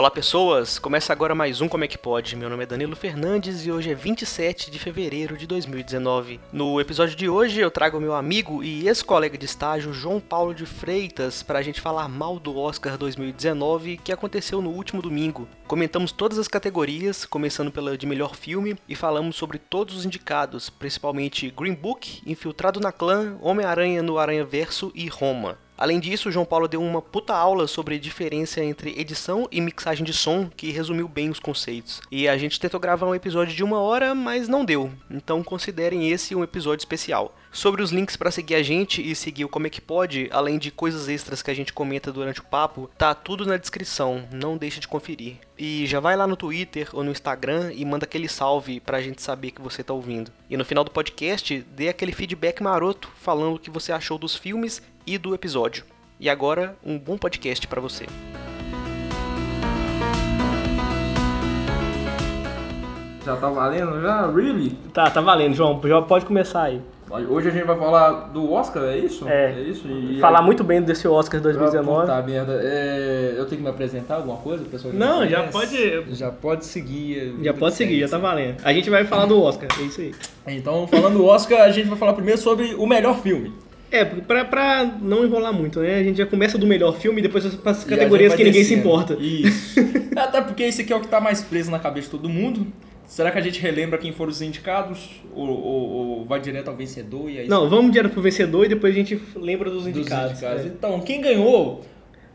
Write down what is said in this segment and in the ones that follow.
Olá pessoas, começa agora mais um Como é que pode. Meu nome é Danilo Fernandes e hoje é 27 de fevereiro de 2019. No episódio de hoje eu trago meu amigo e ex-colega de estágio João Paulo de Freitas para a gente falar mal do Oscar 2019 que aconteceu no último domingo. Comentamos todas as categorias, começando pela de melhor filme e falamos sobre todos os indicados, principalmente Green Book, Infiltrado na Clã, Homem-Aranha no Aranha Verso e Roma. Além disso, João Paulo deu uma puta aula sobre diferença entre edição e mixagem de som, que resumiu bem os conceitos. E a gente tentou gravar um episódio de uma hora, mas não deu. Então considerem esse um episódio especial. Sobre os links para seguir a gente e seguir o Como é que pode, além de coisas extras que a gente comenta durante o papo, tá tudo na descrição, não deixe de conferir. E já vai lá no Twitter ou no Instagram e manda aquele salve pra gente saber que você tá ouvindo. E no final do podcast, dê aquele feedback maroto falando o que você achou dos filmes e do episódio. E agora, um bom podcast para você. Já tá valendo já? Really? Tá, tá valendo, João. Já pode começar aí. Hoje a gente vai falar do Oscar, é isso? É. é isso? E falar aí... muito bem desse Oscar 2019. Tá merda. É... Eu tenho que me apresentar alguma coisa, pessoal? Não, já pode. Já pode seguir. Já pode seguir, já tá valendo. A gente vai falar do Oscar, é isso aí. Então, falando do Oscar, a gente vai falar primeiro sobre o melhor filme. É, pra, pra não enrolar muito, né? A gente já começa do melhor filme e depois para as categorias que ninguém se importa. Isso. Até porque esse aqui é o que tá mais preso na cabeça de todo mundo. Será que a gente relembra quem foram os indicados? Ou, ou, ou vai direto ao vencedor e aí... Não, vamos direto pro vencedor e depois a gente lembra dos indicados. Dos indicados. É. Então, quem ganhou...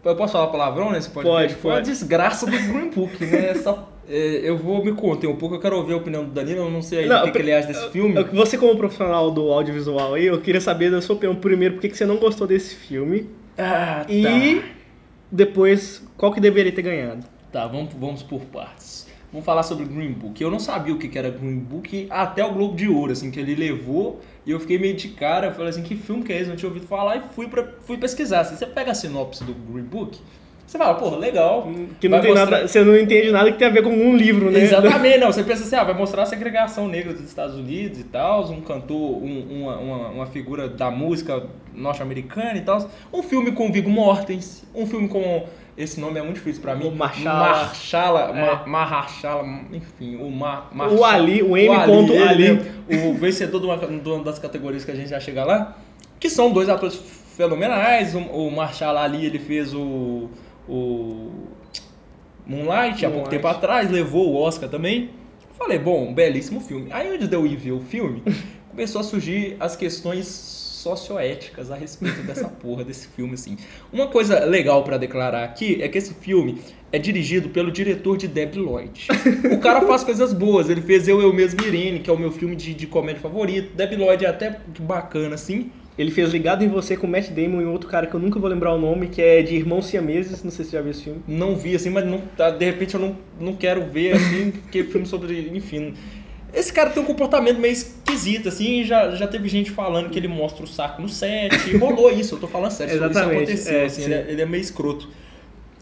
Eu posso falar palavrão nesse podcast? Pode, Foi pode. a desgraça do Green Book, né? Essa é, eu vou me conter um pouco, eu quero ouvir a opinião do Danilo, eu não sei aí não, o que, que, ele acha desse filme. Você como profissional do audiovisual aí, eu queria saber da sua opinião primeiro, por que você não gostou desse filme? Ah, tá. E depois, qual que deveria ter ganhado? Tá, vamos, vamos por partes. Vamos falar sobre Green Book. Eu não sabia o que era Green Book até o Globo de Ouro, assim, que ele levou e eu fiquei meio de cara, falei assim, que filme que é esse? Não tinha ouvido falar e fui, pra, fui pesquisar. Assim, você pega a sinopse do Green Book, você fala, porra, legal. Que não tem mostrar... nada, você não entende nada que tem a ver com um livro, né? Exatamente, não. Você pensa assim, ah, vai mostrar a segregação negra dos Estados Unidos e tal, um cantor, um, uma, uma, uma, figura da música norte-americana e tal. Um filme com Viggo Mortens, um filme com. Esse nome é muito difícil pra mim. O Marchala. Marchala, é. Marchala, enfim, o Mar, O Ali, o M. O Ali, Ali. O vencedor de uma, de uma das categorias que a gente já chega lá. Que são dois atores fenomenais. O, o Marchala Ali, ele fez o o Moonlight há pouco tempo atrás, levou o Oscar também. Falei, bom, belíssimo filme. Aí onde deu ir ver o filme, começou a surgir as questões socioéticas a respeito dessa porra desse filme, assim. Uma coisa legal para declarar aqui é que esse filme é dirigido pelo diretor de Debbie Lloyd. O cara faz coisas boas, ele fez Eu, Eu Mesmo Irene, que é o meu filme de, de comédia favorito. Debbie Lloyd é até bacana, assim. Ele fez Ligado em Você com Matt Damon e outro cara que eu nunca vou lembrar o nome, que é de Irmãos Siameses, não sei se você já viu esse filme. Não vi, assim, mas não, tá, de repente eu não, não quero ver, assim, porque filme sobre, enfim... Esse cara tem um comportamento meio esquisito, assim, já, já teve gente falando que ele mostra o saco no set, rolou isso, eu tô falando sério, Exatamente. isso aconteceu, é, assim, ele é, ele é meio escroto.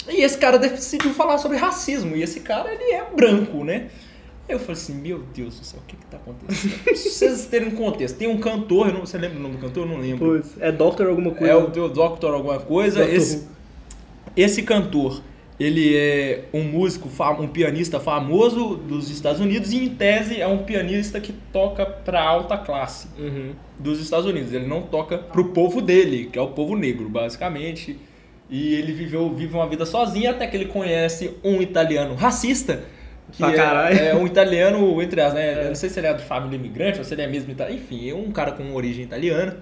E esse cara decidiu falar sobre racismo, e esse cara, ele é branco, né? Eu falei assim, meu Deus do céu, o que que tá acontecendo? pra vocês terem um contexto, tem um cantor, não, você lembra o nome do cantor? Eu não lembro. Pois, é Doctor alguma coisa. É o Doctor alguma coisa. Esse, esse cantor, ele é um músico, um pianista famoso dos Estados Unidos e, em tese, é um pianista que toca pra alta classe uhum. dos Estados Unidos. Ele não toca pro povo dele, que é o povo negro, basicamente. E ele viveu, vive uma vida sozinho até que ele conhece um italiano racista que é, é, um italiano, entre as, né? É. Eu não sei se ele é de família imigrante ou se ele é mesmo italiano. Enfim, é um cara com origem italiana.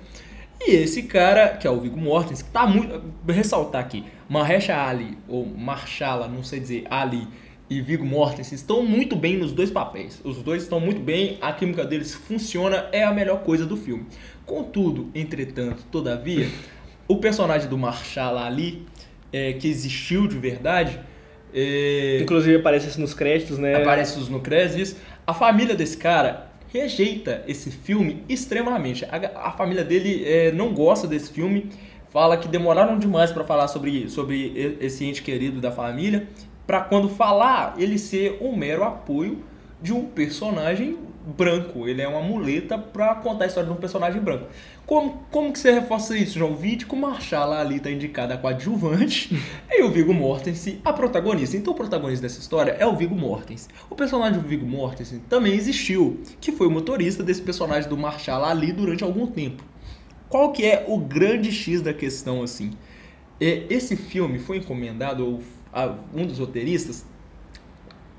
E esse cara, que é o Viggo Mortensen, que tá muito. Ressaltar aqui, Mahershala Ali, ou Marshala, não sei dizer, Ali e Viggo Mortensen estão muito bem nos dois papéis. Os dois estão muito bem, a química deles funciona, é a melhor coisa do filme. Contudo, entretanto, todavia, o personagem do Marshala Ali, é, que existiu de verdade, e... Inclusive aparece isso nos créditos, né? Aparece isso nos créditos. A família desse cara rejeita esse filme extremamente. A, a família dele é, não gosta desse filme, fala que demoraram demais para falar sobre, sobre esse ente querido da família, para quando falar ele ser um mero apoio de um personagem branco, ele é uma muleta para contar a história de um personagem branco. Como, como que você reforça isso, João? Vide que o Marshall ali está indicada a coadjuvante e o Viggo Mortensen a protagonista. Então o protagonista dessa história é o Viggo Mortensen. O personagem do Viggo Mortensen também existiu, que foi o motorista desse personagem do Marshall ali durante algum tempo. Qual que é o grande X da questão, assim? É, esse filme foi encomendado, a um dos roteiristas,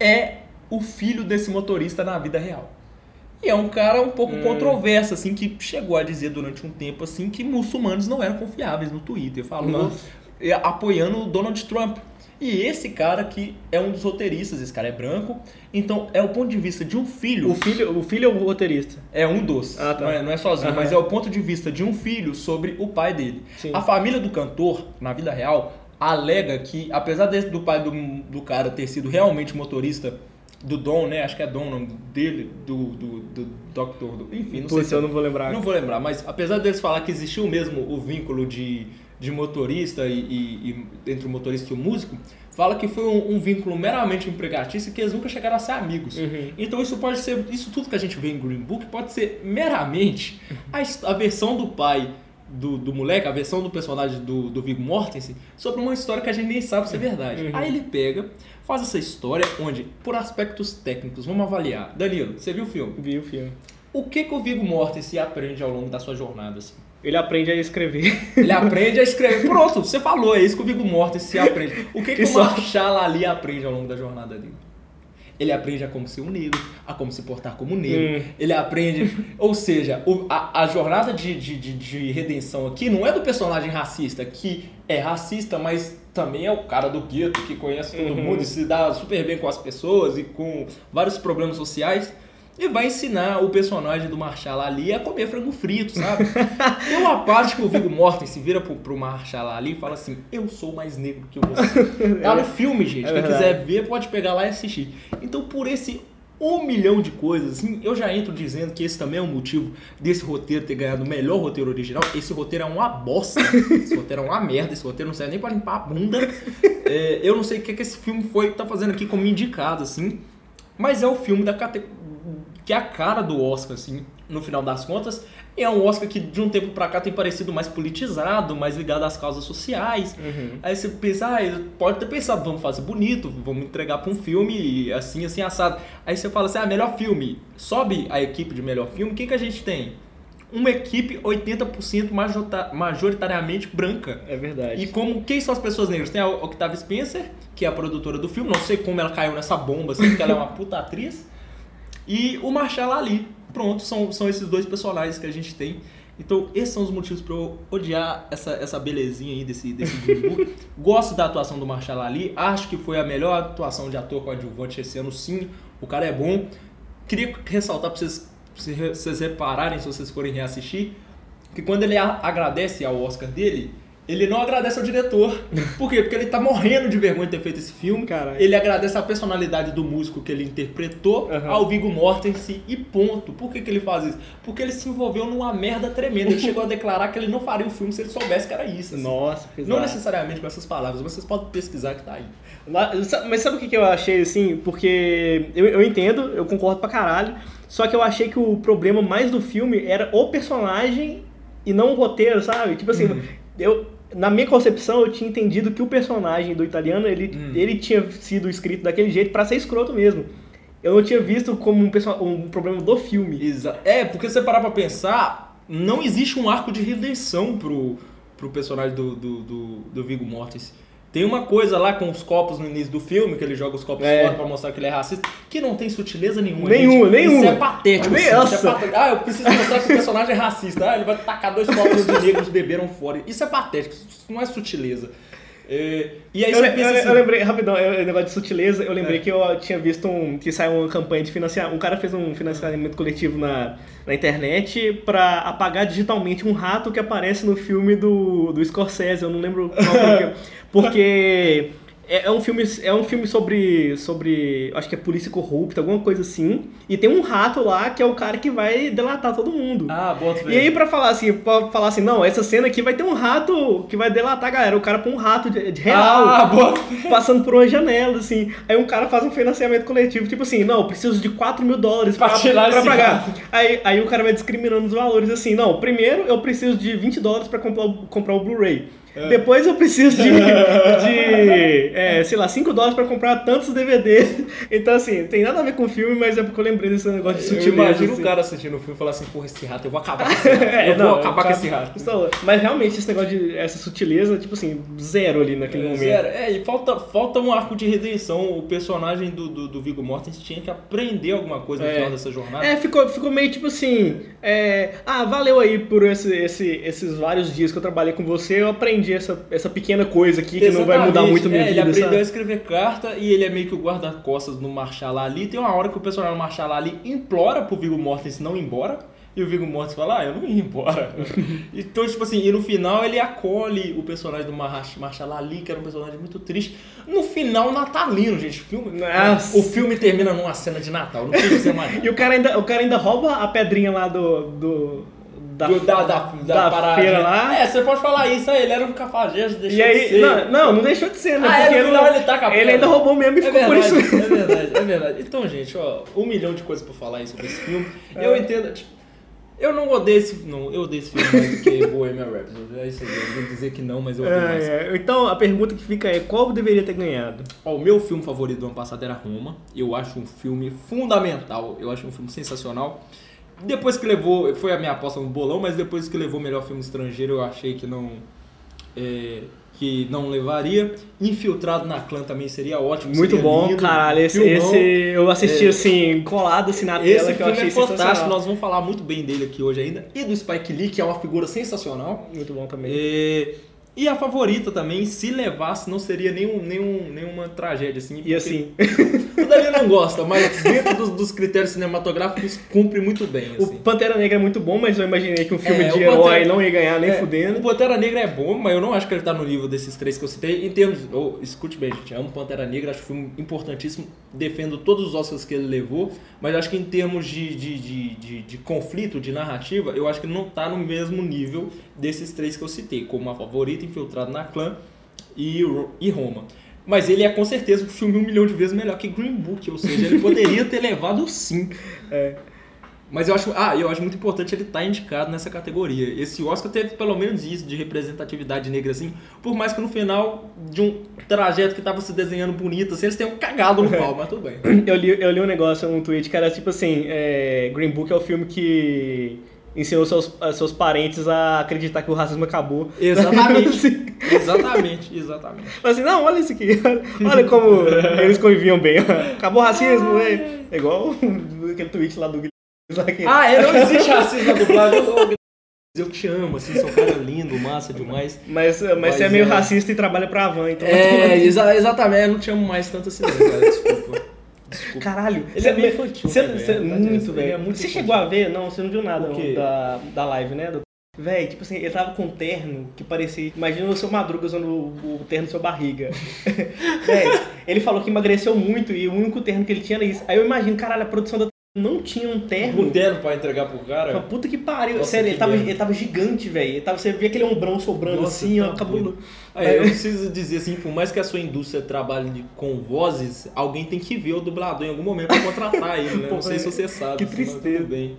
é o filho desse motorista na vida real. E é um cara um pouco hum. controverso, assim, que chegou a dizer durante um tempo, assim, que muçulmanos não eram confiáveis no Twitter. Falou Nossa. apoiando o Donald Trump. E esse cara que é um dos roteiristas, esse cara é branco, então é o ponto de vista de um filho. O filho, o filho é o roteirista? É um dos. Ah, tá. não, é, não é sozinho, mas é o ponto de vista de um filho sobre o pai dele. Sim. A família do cantor, na vida real, alega que, apesar desse, do pai do, do cara ter sido realmente motorista do Dom, né? Acho que é Dom o nome dele, do, do, do Doctor. Do, enfim, não Putz, sei. eu não vou lembrar. Não vou lembrar, mas apesar deles falar que existiu mesmo o vínculo de, de motorista e, e, e entre o motorista e o músico, fala que foi um, um, vínculo meramente empregatício e que eles nunca chegaram a ser amigos. Uhum. Então isso pode ser, isso tudo que a gente vê em Green Book pode ser meramente a, a versão do pai do, do moleque, a versão do personagem do, do Viggo Mortensen, sobre uma história que a gente nem sabe se é verdade. Uhum. Aí ele pega, faz essa história onde, por aspectos técnicos, vamos avaliar. Danilo, você viu o filme? Vi o filme. O que, que o Viggo Mortensen aprende ao longo da sua jornada? Assim? Ele aprende a escrever. Ele aprende a escrever. Pronto, você falou, é isso que o Viggo Mortensen aprende. O que, que, que o Marshall ali aprende ao longo da jornada dele? Ele aprende a como ser um negro, a como se portar como negro. Hum. Ele aprende. ou seja, o, a, a, jornada de, de, de, de, redenção aqui não é do personagem racista, que é racista, mas também é o cara do gueto que conhece todo uhum. mundo e se dá super bem com as pessoas e com vários problemas sociais e vai ensinar o personagem do Marshall ali a comer frango frito, sabe? Tem uma parte que o Viggo Morten se vira pro, pro Marshall ali e fala assim: Eu sou mais negro que você. Tá no filme, gente. É Quem quiser ver, pode pegar lá e assistir. Então, por esse um milhão de coisas, assim, eu já entro dizendo que esse também é um motivo desse roteiro ter ganhado o melhor roteiro original. Esse roteiro é uma bosta. Esse roteiro é uma merda. Esse roteiro não serve nem pra limpar a bunda. É, eu não sei o que, é que esse filme foi tá fazendo aqui como indicado, assim. Mas é o filme da categoria que é a cara do Oscar, assim, no final das contas. E é um Oscar que de um tempo pra cá tem parecido mais politizado, mais ligado às causas sociais. Uhum. Aí você pensa, ah, pode ter pensado, vamos fazer bonito, vamos entregar pra um filme assim, assim, assado. Aí você fala assim, ah, melhor filme. Sobe a equipe de melhor filme, o que, que a gente tem? Uma equipe 80% majoritariamente branca. É verdade. E como quem são as pessoas negras? Tem a Octavia Spencer, que é a produtora do filme. Não sei como ela caiu nessa bomba, assim, porque ela é uma puta atriz e o Marshall ali. Pronto, são, são esses dois personagens que a gente tem. Então, esses são os motivos para eu odiar essa, essa belezinha aí desse, desse Gosto da atuação do Marshall Ali. Acho que foi a melhor atuação de ator coadjuvante esse ano, sim. O cara é bom. Queria ressaltar para vocês, vocês repararem, se vocês forem reassistir, que quando ele agradece ao Oscar dele, ele não agradece ao diretor. Por quê? Porque ele tá morrendo de vergonha de ter feito esse filme. Caralho. Ele agradece a personalidade do músico que ele interpretou uhum. ao Viggo Mortensen e ponto. Por que, que ele faz isso? Porque ele se envolveu numa merda tremenda. Ele chegou a declarar que ele não faria o filme se ele soubesse que era isso. Assim. Nossa, Não necessariamente com essas palavras, mas vocês podem pesquisar que tá aí. Mas sabe o que eu achei, assim? Porque eu, eu entendo, eu concordo pra caralho, só que eu achei que o problema mais do filme era o personagem e não o roteiro, sabe? Tipo assim, uhum. Eu, na minha concepção, eu tinha entendido que o personagem do italiano, ele, hum. ele tinha sido escrito daquele jeito para ser escroto mesmo. Eu não tinha visto como um, um problema do filme. Exa é, porque se você parar pra pensar, não existe um arco de redenção pro, pro personagem do, do, do, do Viggo Mortensen. Tem uma coisa lá com os copos no início do filme, que ele joga os copos é. fora pra mostrar que ele é racista, que não tem sutileza nenhuma. Nenhuma, gente. nenhuma. Isso é patético. Assim, isso é patético. Ah, eu preciso mostrar que o personagem é racista. Ah, ele vai tacar dois copos de negros beberam fora. Isso é patético, isso não é sutileza. É, e aí eu, eu, assim, eu, lembrei, rapidão, eu, negócio de sutileza, eu lembrei é. que eu tinha visto um, que saiu uma campanha de financiamento, um cara fez um financiamento coletivo na, na internet pra apagar digitalmente um rato que aparece no filme do, do Scorsese, eu não lembro qual porque, porque é, é, um filme, é um filme sobre, sobre. Acho que é polícia corrupta, alguma coisa assim. E tem um rato lá que é o cara que vai delatar todo mundo. Ah, bota E aí, pra falar assim, pra falar assim, não, essa cena aqui vai ter um rato que vai delatar a galera. O cara põe um rato de, de real ah, bota passando por uma janela, assim. Aí um cara faz um financiamento coletivo, tipo assim, não, preciso de 4 mil dólares pra pagar. Aí, aí o cara vai discriminando os valores assim, não, primeiro eu preciso de 20 dólares pra comprar, comprar o Blu-ray. É. Depois eu preciso de, de é, sei lá, 5 dólares pra comprar tantos DVD. Então, assim, tem nada a ver com o filme, mas é porque eu lembrei desse negócio de sutileza. Eu imagino assim. o cara assistindo o filme e falar assim, porra, esse rato, eu vou acabar com esse rato. É, eu não, vou acabar com esse rato. Mas realmente, esse negócio de essa sutileza, tipo assim, zero ali naquele é, momento. Zero. É, e falta, falta um arco de redenção. O personagem do, do, do Viggo Mortensen tinha que aprender alguma coisa no é. final dessa jornada. É, ficou, ficou meio tipo assim, ah, valeu aí por esse, esse, esses vários dias que eu trabalhei com você, eu aprendi essa, essa pequena coisa aqui que Exatamente. não vai mudar muito a minha é, vida. Ele aprendeu sabe? a escrever carta e ele é meio que o guarda-costas no Marshall ali. Tem uma hora que o personagem do Marshall ali implora pro Viggo Mortensen não ir embora. E o Viggo Mortensen fala, ah, eu não ia embora. então, tipo assim, e no final ele acolhe o personagem do Marshall Ali, que era um personagem muito triste. No final, natalino, gente. O filme, Nossa. o filme termina numa cena de Natal, não ser mais. e o cara, ainda, o cara ainda rouba a pedrinha lá do, do da, do, da, da, da, da feira lá. É, você pode falar isso aí, ele era um cafajeste, deixou e aí, de ser. Não, não, não deixou de ser, né? Ah, porque é, ele, não, ele, tá ele ainda roubou mesmo e é ficou verdade, por isso. É verdade, é verdade. Então, gente, ó, um milhão de coisas pra falar aí sobre esse filme. É. Eu entendo, tipo, eu não odeio esse, não, eu odeio esse filme mais do que Bohemian Rhapsody. É isso aí, eu vou dizer que não, mas eu odeio é, mais. É. Então, a pergunta que fica é, qual deveria ter ganhado? Ó, o meu filme favorito do ano passado era Roma. Eu acho um filme fundamental, eu acho um filme sensacional. Depois que levou, foi a minha aposta no bolão, mas depois que levou o melhor filme estrangeiro, eu achei que não. É, que não levaria. Infiltrado na clã também seria ótimo. Muito seria bom, lindo, caralho. Esse, esse, eu assisti é, assim, colado assim na tela que eu achei é fantástico. Nós vamos falar muito bem dele aqui hoje ainda. E do Spike Lee, que é uma figura sensacional. Muito bom também. É, e a favorita também, se levasse, não seria nenhum, nenhum, nenhuma tragédia, assim. E assim. O Davi não gosta, mas dentro dos, dos, critérios cinematográficos cumpre muito bem. Assim. O Pantera Negra é muito bom, mas eu imaginei que um filme é, de herói Pantera... não ia ganhar nem é, fudendo. O Pantera Negra é bom, mas eu não acho que ele tá no nível desses três que eu citei. Em termos. Oh, escute bem, gente. Amo Pantera Negra, acho um filme importantíssimo. Defendo todos os Oscars que ele levou, mas acho que em termos de, de, de, de, de conflito, de narrativa, eu acho que ele não tá no mesmo nível desses três que eu citei, como a favorita, infiltrado na clã e, e Roma. Mas ele é com certeza um filme um milhão de vezes melhor que Green Book, ou seja, ele poderia ter levado sim. É. Mas eu acho, ah, eu acho muito importante ele estar tá indicado nessa categoria. Esse Oscar teve pelo menos isso de representatividade negra, assim, por mais que no final de um trajeto que estava se desenhando bonito, assim, eles tenham cagado no pau, mas tudo bem. Eu li, eu li um negócio, um tweet, que era tipo assim, é, Green Book é o filme que ensinou seus, seus parentes a acreditar que o racismo acabou. Exatamente. exatamente, exatamente. Mas assim, não, olha isso aqui. Olha como eles conviviam bem. Acabou o racismo, é, é igual aquele tweet lá do Guilherme. Ah, é, não existe racismo na dublagem. Eu te amo, assim, sou um cara lindo, massa demais. Mas, mas, mas você é meio é... racista e trabalha pra Van, então... É, exa exatamente, eu não te amo mais tanto assim, não, cara, desculpa. Desculpa. Caralho, ele é meio infantil. Cê, né, cê, muito, velho. É você chegou a ver? Não, você não viu nada da, da live, né? Véi, tipo assim, ele tava com um terno que parecia. Imagina o seu Madruga usando o, o terno da sua barriga. Véi, ele falou que emagreceu muito e o único terno que ele tinha era isso. Aí eu imagino, caralho, a produção da não tinha um terno. Um terno pra entregar pro cara? Uma puta que pariu. Nossa, Sério, que ele, tava, ele tava gigante, velho. Você via aquele ombrão sobrando Nossa, assim, tá ó, cabuloso. Aí, eu preciso dizer assim, por mais que a sua indústria trabalhe com vozes, alguém tem que ver o dublador em algum momento pra contratar ele, né? não sei se você sabe. Que tristeza. Bem.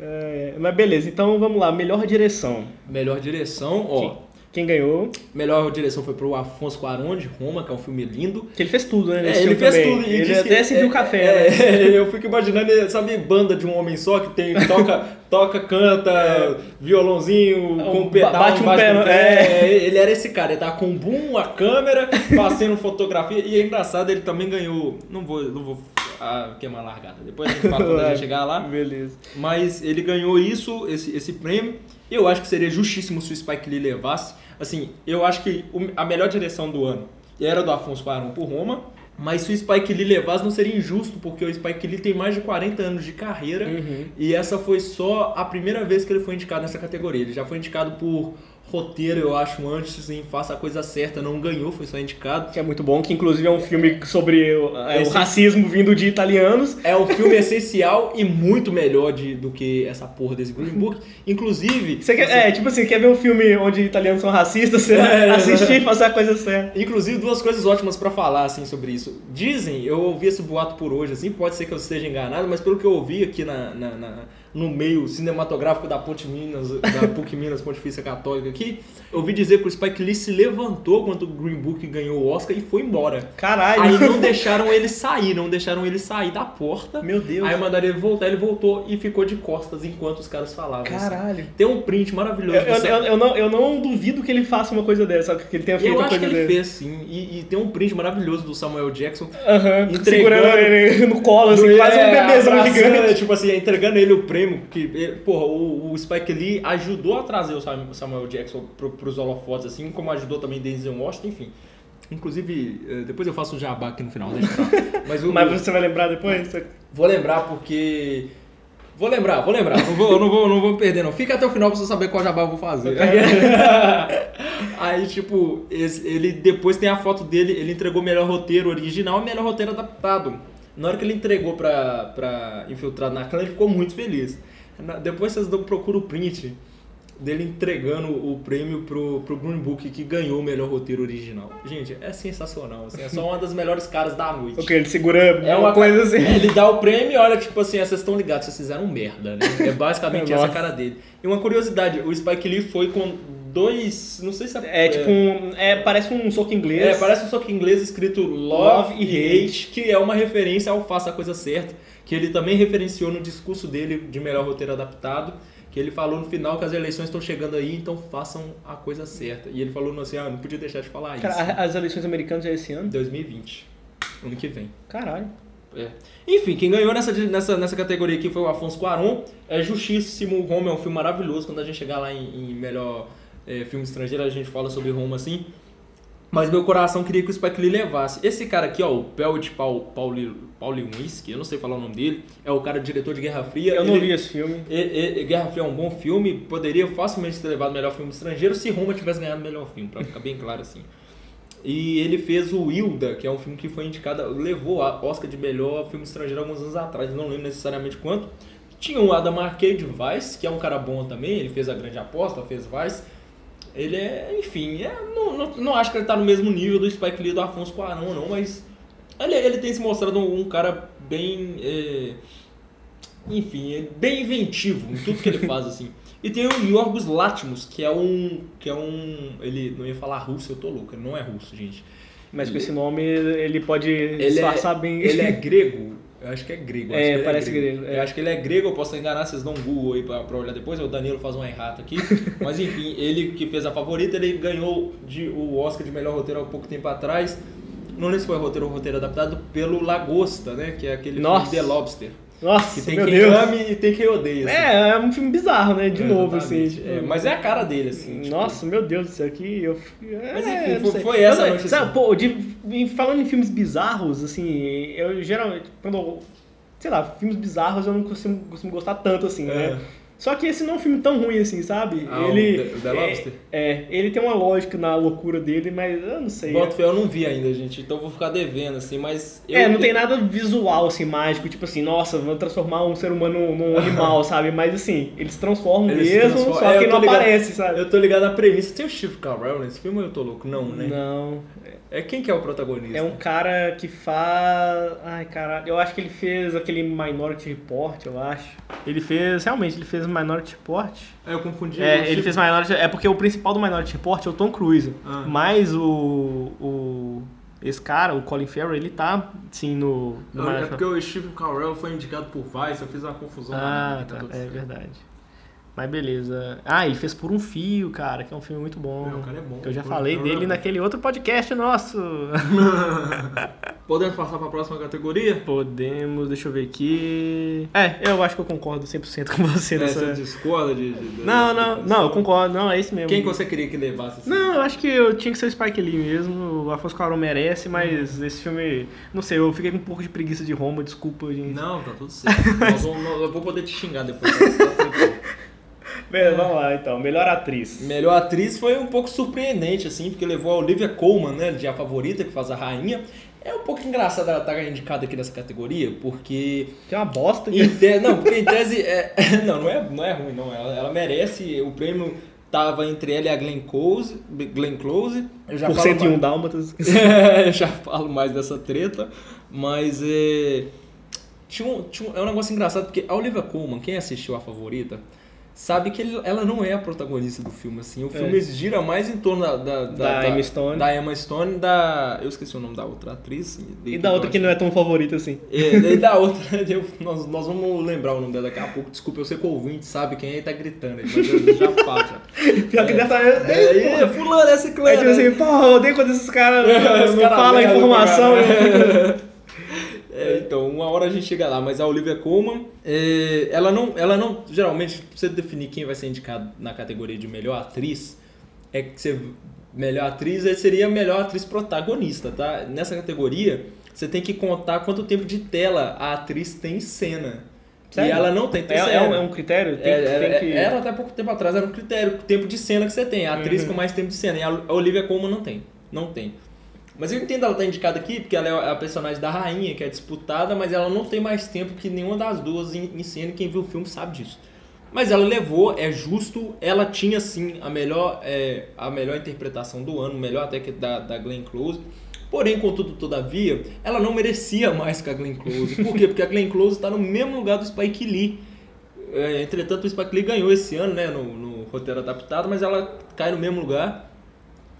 É, mas beleza, então vamos lá. Melhor direção. Melhor direção, ó. Quem ganhou? Melhor direção foi pro Afonso Cuarón de Roma, que é um filme lindo. Que ele fez tudo, né? É, ele fez também. tudo. Ele até serviu é, café, é, né? É, eu fico imaginando, sabe, banda de um homem só que tem toca, toca canta, é. violãozinho, com um pedal bate um pé, no... é. é. Ele era esse cara, ele tava com um boom, a câmera, fazendo fotografia. E é engraçado, ele também ganhou. Não vou, não vou ah, queimar a largada. Depois a gente fala quando a gente chegar lá. Beleza. Mas ele ganhou isso, esse, esse prêmio. Eu acho que seria justíssimo se o Spike Lee levasse. Assim, eu acho que a melhor direção do ano era do Afonso Cuarón por Roma, mas se o Spike Lee levasse não seria injusto, porque o Spike Lee tem mais de 40 anos de carreira uhum. e essa foi só a primeira vez que ele foi indicado nessa categoria. Ele já foi indicado por roteiro, eu acho, antes em Faça a Coisa Certa, não ganhou, foi só indicado. Que é muito bom, que inclusive é um filme sobre o, é, o racismo vindo de italianos. É um filme essencial e muito melhor de, do que essa porra desse Green Book. Inclusive. Você quer, você... É, tipo assim, quer ver um filme onde italianos são racistas, você é, assistir e fazer a coisa certa. Inclusive, duas coisas ótimas para falar, assim, sobre isso. Dizem, eu ouvi esse boato por hoje, assim, pode ser que eu esteja enganado, mas pelo que eu ouvi aqui na, na, na no meio cinematográfico da Ponte Minas, da PUC Minas Pontifícia Católica aqui, eu ouvi dizer que o Spike Lee se levantou quando o Green Book ganhou o Oscar e foi embora. Caralho! Aí não deixaram ele sair, não deixaram ele sair da porta. Meu Deus! Aí mandaram ele voltar, ele voltou e ficou de costas enquanto os caras falavam. Assim. Caralho! Assim. Tem um print maravilhoso. Eu, eu, eu, eu, não, eu não duvido que ele faça uma coisa dessa, que ele tenha feito uma coisa dessa. Eu acho que ele fez, sim. E, e, tem um print maravilhoso do Samuel Jackson. Uhum, -huh, segurando ele no colo, assim, quase é, um bebezão gigante. Tipo assim, entregando ele o prêmio, que porra, o, o Spike Lee ajudou a trazer o Samuel Jackson pro, pros holofotes, assim como ajudou também Denzel Washington, enfim. Inclusive, eh, depois eu faço um jabá aqui no final, Mas, o, Mas você vai lembrar depois? Vou lembrar porque... Vou lembrar, vou lembrar. Não vou, não vou, não vou perder, não. Fica até o final pra você saber qual jabá eu vou fazer. Aí, tipo, ele depois tem a foto dele, ele entregou o melhor roteiro original e melhor roteiro adaptado. Na hora que ele entregou pra, pra Infiltrado na Clã, ele ficou muito feliz. Depois vocês procuram o print dele entregando o prêmio pro, pro Green Book que ganhou o melhor roteiro original. Gente, é sensacional, assim, é só uma das melhores caras da noite. Ok, ele segura é uma coisa assim. Ele dá o prêmio e olha, tipo assim, vocês estão ligados, vocês fizeram merda, né? É basicamente essa cara dele. E uma curiosidade, o Spike Lee foi com dois, não sei se é... É tipo um, é, parece um soco inglês. É, parece um soco inglês escrito Love, Love e Hate, que é uma referência ao Faça a Coisa Certa que ele também referenciou no discurso dele de melhor roteiro adaptado, que ele falou no final que as eleições estão chegando aí, então façam a coisa certa. E ele falou assim, ah, não podia deixar de falar Cara, isso. As eleições americanas é esse ano? 2020. Ano que vem. Caralho. É. Enfim, quem ganhou nessa, nessa, nessa categoria aqui foi o Afonso Cuarón. É justíssimo. Roma é um filme maravilhoso. Quando a gente chegar lá em, em melhor é, filme estrangeiro, a gente fala sobre Roma assim. Mas meu coração queria que o Spike Lee levasse. Esse cara aqui, ó, o Pelt Paul, Pauli, Paulinski, eu não sei falar o nome dele, é o cara diretor de Guerra Fria. Eu não vi esse filme. Guerra Fria é um bom filme, poderia facilmente ter levado o melhor filme estrangeiro se Roma tivesse ganhado o melhor filme, pra ficar bem claro assim. E ele fez o Hilda, que é um filme que foi indicado, levou a Oscar de melhor filme estrangeiro alguns anos atrás, não lembro necessariamente quanto. Tinha o Adam Arcade Vice, que é um cara bom também, ele fez a grande aposta, fez Vice. Ele é, enfim, é, não, não, não, acho que ele tá no mesmo nível do Spike Lee do Afonso Cuarón, não, mas ele, ele tem se mostrado um, um cara bem, é, enfim, é bem inventivo em tudo que ele faz, assim. E tem o Yorgos Lanthimos, que é um, que é um, ele não ia falar russo, eu tô louco, ele não é russo, gente. Mas com esse nome ele pode ele é disfarçar é, bem. Ele é grego, eu acho que é grego. É, parece é grego. grego é. Eu acho que ele é grego, eu posso enganar, vocês dão um Google aí pra, pra olhar depois, o Danilo faz um errata aqui. Mas enfim, ele que fez a favorita, ele ganhou de, o Oscar de melhor roteiro há pouco tempo atrás. Não lembro se foi roteiro ou roteiro adaptado pelo Lagosta, né? Que é aquele Nossa. filme The Lobster. Nossa, tem meu quem Deus. ame e tem quem odeia. Assim. É, é um filme bizarro, né? De é, novo, assim. Tipo... É, mas é a cara dele, assim. Tipo... Nossa, meu Deus, isso aqui. Eu... É, mas enfim, foi, foi, essa noite. Sabe, assim. pô, de, falando em filmes bizarros, assim, eu geralmente. Quando sei lá, filmes bizarros eu não costumo, costumo gostar tanto assim, né? Só que esse não é um filme tão ruim assim, sabe? Ah, ele, o The, Lobster? É, é, ele tem uma lógica na loucura dele, mas eu não sei. Bota é. eu não vi ainda, gente, então vou ficar devendo, assim, mas... Eu, é, não tem nada visual, assim, mágico, tipo assim, nossa, vamos transformar um ser humano num animal, sabe? Mas assim, eles se transformam eles mesmo, transformam. só é, que não ligado, aparece, sabe? Eu tô ligado na premissa. Tem o Steve Carell nesse filme ou eu tô louco? Não, né? Não. É quem que é o protagonista? É um cara que faz. Ai, caralho. Eu acho que ele fez aquele Minority Report, eu acho. Ele fez. Realmente, ele fez Minority Report. É, eu confundi. É, ele fez Minority. É porque o principal do Minority Report é o Tom Cruise. Ah. Mas o. o esse cara, o Colin Farrell, ele tá, sim, no... no é porque o Steve Carell foi indicado por Vice, eu fiz uma confusão. Ah, tá, tá é verdade. Mas beleza. Ah, ele fez Por um Fio, cara, que é um filme muito bom. É, o cara é bom. Que eu já falei dele é naquele outro podcast nosso. Podemos passar para a próxima categoria? Podemos, deixa eu ver aqui. É, eu acho que eu concordo 100% com você é, nessa... Você discorda de, de, Não, não, não, eu concordo, não, é isso mesmo. Quem que você queria que levasse? Assim? Não, eu acho que eu tinha que ser o Spike Lee mesmo, o Afonso Cuarón merece, mas uhum. esse filme, não sei, eu fiquei com um pouco de preguiça de Roma, desculpa, gente. Não, tá tudo certo. Eu vou poder te xingar depois. Tá Bem, vamos lá então, melhor atriz. Melhor atriz foi um pouco surpreendente, assim, porque levou a Olivia Colman, né, de A Favorita, que faz a rainha. É um pouco engraçado ela estar tá indicada aqui nessa categoria, porque. Tem uma bosta. Em te... Não, porque em tese. É... Não, não é, não é ruim, não. Ela, ela merece. O prêmio tava entre ela e a Glenn Close. Glenn Close. Eu já Por 101 mais... dálmatas. eu já falo mais dessa treta. Mas é. Tinha um, tinha um, é um negócio engraçado, porque a Olivia Colman, quem assistiu a favorita, sabe que ele, ela não é a protagonista do filme, assim. O é. filme gira mais em torno da... Da, da, da, Emma Stone. Da Emma Stone da... Eu esqueci o nome da outra atriz. E da outra que não é tão favorita, assim. É, e da outra... Eu, nós, nós vamos lembrar o nome dela daqui a pouco. Desculpa, eu sei que o ouvinte sabe quem aí tá gritando mas eu já falo. Pior que é, deve estar... É, é, é, fulano, essa clã. É tipo assim, porra, eu odeio quando esses caras não, não falam informação. É, então, uma hora a gente chega lá, mas a Olivia Colman, é, ela não, ela não, geralmente, pra você definir quem vai ser indicado na categoria de melhor atriz, é que você, melhor atriz seria melhor atriz protagonista, tá? Nessa categoria, você tem que contar quanto tempo de tela a atriz tem em cena. Sério? E ela não tem. tem é, é, um, é, um, critério? Tem, é, tem é, que... Era até pouco tempo atrás, era um critério, o tempo de cena que você tem. A atriz uhum. com mais tempo de cena. E a Olivia Colman não tem. Não tem. Mas eu entendo ela estar tá indicada aqui, porque ela é a personagem da rainha, que é disputada, mas ela não tem mais tempo que nenhuma das duas em, em cena, quem viu o filme sabe disso. Mas ela levou, é justo, ela tinha sim a melhor, é, a melhor interpretação do ano, melhor até que da, da Glenn Close. Porém, contudo, todavia, ela não merecia mais que a Glenn Close. Por quê? Porque a Glenn Close está no mesmo lugar do Spike Lee. É, entretanto, o Spike Lee ganhou esse ano, né, no, no roteiro adaptado, mas ela cai no mesmo lugar.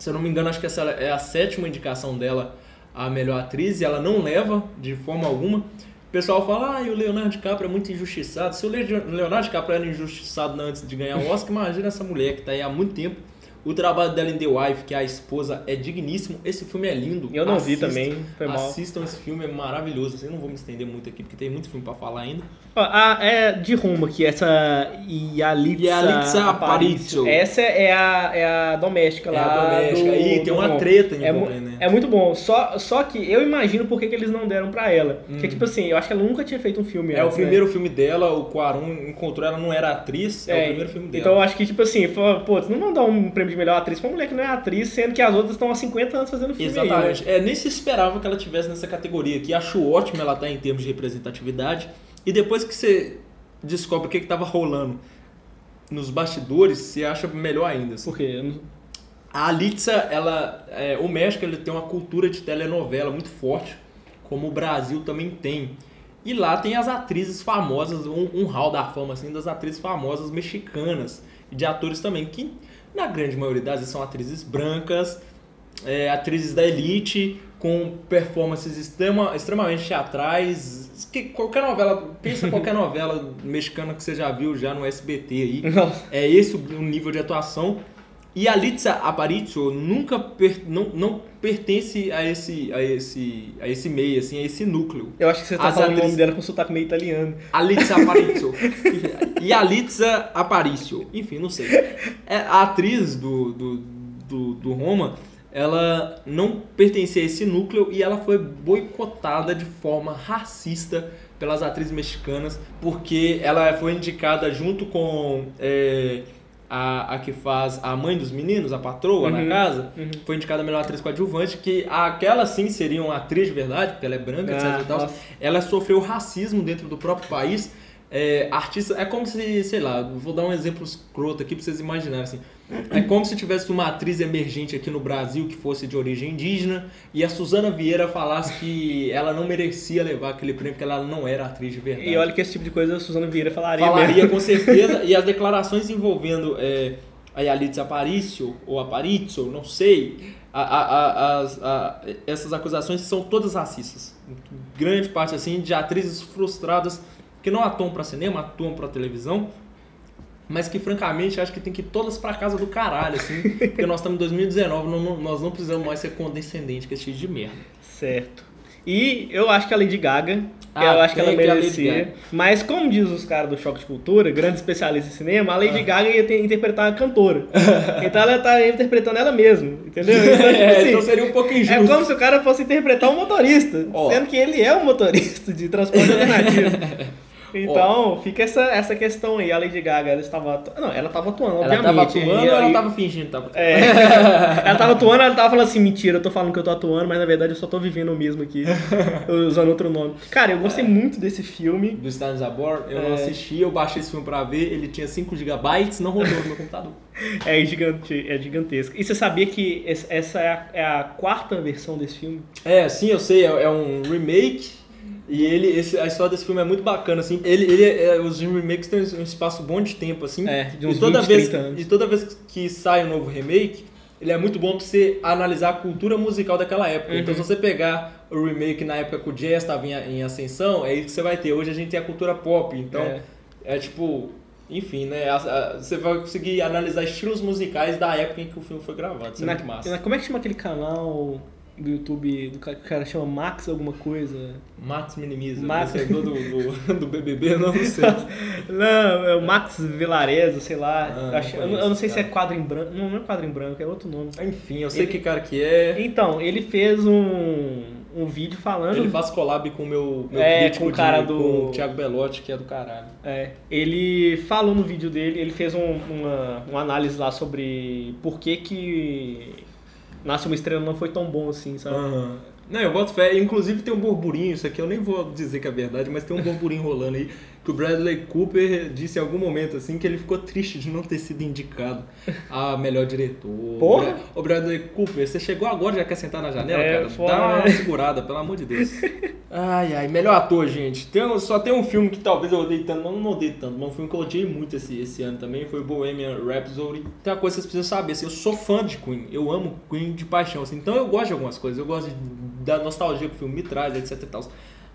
Se eu não me engano, acho que essa é a sétima indicação dela a melhor atriz e ela não leva de forma alguma. O pessoal fala, ah, e o Leonardo DiCaprio é muito injustiçado. Se o Leonardo DiCaprio era injustiçado antes de ganhar o Oscar, imagina essa mulher que está aí há muito tempo o trabalho dela em The Wife, que é a esposa, é digníssimo. Esse filme é lindo. Eu não Assista, vi também, foi mal. Assistam esse filme, é maravilhoso. Eu não vou me estender muito aqui, porque tem muito filme para falar ainda. Ah, é de rumo aqui, essa Yalitza, Yalitza Aparicio. Essa é a, é a doméstica é lá. A doméstica. Do, Aí tem uma treta é envolvendo, é, né? É muito bom. Só, só que eu imagino por que, que eles não deram pra ela. Hum. Porque, tipo assim, eu acho que ela nunca tinha feito um filme É antes, o né? primeiro né? filme dela, o Quarun encontrou ela, não era atriz, é, é, o primeiro filme dela. Então eu acho que, tipo assim, pô, não vão dar um prêmio de melhor atriz pra uma mulher que não é atriz, sendo que as outras estão há 50 anos fazendo filme. Exatamente. Aí, né? É, nem se esperava que ela tivesse nessa categoria aqui. Acho ótimo ela estar tá em termos de representatividade. E depois que você descobre o que estava rolando nos bastidores, você acha melhor ainda. Assim. Por quê? A Alitza, ela, é, o México ele tem uma cultura de telenovela muito forte, como o Brasil também tem. E lá tem as atrizes famosas, um, um hall da fama assim, das atrizes famosas mexicanas e de atores também, que na grande maioria das vezes são atrizes brancas, é, atrizes da elite, com performances extrema, extremamente teatrais. Que qualquer novela, pensa qualquer novela mexicana que você já viu já no SBT aí. Nossa. É esse o nível de atuação. E a Litza Aparicio nunca per, não, não pertence a esse, a, esse, a esse meio, assim, a esse núcleo. Eu acho que você tá As falando o nome dela com sotaque meio italiano. A Litza Aparicio. e a Litza Aparicio. Enfim, não sei. É, a atriz do, do, do, do Roma ela não pertencia a esse núcleo e ela foi boicotada de forma racista pelas atrizes mexicanas, porque ela foi indicada junto com é, a, a que faz a mãe dos meninos, a patroa uhum, na casa, uhum. foi indicada a melhor atriz coadjuvante, que aquela sim seria uma atriz de verdade, porque ela é branca, ah, etc. Ela sofreu racismo dentro do próprio país. É, artista, é como se, sei lá, vou dar um exemplo escroto aqui pra vocês imaginarem assim. É como se tivesse uma atriz emergente aqui no Brasil que fosse de origem indígena e a Suzana Vieira falasse que ela não merecia levar aquele prêmio porque ela não era atriz de verdade. E olha que esse tipo de coisa a Suzana Vieira falaria Falaria mesmo. com certeza. e as declarações envolvendo é, a Yalitza Aparicio ou Aparicio, não sei, a, a, a, essas acusações são todas racistas. Grande parte assim de atrizes frustradas que não atuam para cinema, atuam para televisão mas que francamente acho que tem que ir todas para casa do caralho, assim, porque nós estamos em 2019, não, nós não precisamos mais ser condescendentes com esse tipo de merda. Certo. E eu acho que a Lady Gaga, ah, eu acho que ela merecia. Mas como diz os caras do Choque de Cultura, grande especialista em cinema, a Lady ah. Gaga ia ter, interpretar a cantora. então ela tá interpretando ela mesma, entendeu? Então, tipo é, assim, então seria um pouco injusto. É como se o cara fosse interpretar um motorista, oh. sendo que ele é um motorista de transporte alternativo. Então, oh. fica essa, essa questão aí. A Lady Gaga, ela estava. Não, ela estava atuando, ela obviamente. Ela estava atuando ou ela estava fingindo? Tava... É. ela estava atuando, ela estava falando assim: mentira, eu tô falando que eu tô atuando, mas na verdade eu só tô vivendo o mesmo aqui, usando outro nome. Cara, eu gostei é. muito desse filme. Do Stars Abor, eu é. não assisti, eu baixei esse filme pra ver, ele tinha 5 GB, não rodou no meu computador. É, gigante, é gigantesco. E você sabia que essa é a, é a quarta versão desse filme? É, sim, eu sei, é, é um remake e ele, esse, a história desse filme é muito bacana, assim. Ele, ele é, os remakes têm um espaço bom de tempo, assim. É, de uns e toda 20, vez. E toda vez que sai um novo remake, ele é muito bom pra você analisar a cultura musical daquela época. Então, uhum. Então, se você pegar o remake na época que o jazz estava em, em, ascensão, é isso que você vai ter. Hoje a gente tem a cultura pop. Então, é, é tipo... Enfim, né? A, a, você vai conseguir analisar estilos musicais da época em que o filme foi gravado. Isso é muito massa. Como é que chama aquele canal do YouTube, do cara, que cara chama Max alguma coisa. Max Minimiza. Max é do, do, do BBB, não, não sei. não, é o Max Vilarezo, sei lá. Ah, acho, eu, eu, não sei cara. se é quadro em branco. Não, não é quadro em branco, é outro nome. Enfim, eu sei ele, que cara que é. Então, ele fez um, um vídeo falando. Ele faz collab com o meu, meu é, com o cara de, do. Com o Thiago Belotti, que é do caralho. É. Ele falou no vídeo dele, ele fez um, uma, uma análise lá sobre por que que Nasce uma Estrela não foi tão bom assim, sabe? Uhum. Não, eu boto fé. Inclusive tem um burburinho, isso aqui eu nem vou dizer que é verdade, mas tem um burburinho rolando aí que o Bradley Cooper disse em algum momento assim que ele ficou triste de não ter sido indicado a melhor diretor. Porra? O Bradley Cooper, você chegou agora já quer sentar na janela, é, cara? Foda, Dá uma né? segurada, pelo amor de Deus. Ai, ai, melhor ator, gente. Tem, só tem um filme que talvez eu odeie tanto, não, não odeio tanto, mas um filme que eu odiei muito esse, esse ano também foi Bohemian Rhapsody. Tem uma coisa que vocês precisam saber, assim, eu sou fã de Queen, eu amo Queen de paixão, assim, então eu gosto de algumas coisas, eu gosto de, da nostalgia que o filme me traz, etc e tal.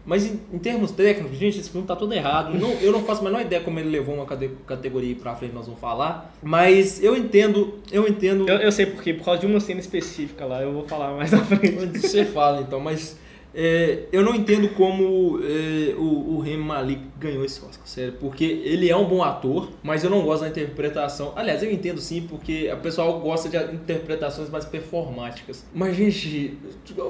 Mas em, em, termos técnicos, gente, esse filme tá todo errado. Não, eu não faço a menor ideia como ele levou uma categoria pra frente, nós vamos falar. Mas eu entendo, eu entendo. Eu, eu sei porque, por causa de uma cena específica lá, eu vou falar mais à frente. Você fala então, mas é, eu não entendo como é, o, o Remy Malik ganhou esse Oscar, sério, porque ele é um bom ator, mas eu não gosto da interpretação. Aliás, eu entendo sim, porque o pessoal gosta de interpretações mais performáticas. Mas, gente,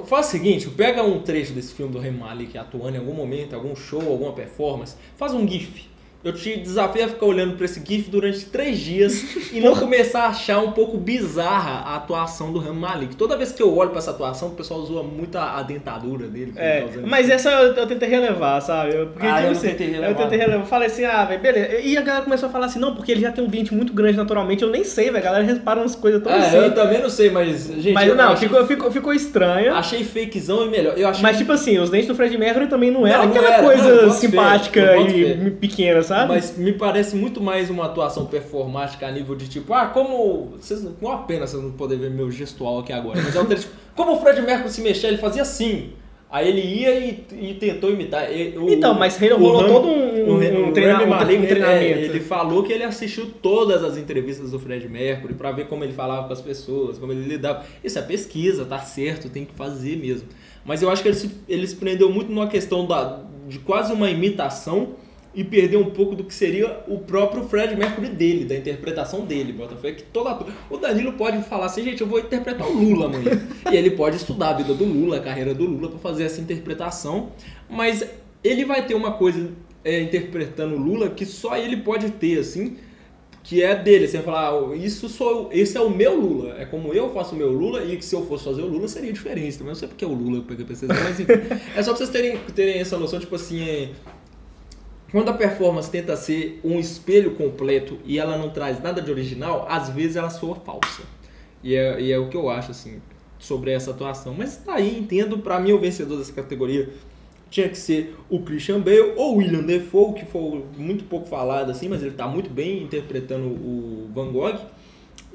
faz o seguinte: pega um trecho desse filme do Remy Malik atuando em algum momento, algum show, alguma performance, faz um GIF eu te desafio a ficar olhando para esse GIF durante três dias e não começar a achar um pouco bizarra a atuação do Rami Malik. Toda vez que eu olho para essa atuação, o pessoal zoa muito a, a dentadura dele. É, tá mas essa eu, eu, tentei relevar, sabe? Porque, ah, tipo, eu, assim, tentei relevar. eu tentei relevar. Eu falei assim, ah, velho, beleza. E a galera começou a falar assim, não, porque ele já tem um dente muito grande naturalmente. Eu nem sei, velho. A galera repara umas coisas tão é, assim. Eu também não sei, mas, gente. Mas não, achei... ficou, ficou, ficou estranho. Achei fakezão e melhor. Eu achei... Mas, tipo assim, os dentes do Fred Mercury também não eram aquela era, coisa não, simpática e pequena, sabe? Mas me parece muito mais uma atuação performática a nível de tipo, ah, como. Vocês, com a pena vocês não podem ver meu gestual aqui agora, mas é um tipo, como o Fred Mercury se mexer, ele fazia assim. Aí ele ia e, e tentou imitar. Então, mas rolou todo um, um, um, um, treinamento. É, ele falou que ele assistiu todas as entrevistas do Fred Mercury para ver como ele falava com as pessoas, como ele lidava. Isso é pesquisa, tá certo, tem que fazer mesmo. Mas eu acho que ele se, ele se prendeu muito numa questão da, de quase uma imitação e perder um pouco do que seria o próprio Fred Mercury dele, da interpretação dele, Botafé, que todo ator... O Danilo pode falar assim, gente, eu vou interpretar o Lula amanhã. e ele pode estudar a vida do Lula, a carreira do Lula para fazer essa interpretação, mas ele vai ter uma coisa é, interpretando o Lula que só ele pode ter, assim, que é dele. Você vai falar, ah, isso sou, esse é o meu Lula. É como eu faço o meu Lula e que se eu fosse fazer o Lula seria diferente. Também não sei porque é o Lula, eu peguei pra vocês, mas enfim. é só pra vocês terem, terem essa noção, tipo assim, é, quando a performance tenta ser um espelho completo e ela não traz nada de original, às vezes ela soa falsa. E é, e é o que eu acho, assim, sobre essa atuação. Mas tá aí, entendo, para mim o vencedor dessa categoria tinha que ser o Christian Bale ou o William Defoe, que foi muito pouco falado assim, mas ele tá muito bem interpretando o Van Gogh.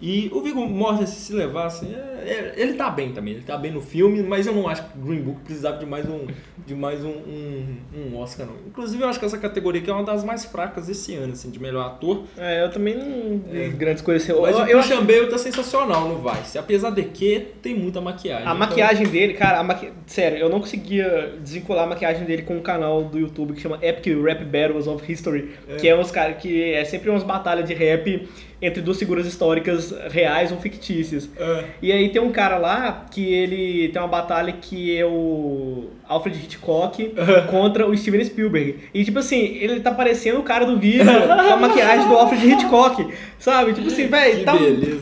E o Viggo Mortensen se levasse, é, é, ele tá bem também, ele tá bem no filme, mas eu não acho que Green Book precisava de mais um, de mais um, um, um Oscar não. Inclusive eu acho que essa categoria aqui é uma das mais fracas esse ano, assim, de melhor ator. É, eu também não é. grandes coisas. Eu, mas eu, o eu... Tá sensacional no Vice, apesar de que tem muita maquiagem. A então... maquiagem dele, cara, maqui... sério, eu não conseguia desvincular a maquiagem dele com um canal do YouTube que chama Epic Rap Battles of History, é. que é uns caras que é sempre umas batalhas de rap entre duas figuras históricas reais ou fictícias. É. E aí tem um cara lá que ele tem uma batalha que é o Alfred Hitchcock contra o Steven Spielberg. E tipo assim, ele tá parecendo o cara do vídeo com a maquiagem do Alfred Hitchcock, sabe? Tipo assim, velho, tá,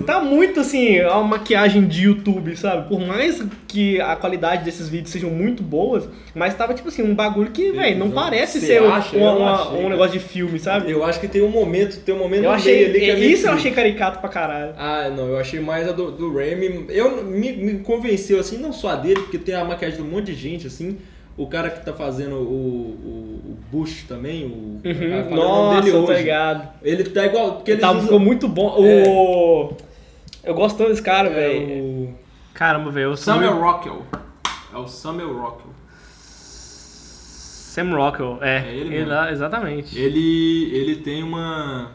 tá muito assim, a maquiagem de YouTube, sabe? Por mais que a qualidade desses vídeos sejam muito boas, mas tava tipo assim, um bagulho que, velho, não parece ser acha? um, uma, um negócio de filme, sabe? Eu acho que tem um momento, tem um momento eu achei, ali que é Isso eu achei caricato pra caralho. Ah, não, eu achei mais a do, do Raimi. Eu me, me convenceu, assim, não só a dele, porque tem a maquiagem de um monte de gente, assim. O cara que tá fazendo o, o, o Bush também, o. Uhum. Nossa, dele hoje. Ele tá igual. Que ele tá, ficou muito bom. É. O. Eu gosto tanto desse cara, é, velho. O... Caramba, velho. Samuel muito... Rockwell. É o Samuel Rockwell. Sam Rockwell, é. é ele, ele exatamente. Ele, ele tem uma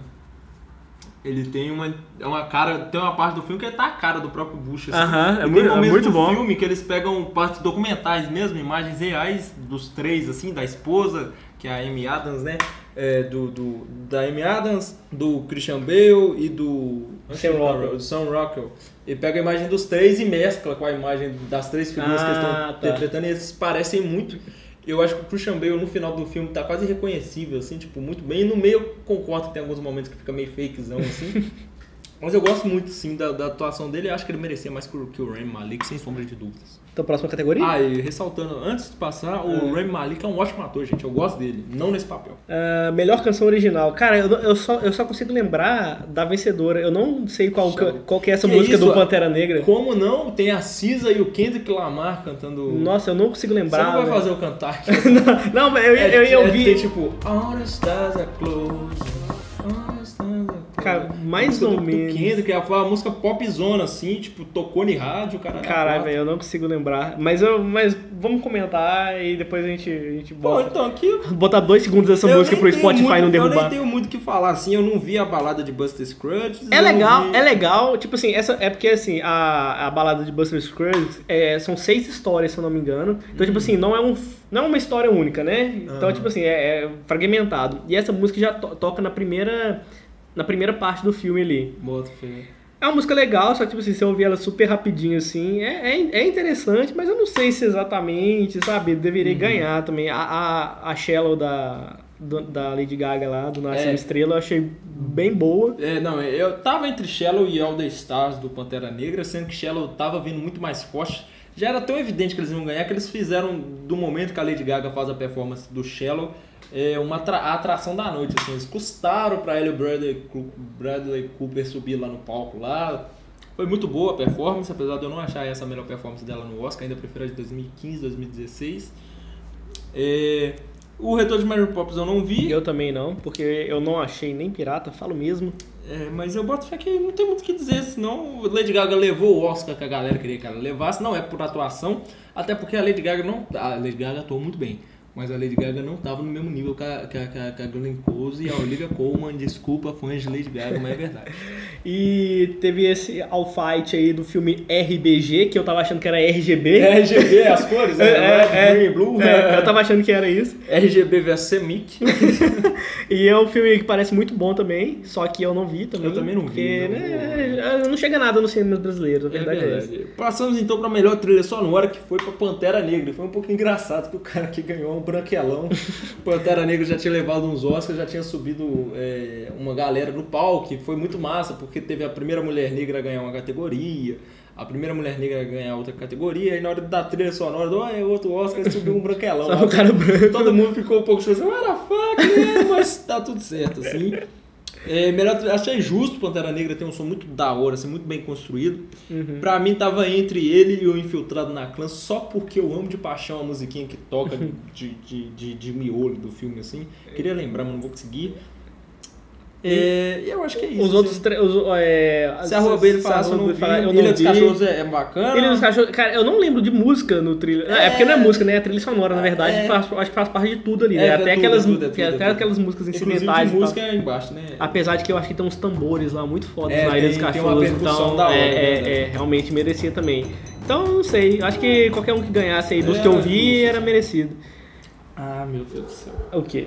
ele tem uma, é uma cara, tem uma parte do filme que ele tá a cara do próprio Bush. Assim. Aham, é, muito, é muito bom. filme que eles pegam partes documentais mesmo, imagens reais dos três, assim, da esposa, que é a Amy Adams, né? É, do, do, da Amy Adams, do Christian Bale e do Sam Rockwell. Sam Rockwell. E pega a imagem dos três e mescla com a imagem das três figuras ah, que estão tá. interpretando e eles parecem muito. Eu acho que o Christian Bale no final do filme tá quase reconhecível, assim, tipo, muito bem. E no meio eu concordo que tem alguns momentos que fica meio fakezão, assim. Mas eu gosto muito, sim, da, da atuação dele. Eu acho que ele merecia mais que o, que o Rami Malik, sem sombra de dúvidas. Então, próxima categoria? Ah, e ressaltando, antes de passar, o é. Rami Malik é um ótimo ator, gente. Eu gosto dele, não nesse papel. Uh, melhor canção original. Cara, eu, eu, só, eu só consigo lembrar da vencedora. Eu não sei qual, qual que é essa que música do Pantera Negra. Como não? Tem a Cisa e o Kendrick Lamar cantando. Nossa, eu não consigo lembrar. Você não vai fazer o cantar aqui. não, mas eu, é, eu, eu, eu é, vi. Tem tipo, All the stars are. Cara, mais ou menos. que é a música popzona, assim, tipo, tocou em rádio, cara. Caralho, velho, eu não consigo lembrar. Mas, eu, mas vamos comentar e depois a gente, a gente bota. Pô, então aqui. Botar dois segundos dessa eu música pro Spotify muito, não derrubar. Eu nem tenho muito o que falar, assim, eu não vi a balada de Buster Scruggs. É legal, vi... é legal. Tipo assim, essa, é porque assim, a, a balada de Buster Scruggs é, são seis histórias, se eu não me engano. Então, tipo assim, não é um não é uma história única, né? Então, uhum. tipo assim, é, é, fragmentado. E essa música já to toca na primeira na primeira parte do filme ali. Fé. É uma música legal, só que tipo assim, você ouvir ela super rapidinho assim, é, é, é interessante, mas eu não sei se exatamente, sabe, deveria uhum. ganhar também. A, a, a Shallow da, do, da Lady Gaga lá, do Nasce é. Estrela, eu achei bem boa. É, não, eu tava entre Shallow e All the Stars do Pantera Negra, sendo que Shallow tava vindo muito mais forte. Já era tão evidente que eles iam ganhar que eles fizeram, do momento que a Lady Gaga faz a performance do Shallow, é, uma a atração da noite. Assim. Eles custaram para ele o Bradley, Bradley Cooper subir lá no palco lá. Foi muito boa a performance, apesar de eu não achar essa a melhor performance dela no Oscar, ainda prefiro a de 2015, 2016. É, o Retorno de Mary Poppins eu não vi. Eu também não, porque eu não achei nem pirata, falo mesmo. É, mas eu boto fé que não tem muito o que dizer, senão Lady Gaga levou o Oscar que a galera queria que ela levasse, não é por atuação, até porque a Lady Gaga não. A Lady Gaga atuou muito bem. Mas a Lady Gaga não estava no mesmo nível que a, que a, que a, que a Glenn Close e a Olivia Colman. Desculpa, fãs de Lady Gaga, mas é verdade. e teve esse all fight aí do filme RBG, que eu tava achando que era RGB. RGB, as cores, né? É, é, Green Blue. É, eu tava achando que era isso. RGB vs Semic. e é um filme que parece muito bom também, só que eu não vi também. Eu também não porque, vi. Né, não chega nada no cinema brasileiro, a verdade é, verdade. é Passamos então pra melhor trilha sonora, que foi pra Pantera Negra. Foi um pouco engraçado que o cara que ganhou branquelão. Pantera Negra já tinha levado uns Oscars, já tinha subido é, uma galera no palco, que foi muito massa, porque teve a primeira mulher negra a ganhar uma categoria, a primeira mulher negra a ganhar outra categoria, e na hora da trilha sonora, oh, é outro Oscar, subiu um branquelão. O cara branco. Todo mundo ficou um pouco chocado, what the fuck, né? mas tá tudo certo, assim. É, melhor, achei justo Pantera Negra ter um som muito da hora, assim, muito bem construído. Uhum. Pra mim tava entre ele e o Infiltrado na Clã só porque eu amo de paixão a musiquinha que toca de, de, de, de miolo do filme, assim. Queria lembrar, mas não vou conseguir. É, eu acho que é isso. Os outros três. É, se a Rua Bailey faz, eu não vi. Eu Ilha dos Cachorros é, é, bacana. Ilha dos Cachorros, cara, eu não lembro de música no trilho. É, é porque não é música, né? É trilha sonora, na verdade. É. Faz, acho que faz parte de tudo ali, né? É, até, tudo, aquelas, tudo, tudo, até aquelas músicas incidentais. De música é embaixo, né? Apesar de que eu acho que tem uns tambores lá muito fodas na Ilha dos Cachorros. Então, hora, é, realmente merecia também. Então, não sei. Acho que qualquer um que ganhasse aí dos que eu vi era merecido. Ah, meu Deus do céu. O quê?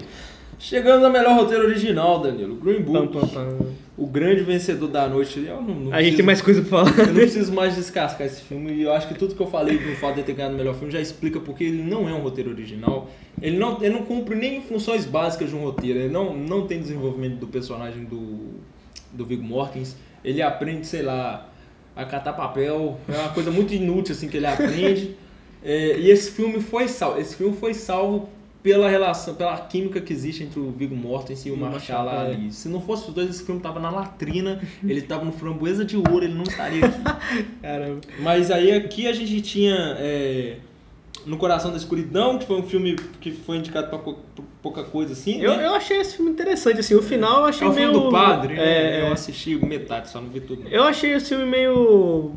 Chegamos ao melhor roteiro original, Danilo. Green Book. Pam, pam, pam. O grande vencedor da noite. Eu não, não a gente tem mais coisa pra falar. Eu não preciso mais descascar esse filme. E eu acho que tudo que eu falei do fato de ter ganhado o melhor filme já explica porque ele não é um roteiro original. Ele não, ele não cumpre nem funções básicas de um roteiro. Ele não, não tem desenvolvimento do personagem do, do Viggo Mortens. Ele aprende, sei lá, a catar papel. É uma coisa muito inútil assim que ele aprende. É, e esse filme foi salvo. Esse filme foi salvo pela relação, pela química que existe entre o Viggo Mortensen e o Marshall é. ali. Se não fosse os dois, esse filme tava na latrina, ele tava no framboesa de ouro, ele não estaria aqui. Caramba. Mas aí aqui a gente tinha é, No Coração da Escuridão, que foi um filme que foi indicado pra, pouca coisa assim. Eu, né? eu achei esse filme interessante, assim, o final eu achei é o meio... filme do padre, né? é, né? Eu assisti metade, só não vi tudo. Não. Eu achei esse filme meio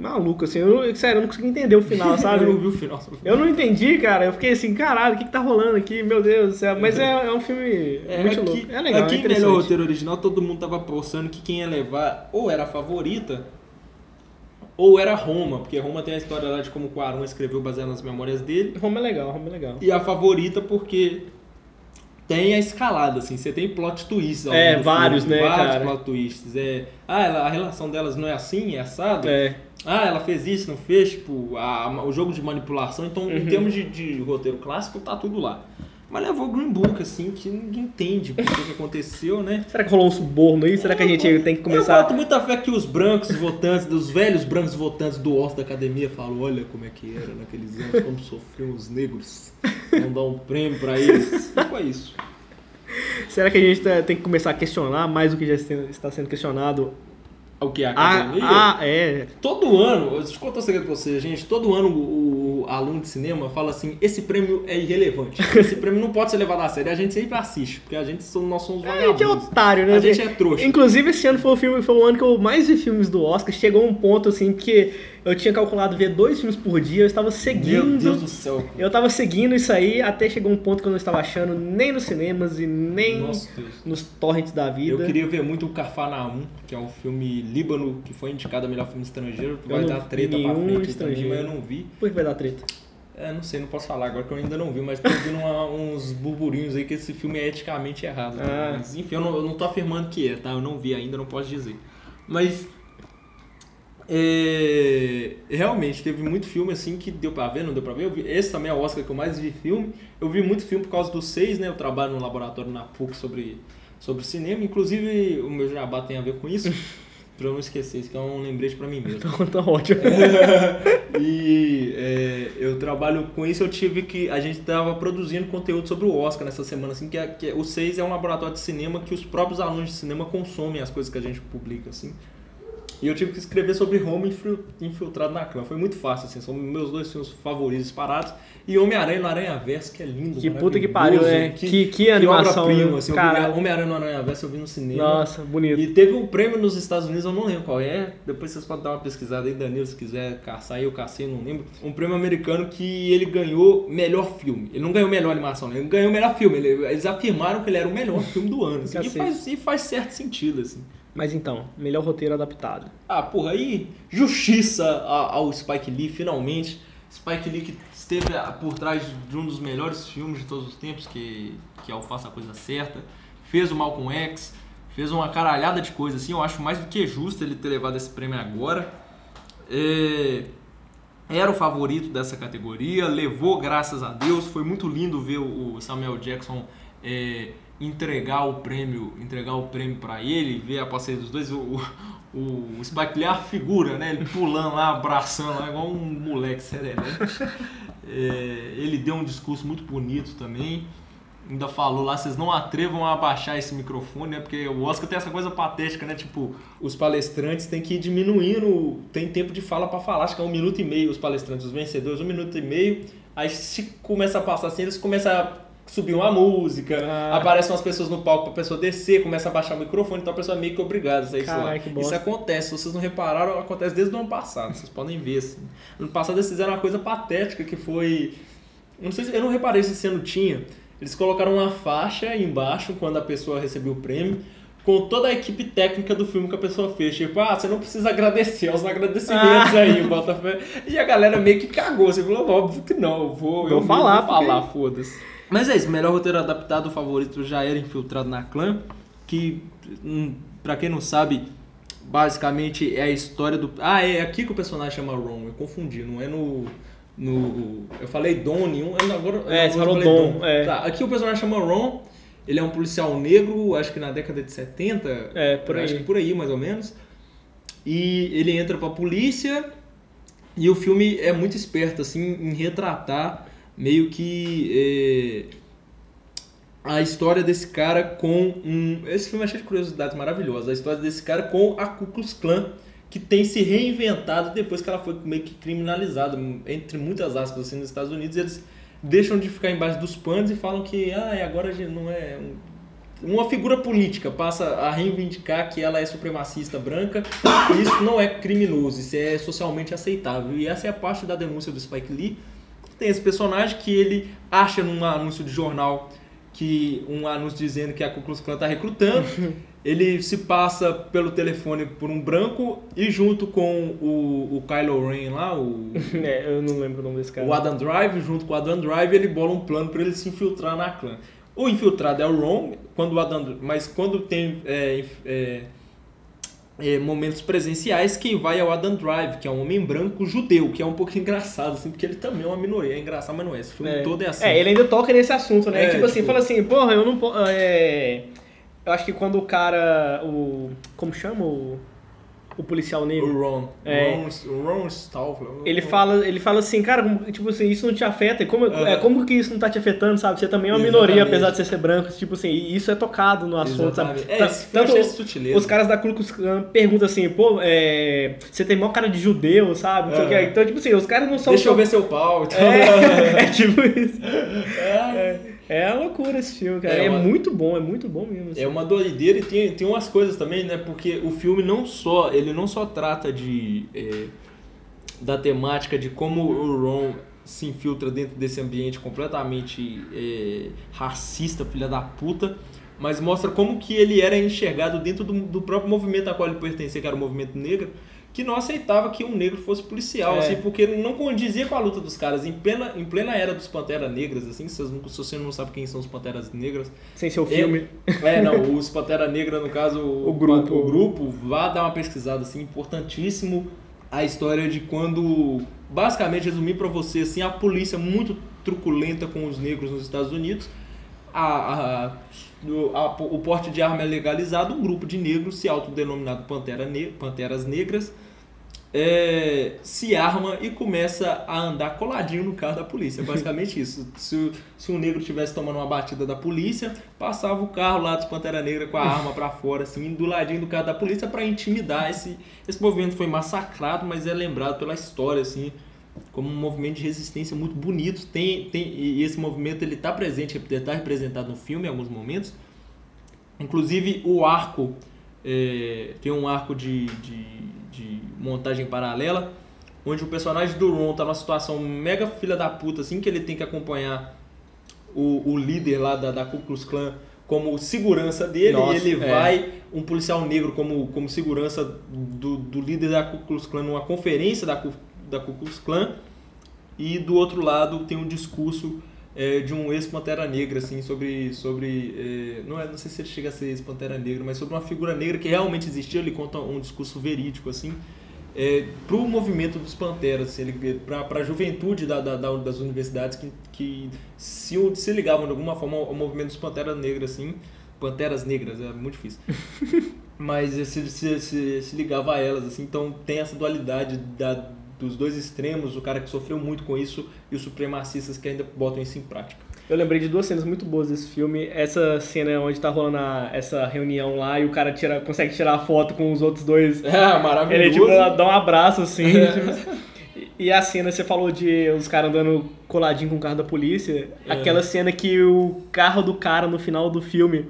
maluco, assim. Eu, sério, eu não consegui entender o final, sabe? eu não vi o final. Eu não entendi, cara. Eu fiquei assim, caralho, o que, que tá rolando aqui? Meu Deus do céu. Mas é, é um filme é, muito aqui, louco. É legal, Aqui é melhor roteiro original, todo mundo tava postando que quem ia levar ou era a favorita ou era Roma, porque Roma tem a história lá de como o Quaron escreveu baseado nas memórias dele. Roma é legal, Roma é legal. E a favorita porque tem a escalada, assim, você tem plot twists. É, vários, filme, né, Vários cara? plot twists. É, ah, ela, a relação delas não é assim, é assado? É. Ah, ela fez isso, não fez, tipo, a, o jogo de manipulação. Então, uhum. em termos de, de, roteiro clássico, tá tudo lá. Mas levou o Green Book, assim, que ninguém entende o que, aconteceu, né? Será que rolou um suborno aí? Será que a gente tem que começar... Eu boto muita fé que os brancos votantes, dos velhos brancos votantes do Oscar da academia falam, olha como é que era naqueles anos, como sofriam os negros. Vamos dar um prêmio pra eles. E foi isso. Será que a gente tá, tem que começar a questionar mais do que já está sendo questionado o que? A academia? Ah, é. Todo ano, deixa eu contar um segredo pra você, gente. Todo ano o, o, aluno de cinema fala assim: esse prêmio é irrelevante. Esse prêmio não pode ser levado a sério. A gente sempre assiste, porque a gente nós somos vagabundos. A gente é otário, né? A gente é trouxa. Inclusive, esse ano foi o, filme, foi o ano que eu mais vi filmes do Oscar. Chegou um ponto assim, porque eu tinha calculado ver dois filmes por dia, eu estava seguindo. Meu Deus do céu. Eu estava seguindo isso aí até chegou um ponto que eu não estava achando nem nos cinemas e nem nos torrents da vida. Eu queria ver muito o Cafarnaum, que é um filme líbano que foi indicado a melhor filme estrangeiro. Vai dar treta pra frente também, mas eu não vi. Por que vai dar treta? É, não sei, não posso falar agora que eu ainda não vi, mas tô ouvindo uma, uns burburinhos aí que esse filme é eticamente errado. Ah. Mas, enfim, eu não, eu não tô afirmando que é, tá? Eu não vi ainda, não posso dizer. Mas é, realmente, teve muito filme assim que deu pra ver, não deu pra ver. Vi, esse também é o Oscar que eu mais vi filme. Eu vi muito filme por causa dos seis, né? Eu trabalho no laboratório na PUC sobre, sobre cinema. Inclusive, o meu jabá tem a ver com isso. pra eu não esquecer, isso que é um lembrete pra mim mesmo. Então tá ótimo. e é, eu trabalho com isso, eu tive que. A gente tava produzindo conteúdo sobre o Oscar nessa semana, assim, que, é, que é, o seis é um laboratório de cinema que os próprios alunos de cinema consomem as coisas que a gente publica, assim. E eu tive que escrever sobre Roma infiltrado na cama. Foi muito fácil, assim. São meus dois filmes favoritos parados. E Homem-Aranha no Aranha Verso, que é lindo. Que puta que pariu, né? Que, que, que animação. Que prima, assim, Homem-Aranha no Aranha Verso eu vi no cinema. Nossa, bonito. E teve um prêmio nos Estados Unidos, eu não lembro qual é. Depois vocês podem dar uma pesquisada aí, Danilo, se quiser caçar. Eu cacei, não lembro. Um prêmio americano que ele ganhou melhor filme. Ele não ganhou melhor animação, né? ele ganhou melhor filme. Eles afirmaram que ele era o melhor filme do ano. Assim, e, faz, e faz certo sentido, assim. Mas então, melhor roteiro adaptado. Ah, porra, aí justiça ao Spike Lee, finalmente. Spike Lee que esteve por trás de um dos melhores filmes de todos os tempos, que, que é o Faça a Coisa Certa. Fez o Malcolm X, fez uma caralhada de coisas assim. Eu acho mais do que justo ele ter levado esse prêmio agora. É, era o favorito dessa categoria, levou, graças a Deus. Foi muito lindo ver o Samuel Jackson é, entregar o prêmio, entregar o prêmio para ele, ver a parceria dos dois, o, o, o figura, né? Ele pulando lá, abraçando lá, igual um moleque sereno. É, ele deu um discurso muito bonito também. Ainda falou lá, vocês não atrevam a abaixar esse microfone, né? Porque o Oscar tem essa coisa patética, né? Tipo, os palestrantes têm que ir diminuindo, tem tempo de fala para falar, acho que é um minuto e meio os palestrantes, os vencedores, um minuto e meio. Aí se começa a passar assim, eles começam a subir uma música, ah. aparecem umas pessoas no palco pra pessoa descer, começa a baixar o microfone, então a pessoa é meio que obrigada a sair lá. Isso acontece, se vocês não repararam, acontece desde o ano passado, vocês podem ver assim. No ano passado eles fizeram uma coisa patética que foi. Não sei se eu não reparei se esse ano tinha. Eles colocaram uma faixa embaixo quando a pessoa recebeu o prêmio com toda a equipe técnica do filme que a pessoa fez. Tipo, ah, você não precisa agradecer, os agradecimentos ah. aí, Botafé. E a galera meio que cagou. Você falou, óbvio que não, eu vou, vou eu falar, vou falar, foda-se. Mas é isso, melhor roteiro adaptado, o favorito já era Infiltrado na Clã, que, hum, pra quem não sabe, basicamente é a história do... Ah, é aqui que o personagem chama Ron, eu confundi, não é no... no eu falei Don, um, agora... É, você falou Don, Don. É. Tá, aqui o personagem chama Ron, ele é um policial negro, acho que na década de 70, é, por aí. acho que por aí mais ou menos, e ele entra pra polícia e o filme é muito esperto, assim, em retratar meio que é, a história desse cara com um. Esse filme é cheio de curiosidades maravilhosas. A história desse cara com a Ku Klux Klan, que tem se reinventado depois que ela foi meio que criminalizada, entre muitas aspas, assim, nos Estados Unidos. Eles deixam de ficar embaixo dos panos e falam que ah, agora não é. Uma figura política passa a reivindicar que ela é supremacista branca isso não é criminoso, isso é socialmente aceitável. E essa é a parte da denúncia do Spike Lee tem esse personagem que ele acha num anúncio de jornal que um anúncio dizendo que a Ku Klux Klan está recrutando. ele se passa pelo telefone por um branco e junto com o, o Kylo Ren lá, o... é, eu não lembro o nome desse cara. O Adam Drive, junto com o Adam Drive, ele bola um plano para ele se infiltrar na clã. O infiltrado é o Ron, quando o Adam, mas quando tem é, é, é, momentos presenciais, quem vai é o Adam Drive, que é um homem branco judeu, que é um pouco engraçado, assim, porque ele também é uma minoria. É engraçado, mas não é. Esse filme é. todo é assim. É, ele ainda toca nesse assunto, né? É, tipo assim, tipo... fala assim, porra, eu não. É... Eu acho que quando o cara. O. Como chama? O o policial negro. O Ron. É, Ron, Ron. Ele fala, ele fala assim, cara, tipo assim, isso não te afeta. Como, é, como que isso não tá te afetando, sabe? Você também é uma Exatamente. minoria, apesar de você ser branco. Tipo assim, isso é tocado no assunto, Exatamente. sabe? É, Tanto os, os caras da Ku Klux Klan perguntam assim, pô, é, você tem maior cara de judeu, sabe? É. Então, tipo assim, os caras não são... Deixa só... eu ver seu pau. Então. É, é tipo isso. É. É loucura esse filme, cara. É, é uma... muito bom, é muito bom mesmo. Assim. É uma doideira e tem, tem umas coisas também, né? Porque o filme não só, ele não só trata de é, da temática de como o Ron se infiltra dentro desse ambiente completamente é, racista, filha da puta, mas mostra como que ele era enxergado dentro do, do próprio movimento a qual ele pertencia, que era o movimento negro que não aceitava que um negro fosse policial, é. assim, porque não condizia com a luta dos caras. Em plena, em plena era dos Panteras Negras, assim, se você não sabe quem são os Panteras Negras... Sem seu filme. É, é não, os Pantera Negra, no caso, o, o grupo. O grupo, vá dar uma pesquisada, assim, importantíssimo a história de quando, basicamente, resumir para você, assim, a polícia muito truculenta com os negros nos Estados Unidos, a, a, a, o porte de arma é legalizado, um grupo de negros, se autodenominado Pantera ne Panteras Negras, é, se arma e começa a andar coladinho no carro da polícia. Basicamente isso. Se, se um negro estivesse tomando uma batida da polícia, passava o carro lá dos Pantera Negra com a arma para fora, assim, do ladinho do carro da polícia para intimidar. Esse, esse movimento foi massacrado, mas é lembrado pela história, assim, como um movimento de resistência muito bonito. Tem, tem, e esse movimento ele está presente, está representado no filme em alguns momentos. Inclusive o arco, é, tem um arco de, de, de, montagem paralela, onde o personagem do Ron está numa situação mega filha da puta, assim, que ele tem que acompanhar o, o líder lá da, da Ku Klux Klan como segurança dele Nossa, e ele é. vai, um policial negro como, como segurança do, do líder da Ku Klux Klan numa conferência da Ku da Ku Klux Klan e do outro lado tem um discurso é, de um ex-Pantera Negra, assim, sobre... sobre é, não, é, não sei se ele chega a ser ex-Pantera Negra, mas sobre uma figura negra que realmente existiu, ele conta um discurso verídico, assim, é, para o movimento dos Panteras, assim, para a juventude da, da, das universidades que, que se, se ligavam de alguma forma ao movimento dos Panteras Negras, assim, Panteras Negras, é muito difícil. Mas se, se, se, se ligava a elas, assim, então tem essa dualidade da, dos dois extremos, o cara que sofreu muito com isso e os supremacistas que ainda botam isso em prática. Eu lembrei de duas cenas muito boas desse filme. Essa cena onde tá rolando a, essa reunião lá e o cara tira, consegue tirar a foto com os outros dois. É, maravilhoso. Ele tipo, dá um abraço assim. É. Tipo, e a cena, você falou de os caras andando coladinho com o carro da polícia. É. Aquela cena que o carro do cara no final do filme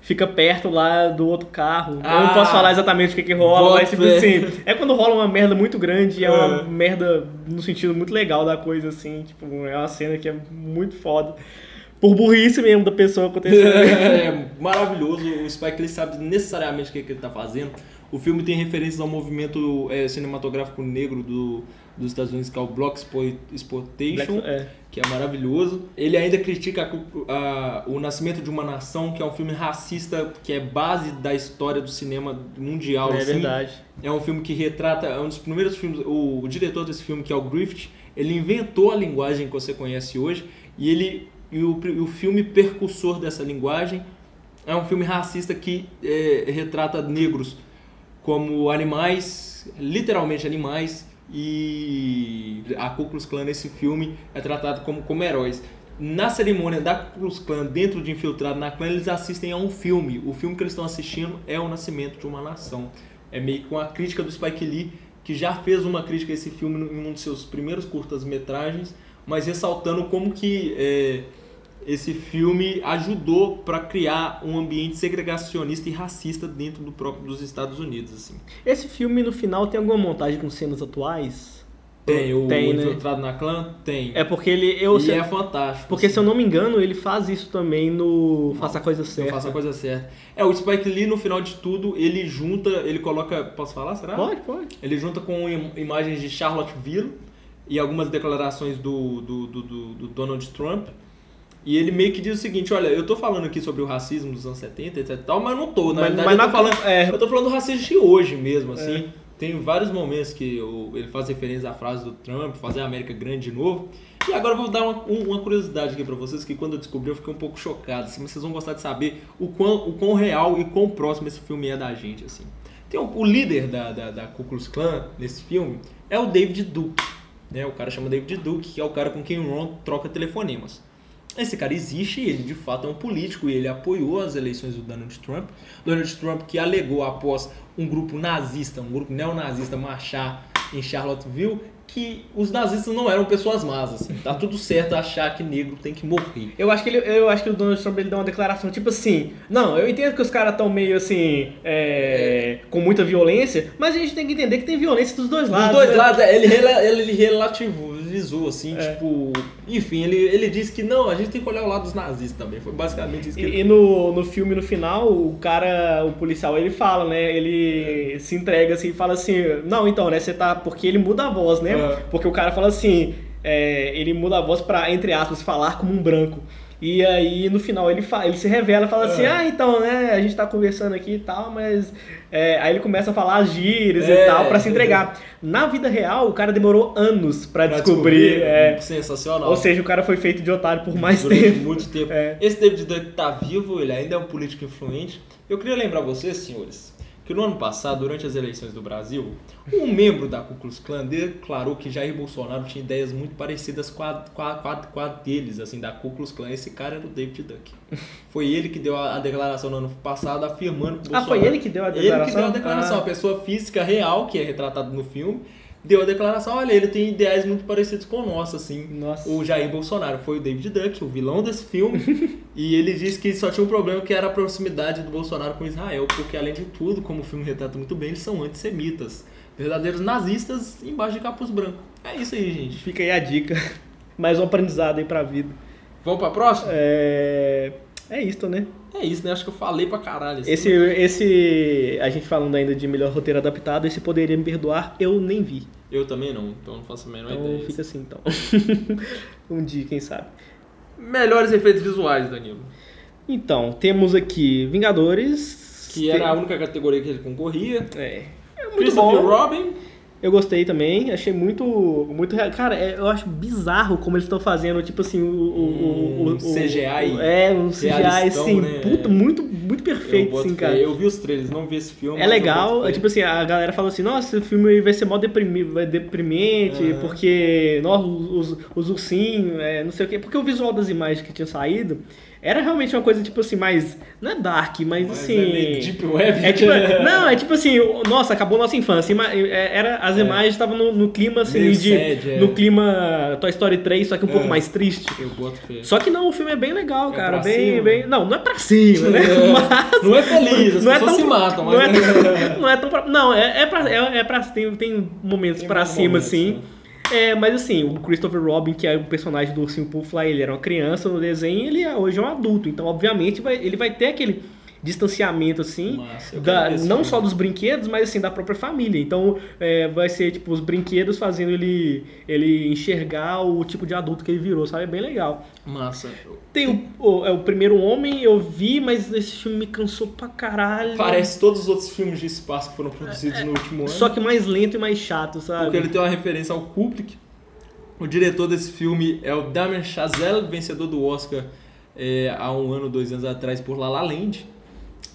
fica perto lá do outro carro. Ah, eu não posso falar exatamente o que, que rola, mas tipo assim, é quando rola uma merda muito grande e é uma é. merda no sentido muito legal da coisa, assim, tipo, é uma cena que é muito foda. Por burrice mesmo da pessoa acontecendo. é, maravilhoso, o Spike Lee sabe necessariamente o que, que ele tá fazendo. O filme tem referências ao movimento é, cinematográfico negro do, dos Estados Unidos, que é o Block Exploitation, é. que é maravilhoso. Ele ainda critica a, a, o Nascimento de uma Nação, que é um filme racista, que é base da história do cinema mundial. É assim. verdade. É um filme que retrata, é um dos primeiros filmes, o, o diretor desse filme, que é o Griffith, ele inventou a linguagem que você conhece hoje, e ele e o, o filme percussor dessa linguagem é um filme racista que é, retrata negros como animais, literalmente animais, e a Ku Klux Klan nesse filme é tratado como, como heróis. Na cerimônia da Ku Klux Klan, dentro de Infiltrado na Klan, eles assistem a um filme. O filme que eles estão assistindo é O Nascimento de uma Nação. É meio que uma crítica do Spike Lee, que já fez uma crítica a esse filme em um dos seus primeiros curtas-metragens, mas ressaltando como que é, esse filme ajudou para criar um ambiente segregacionista e racista dentro do próprio dos Estados Unidos assim. Esse filme no final tem alguma montagem com cenas atuais? Tem, o, tem, né? Infiltrado na Clã? Tem. É porque ele. Eu, e se, é fantástico. Porque assim. se eu não me engano, ele faz isso também no Faça a Coisa Certa. Faça a Coisa Certa. É, o Spike Lee, no final de tudo, ele junta. Ele coloca. Posso falar? Será? Pode, pode. Ele junta com imagens de Charlottesville e algumas declarações do, do, do, do Donald Trump e ele meio que diz o seguinte, olha, eu tô falando aqui sobre o racismo dos anos 70, etc tal, mas não tô, na mas, verdade mas eu, tô falando, é, eu tô falando do racismo de hoje mesmo, assim. É. Tem vários momentos que eu, ele faz referência à frase do Trump, fazer a América grande de novo. E agora eu vou dar uma, uma curiosidade aqui para vocês, que quando eu descobri eu fiquei um pouco chocado, assim, mas vocês vão gostar de saber o quão, o quão real e quão próximo esse filme é da gente, assim. Tem o, o líder da, da, da Ku Klux Klan nesse filme é o David Duke, né? O cara chama David Duke, que é o cara com quem o Ron troca telefonemas. Esse cara existe, ele de fato é um político e ele apoiou as eleições do Donald Trump. Donald Trump que alegou após um grupo nazista, um grupo neonazista marchar em Charlottesville que os nazistas não eram pessoas más, assim. Tá tudo certo achar que negro tem que morrer. Eu acho que, ele, eu acho que o Donald Trump ele deu uma declaração tipo assim: não, eu entendo que os caras estão meio assim, é, com muita violência, mas a gente tem que entender que tem violência dos dois lados. Dos dois né? lados, é, ele, ele relativizou, assim, é. tipo. Enfim, ele, ele disse que não, a gente tem que olhar o lado dos nazistas também. Foi basicamente isso que e, ele... e no, no filme, no final, o cara, o policial, ele fala, né? Ele se entrega assim e fala assim: não, então, né? Você tá. Porque ele muda a voz, né? Porque o cara fala assim, é, ele muda a voz pra, entre aspas, falar como um branco. E aí no final ele, fala, ele se revela fala assim, é. ah, então, né, a gente tá conversando aqui e tal, mas. É, aí ele começa a falar as gírias é, e tal para se entregar. Na vida real, o cara demorou anos para descobrir. descobrir é, sensacional. Ou seja, o cara foi feito de otário por mais Durante tempo. muito tempo. É. Esse David Duck tá vivo, ele ainda é um político influente. Eu queria lembrar vocês, senhores, que no ano passado, durante as eleições do Brasil, um membro da Ku Klux Klan declarou que Jair Bolsonaro tinha ideias muito parecidas com a, com a, com a, com a deles, assim, da Ku Klux Klan. Esse cara era o David Duck. Foi ele que deu a, a declaração no ano passado, afirmando que Bolsonaro... Ah, foi ele que deu a declaração? Ele que deu a declaração, ah. a pessoa física real, que é retratada no filme, deu a declaração, olha, ele tem ideais muito parecidos com o nosso, assim. Nossa. O Jair Bolsonaro foi o David Duck, o vilão desse filme, e ele disse que só tinha um problema que era a proximidade do Bolsonaro com Israel, porque além de tudo, como o filme retrata muito bem, eles são antissemitas. Verdadeiros nazistas embaixo de capuz brancos. É isso aí, gente. Fica aí a dica. Mais um aprendizado aí pra vida. Vamos pra próxima? É... É isso, né? É isso, né? Acho que eu falei pra caralho. Assim. Esse, esse, a gente falando ainda de melhor roteiro adaptado, esse Poderia Me Perdoar, eu nem vi. Eu também não, então não faço a menor então, ideia. fica assim, então. um dia, quem sabe. Melhores efeitos visuais, Danilo. Então, temos aqui Vingadores. Que era a única categoria que ele concorria. É. É muito bom. Robin. Eu gostei também, achei muito. muito Cara, é, eu acho bizarro como eles estão fazendo, tipo assim, o. o, o, o CGI. O, é, um CGI, assim, né? puta, muito, muito perfeito, assim, cara. Eu vi os trailers, não vi esse filme. É legal, é, tipo assim, a galera fala assim, nossa, esse filme vai ser mó deprimi vai deprimente, uhum. porque, nossa, os, os ursinhos, é, não sei o quê. Porque o visual das imagens que tinha saído era realmente uma coisa, tipo assim, mais. Não é dark, mas, mas assim. É deep web. É tipo, não, é tipo assim, nossa, acabou nossa infância. É, era, as é. imagens estavam no, no, clima assim, Meio de. Sad, é. No clima Toy Story 3, só que um pouco é. mais triste. Eu boto fé. Só que não, o filme é bem legal, cara. bem, cima. bem. Não, não é pra cima, né? Mas, não é feliz, as não pessoas é tão, se matam, mas. Não é tão, não é tão pra, Não, é, é pra. É, é pra tem, tem momentos tem pra cima, momentos, assim. Né? É, mas assim, o Christopher Robin, que é o personagem do Ursinho Puff lá, ele era uma criança no desenho ele é, hoje é um adulto. Então, obviamente, vai, ele vai ter aquele. Distanciamento, assim, da, não só dos brinquedos, mas assim, da própria família. Então, é, vai ser, tipo, os brinquedos fazendo ele, ele enxergar o tipo de adulto que ele virou, sabe? É bem legal. Massa. Tem o, o, é o Primeiro Homem, eu vi, mas esse filme me cansou pra caralho. Parece todos os outros filmes de espaço que foram produzidos é, no último ano. Só que mais lento e mais chato, sabe? Porque ele tem uma referência ao Kubrick. O diretor desse filme é o Damien Chazelle, vencedor do Oscar é, há um ano, dois anos atrás por La La Land.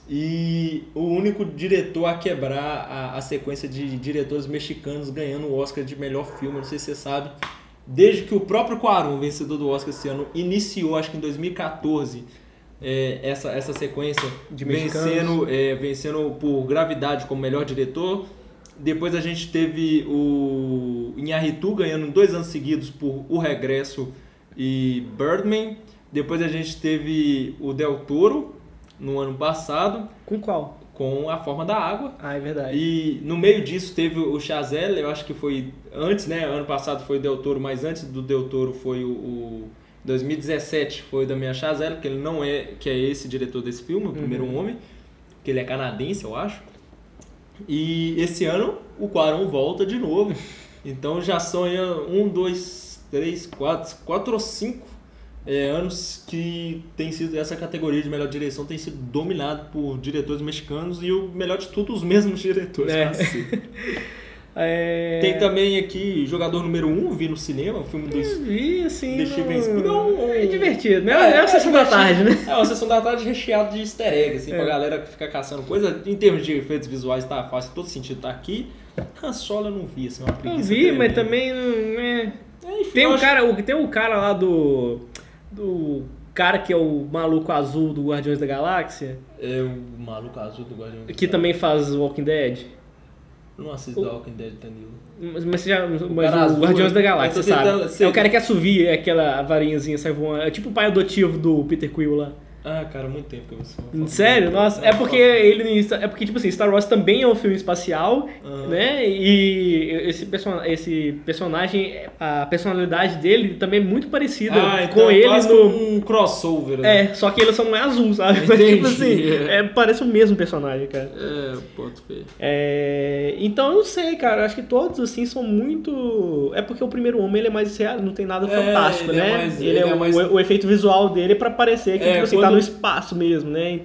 E o único diretor a quebrar a, a sequência de diretores mexicanos ganhando o Oscar de melhor filme, não sei se você sabe. Desde que o próprio Cuarón, vencedor do Oscar esse ano, iniciou, acho que em 2014, é, essa, essa sequência de vencendo, é, vencendo por Gravidade como melhor diretor. Depois a gente teve o Inharritu ganhando dois anos seguidos por O Regresso e Birdman. Depois a gente teve o Del Toro no ano passado. Com qual? Com A Forma da Água. Ah, é verdade. E no meio disso teve o Chazelle, eu acho que foi antes, né? Ano passado foi o Del Toro, mas antes do Del Toro foi o, o 2017 foi da minha Chazelle, que ele não é, que é esse diretor desse filme, o primeiro uhum. homem, que ele é canadense, eu acho. E esse ano o Quaron volta de novo. Então já são um, dois, três, quatro, quatro ou cinco é, anos que tem sido essa categoria de melhor direção tem sido dominado por diretores mexicanos e o melhor de tudo os mesmos diretores. É. É... Tem também aqui Jogador Número 1, um, vi no cinema, o filme do Vi, assim. De Steven Spielberg. É divertido, né? É, é uma sessão da tarde, né? É uma sessão da tarde recheada de easter egg, assim, é. pra galera que fica caçando coisa. Em termos de efeitos visuais, tá fácil, todo sentido tá aqui. Han Solo eu não vi, assim, uma preguiça. Não vi, mas também não é... é enfim, tem, um acho... cara, tem um cara lá do... do cara que é o maluco azul do Guardiões da Galáxia. É o maluco azul do Guardiões da Que também faz Walking Dead. Não assisto o... Walking Dead, Danilo. Mas, mas você já. Mas o, azul, Guardiões da Galáxia, sabe? É o cara que assovia aquela varinhazinha, sai voando. É tipo o pai adotivo do Peter Quill lá. Ah, cara, muito tempo que eu vi Sério? Nossa, é porque ele. É porque, tipo assim, Star Wars também é um filme espacial, uhum. né? E esse, person esse personagem, a personalidade dele também é muito parecida ah, então com ele no. um crossover. Né? É, só que ele só não é azul, sabe? Mas, tipo assim, é. É, parece o mesmo personagem, cara. É, pode ver. É, então eu não sei, cara. Acho que todos, assim, são muito. É porque o primeiro homem ele é mais real, não tem nada é, fantástico, é né? É mais, ele, ele, é, é mais... o, o, efeito visual dele é pra parecer que, tipo assim, tá no espaço mesmo, né?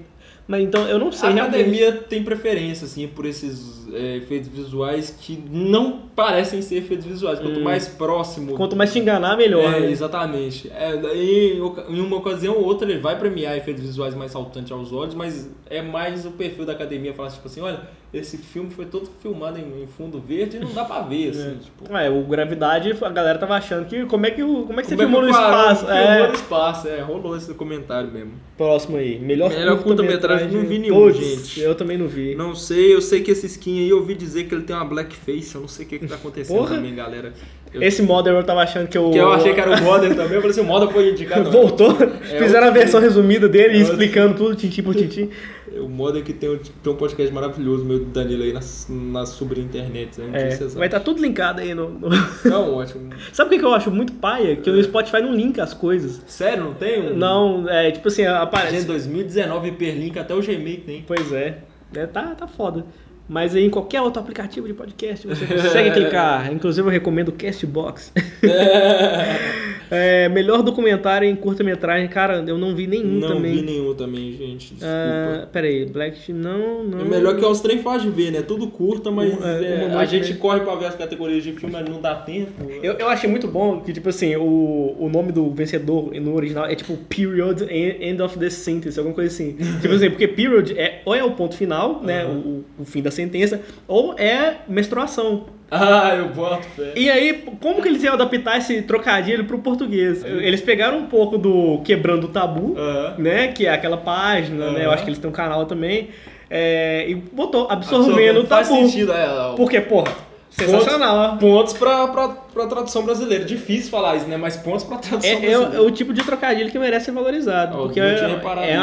Mas então eu não sei. A academia realmente. tem preferência assim por esses é, efeitos visuais que não parecem ser efeitos visuais. Quanto hum. mais próximo. Quanto mais te enganar, melhor. É, né? exatamente. É, daí, em uma ocasião ou outra ele vai premiar efeitos visuais mais saltantes aos olhos, mas é mais o perfil da academia falar tipo assim, olha, esse filme foi todo filmado em, em fundo verde e não dá pra ver, assim, é. tipo. É, o Gravidade, a galera tava achando que como é que, como é que você como filmou é que no espaço? Filmou é. no espaço, é, rolou esse comentário mesmo. Próximo aí, melhor, melhor curta-metragem, não vi nenhum, Puts, gente. Eu também não vi. Não sei, eu sei que esse skin aí eu ouvi dizer que ele tem uma blackface, eu não sei o que que tá acontecendo Porra. também, galera. Eu... Esse Modern eu tava achando que eu... Que eu achei que era o Modern também, eu falei assim, o Modern foi indicado. Voltou, é fizeram a versão resumida dele, é explicando tudo, tintim por tintim. O Modern que tem um, tem um podcast maravilhoso, meu do Danilo aí, na, na sobre internet. Né? É, vai estar tá tudo linkado aí no... no... Não, ótimo. Sabe o que eu acho muito paia? Que é. o Spotify não linka as coisas. Sério, não tem? Um... Não, é tipo assim, aparece... Gente, 2019 hiperlink, até o Gmail tem. Pois é. é tá, tá foda. Mas aí em qualquer outro aplicativo de podcast você consegue clicar. Inclusive eu recomendo o Castbox. é, melhor documentário em curta-metragem, cara, eu não vi nenhum não também. Não vi nenhum também, gente. Desculpa. Uh, peraí, Black não, não. É melhor que os trem faz de ver, né? Tudo curta, mas um, é, é, a gente corre pra ver as categorias de filme, mas não dá tempo. Eu, eu achei muito bom que, tipo assim, o, o nome do vencedor no original é tipo Period End of the Sentence, alguma coisa assim. tipo assim, porque Period é, ou é o ponto final, né? O, o fim da sentença, ou é menstruação. Ah, eu boto fé. E aí, como que eles iam adaptar esse trocadilho pro português? Eles pegaram um pouco do Quebrando o Tabu, né? Que é aquela página, né? Eu acho que eles têm um canal também. É, e botou, absorvendo o tabu. Faz sentido, é. Porque, porra, sensacional. Pontos, pontos pra, pra, pra tradução brasileira. Difícil falar isso, né? Mas pontos pra tradução é, brasileira. É, o tipo de trocadilho que merece ser valorizado. Oh, porque é,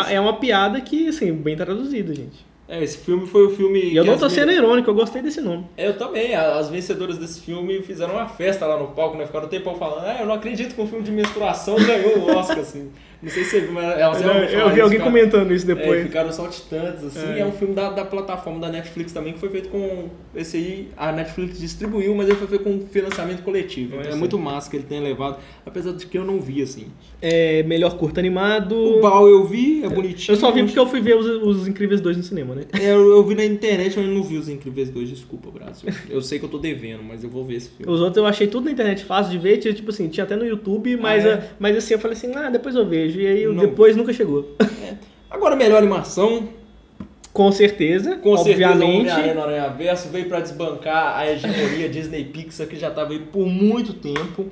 é, é, uma piada que, assim, bem traduzida, gente. É, esse filme foi o filme. E eu não tô sendo irônico, eu gostei desse nome. Eu também. As vencedoras desse filme fizeram uma festa lá no palco, né? Ficaram um tempão falando, ah, eu não acredito que um filme de menstruação ganhou o Oscar, assim. Não sei se você viu, mas elas Eu, eu vi alguém comentando isso depois. É, ficaram saltitantes, assim. É, é um filme da, da plataforma da Netflix também, que foi feito com. Esse aí, a Netflix distribuiu, mas ele foi feito com financiamento coletivo. Então é muito massa que ele tenha levado, apesar de que eu não vi, assim. É, melhor curto animado. O Bal eu vi, é bonitinho. Eu só vi porque eu fui ver os, os Incríveis 2 no cinema, né? É, eu, eu vi na internet, mas não vi os Incríveis 2, desculpa, Brasil. Eu sei que eu tô devendo, mas eu vou ver esse filme. Os outros eu achei tudo na internet fácil de ver, tinha, tipo assim, tinha até no YouTube, mas, ah, é? mas assim, eu falei assim, ah, depois eu vejo. E aí não. depois nunca chegou. É. Agora, melhor animação, com certeza, Com obviamente. certeza, o Homem-Aranha Verso veio para desbancar a hegemonia Disney Pixar, que já estava aí por muito tempo.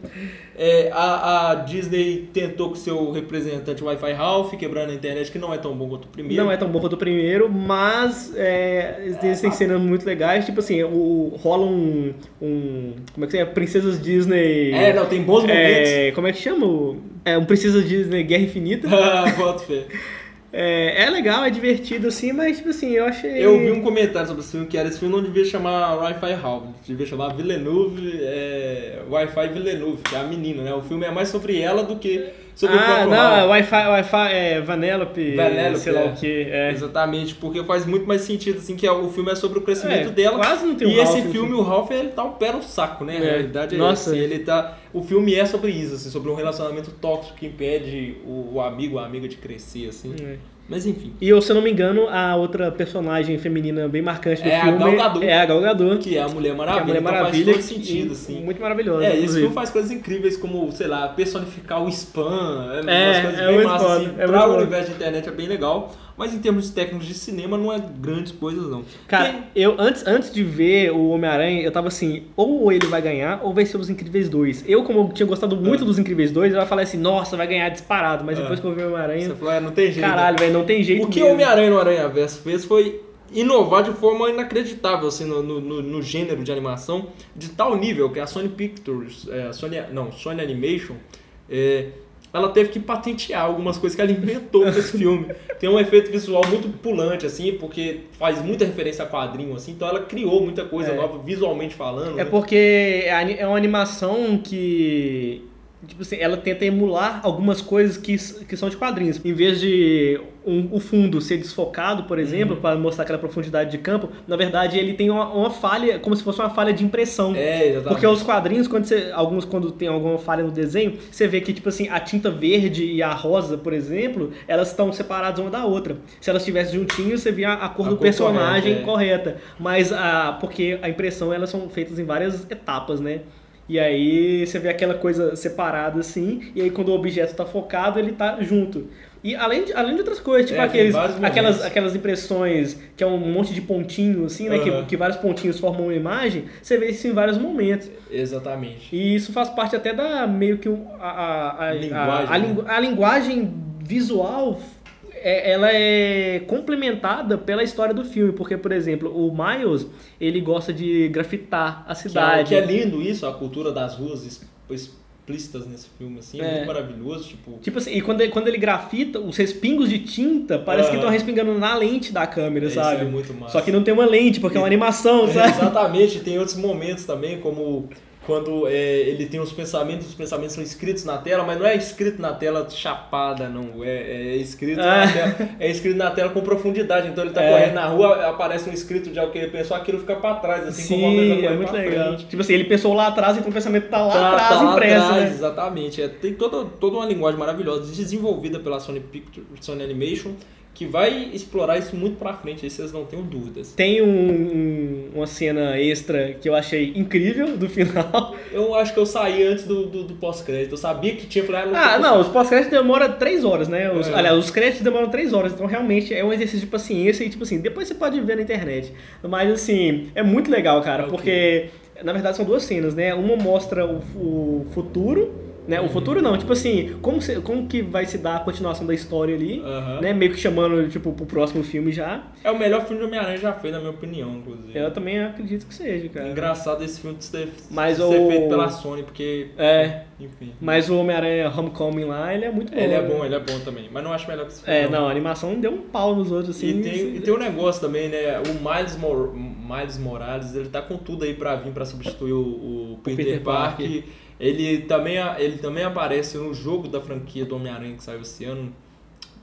É, a, a, Disney tentou com seu representante Wi-Fi Ralph, quebrando a internet, que não é tão bom quanto o primeiro. Não é tão bom quanto o primeiro, mas é, eles têm cenas muito legais. Tipo assim, o, rola um, um. Como é que é? Princesas Disney. É, não, tem bons momentos. É, como é que chama? É um Princesas Disney Guerra Infinita. Ah, Boto fé. É, é legal, é divertido assim, mas tipo assim, eu achei. Eu vi um comentário sobre esse filme que era esse filme não devia chamar Wi-Fi Half, devia chamar Villeneuve, é, Wi-Fi Villeneuve, que é a menina, né? O filme é mais sobre ela do que sobre ah, o próprio não, Wi-Fi, Wi-Fi é Vanellope, Vanellope sei lá é. o que. É. Exatamente, porque faz muito mais sentido assim que é, o filme é sobre o crescimento É, dela. quase não tem um E esse Ralph, filme, assim. o Ralph, ele tá um pé no saco, né? É. Na realidade é Nossa. esse, ele tá. O filme é sobre isso, assim, sobre um relacionamento tóxico que impede o, o amigo, a amiga de crescer, assim. Mas enfim. E eu, se eu não me engano, a outra personagem feminina bem marcante do É a filme Gal Gadot. é a Gal Gadot. Que é a Mulher que é Maravilha. a Mulher então Maravilha. Faz todo que- sentido, assim. Muito maravilhosa. É, e esse inclusive. filme faz coisas incríveis como, sei lá, personificar o spam, é, É, umas coisas é bem massas, assim, é pra o universo de internet é bem legal, mas em termos técnicos de cinema não é grandes coisas não. Cara, Quem- eu antes, antes de ver o Homem-Aranha, eu tava assim, ou ele vai ganhar, ou vai ser os Incríveis 2. Eu, como eu tinha gostado muito Ah. dos Incríveis 2, eu falar assim, nossa, vai ganhar disparado. Mas Ah. depois que eu vi o você Homem-Aranha, falou, é, não tem jeito. caralho, velho, não tem jeito O que o. Homem-Aranha no Aranha Verso fez foi inovar de forma inacreditável assim, no, no, no- no gênero de animação, de tal nível que a Sony Pictures, é, a Sony, não, Sony Animation, é, ela teve que patentear algumas coisas que ela inventou para esse filme. Tem um efeito visual muito pulante, assim, porque faz muita referência a quadrinho, assim, então ela criou muita coisa É. nova, visualmente falando. É né? porque é é uma animação que. Tipo assim, ela tenta emular algumas coisas que, que são de quadrinhos. Em vez de um- o fundo ser desfocado, por exemplo, para mostrar aquela profundidade de campo, na verdade ele tem uma, uma falha, como se fosse uma falha de impressão. É, exatamente. Porque os quadrinhos, quando você, alguns quando tem alguma falha no desenho, você vê que tipo assim, a tinta verde e a rosa, por exemplo, elas estão separadas uma da outra. Se elas estivessem juntinhas, você via a cor A do cor personagem correta, é. correta. Mas a porque a impressão elas são feitas em várias etapas, né? E aí você vê aquela coisa separada assim, e aí quando o objeto está focado, ele tá junto. E além de, além de outras coisas, tipo É, aqueles, aquelas, aquelas impressões que é um monte de pontinho, assim, né? Aham. Que, que vários pontinhos formam uma imagem, você vê isso em vários momentos. Exatamente. E isso faz parte até da meio que a, a, a, Linguagem, a, a né? a linguagem visual é- ela é complementada pela história do filme, porque, por exemplo, o Miles, ele gosta de grafitar a Que é, cidade. que é lindo isso, a cultura das ruas explícitas nesse filme, assim, é, É. muito maravilhoso, tipo... Tipo assim, e quando ele, quando ele grafita, os respingos de tinta parece que estão respingando na lente da câmera, Isso sabe? é muito massa. Só que não tem uma lente, porque é uma animação, sabe? Exatamente, tem outros momentos também, como quando é, ele tem os pensamentos, os pensamentos são escritos na tela, mas não é escrito na tela chapada, não. É, é escrito Ah. na tela, é escrito na tela com profundidade. Então ele tá É. correndo na rua, aparece um escrito de algo que ele pensou, aquilo fica pra trás, assim, Sim, é correndo muito legal. frente. Tipo assim, ele pensou lá atrás, então o pensamento tá lá Tá- atrás tá lá impresso, atrás, né? Exatamente. É, tem toda, toda uma linguagem maravilhosa, desenvolvida pela Sony Pictures, Sony Animation, que vai explorar isso muito pra frente, aí vocês não tenham dúvidas. Tem um- um- uma cena extra que eu achei incrível do final. Eu acho que eu saí antes do, do, do pós-crédito. Eu sabia que tinha, falei, ah, não Ah, não, os pós-créditos demoram 3 horas, né? Os, É. Aliás, os créditos demoram 3 horas, então realmente é um exercício de paciência e, tipo assim, depois você pode ver na internet. Mas, assim, é muito legal, cara, porque, na verdade, são duas cenas, né? Uma mostra o, o futuro, né? O Uhum. futuro não, tipo assim, como, se- como que vai se dar a continuação da história ali, Aham. né? Meio que chamando, tipo, pro próximo filme já. É o melhor filme de Homem-Aranha já feito, na minha opinião, inclusive. Eu também acredito que seja, cara. É engraçado esse filme ser, Mas ser o- feito pela Sony, porque É. enfim. Mas o Homem-Aranha Homecoming lá, ele é muito bom. Ele é bom, ele é bom também. Mas não acho melhor que esse filme. É, não, a animação deu um pau nos outros, assim. E tem, e tem um negócio também, né? O Miles, Mor Miles Morales, ele tá com tudo aí pra vir pra substituir o, o Peter, Peter Parker. Parker. Ele também, ele também aparece no jogo da franquia do Homem-Aranha que saiu esse ano.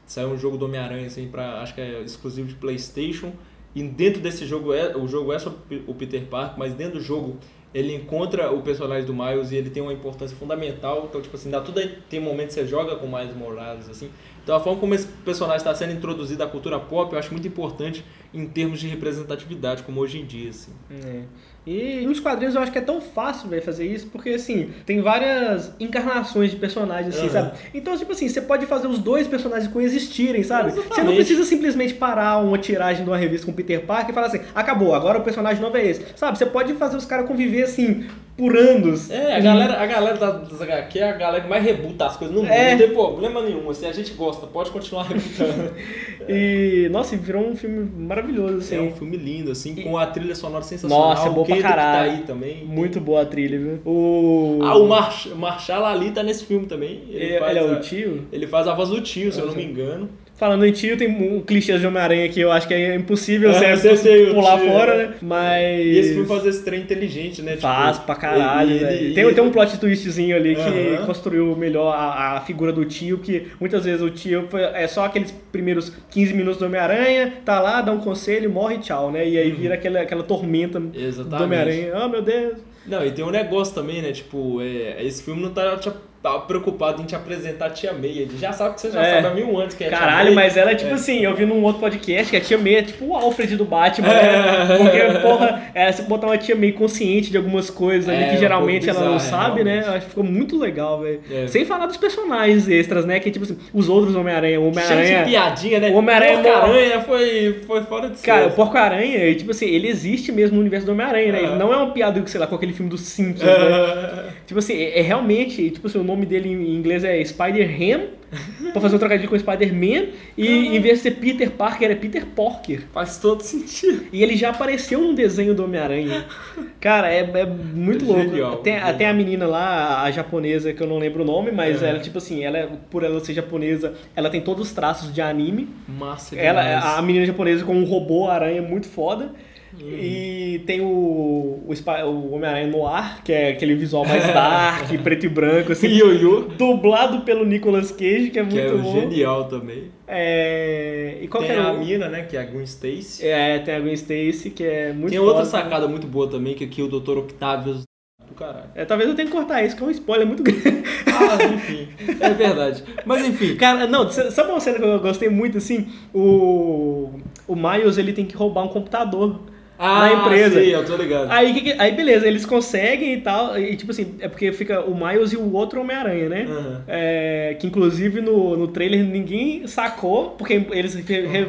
Saiu um jogo do Homem-Aranha, assim, pra, acho que é exclusivo de Playstation. E dentro desse jogo, é, o jogo é sobre o Peter Parker, mas dentro do jogo ele encontra o personagem do Miles e ele tem uma importância fundamental. Então, tipo assim, dá tudo aí, tem momentos que você joga com o Miles Morales, assim. Então, a forma como esse personagem está sendo introduzido à cultura pop, eu acho muito importante em termos de representatividade, como hoje em dia, assim. É. E nos quadrinhos eu acho que é tão fácil, velho, fazer isso, porque assim, tem várias encarnações de personagens, assim, uhum. sabe? Então, tipo assim, você pode fazer os dois personagens coexistirem, sabe? Exatamente. Você não precisa simplesmente parar uma tiragem de uma revista com Peter Parker e falar assim, acabou, agora o personagem novo é esse. Sabe? Você pode fazer os caras conviver assim, por anos. É, a galera, a galera das HQ é a galera que mais rebuta as coisas no mundo. É. Não tem problema nenhum. Assim, a gente gosta, pode continuar rebutando. e, nossa, virou um filme maravilhoso, assim. É um filme lindo, assim, com a trilha sonora sensacional. Nossa, é boa pra caralho. Tá aí também. Muito boa a trilha, viu? O... Ah, o Marsh, Marshall ali tá nesse filme também. Ele, ele, ele é o tio? Ele faz a voz do tio, se eu não me engano. Falando em tio, tem um clichê de Homem-Aranha que eu acho que é impossível é, você pular fora, né? Mas. E esse filme faz esse trem inteligente, né? Faz tipo, pra caralho. Ele, ele, tem, ele... tem um plot twistzinho ali que construiu melhor a, a, figura do tio, que muitas vezes o tio é só aqueles primeiros 15 minutos do Homem-Aranha, tá lá, dá um conselho, morre tchau, né? E aí uhum. vira aquela, aquela tormenta Exatamente. do Homem-Aranha. Oh, meu Deus. Não, e tem um negócio também, né? Tipo, é, esse filme não tá te tava preocupado em te apresentar a tia May. Ele já sabe que você já é. sabe há mil anos que é Caralho, a tia May. mas ela é tipo é. assim, eu vi num outro podcast que a tia May é tipo o Alfred do Batman, né? é. Porque, porra, é, você botar uma tia May consciente de algumas coisas ali é, que geralmente um ela não sabe, né? Acho que ficou muito legal, velho. É. Sem falar dos personagens extras, né? Que tipo assim, os outros Homem-Aranha, o Homem-Aranha. piadinha, né? O Homem-Aranha. Porco-Aranha foi, foi fora de Cara, o Porco-Aranha, tipo assim, ele existe mesmo no universo do Homem-Aranha, né? Ele não é uma piada, sei lá, com aquele filme do Simpsons, né? Tipo assim, é, realmente, tipo assim, o nome dele em inglês é Spider-Ham, pra fazer um trocadilho com Spider-Man, e em vez de ser Peter Parker, é Peter Porker. Faz todo sentido. E ele já apareceu num desenho do Homem-Aranha. Cara, é, é muito louco. Genial, tem, genial. tem a menina lá, a japonesa, que eu não lembro o nome, mas é. ela, tipo assim, ela, por ela ser japonesa, ela tem todos os traços de anime. Massa demais. Ela, a menina japonesa com um robô aranha muito foda. Uhum. E tem o, o, o Homem-Aranha no ar, que é aquele visual mais dark, preto e branco, assim. Yu-Yu. Dublado pelo Nicolas Cage, que é muito que é bom. genial também. É... E qual tem é a mina, né, que é a Gwen Stacy. É, tem a Gwen Stacy, que é muito Tem foda, outra sacada muito boa também, que aqui o Dr. Octavius caralho. É, talvez eu tenha que cortar isso, que é um spoiler muito grande. Ah, enfim. É verdade. Mas enfim. Cara, não, sabe uma cena que eu gostei muito, assim? O, o Miles, ele tem que roubar um computador ah, na empresa. Sim, eu tô ligado. Aí, que, aí beleza, eles conseguem e tal. E tipo assim, é porque fica o Miles e o outro Homem-Aranha, né? Uhum. É, que inclusive no, no trailer ninguém sacou, porque eles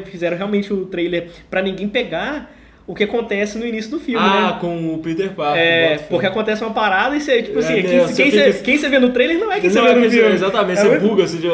fizeram realmente o trailer para ninguém pegar o que acontece no início do filme, ah, né? com o Peter Parker. É, porque acontece uma parada e você, tipo assim, é, quem, quem, quem, você, quem, você, vê no trailer não é quem não você vê no filme. Exatamente, é você muito, buga, assim, de...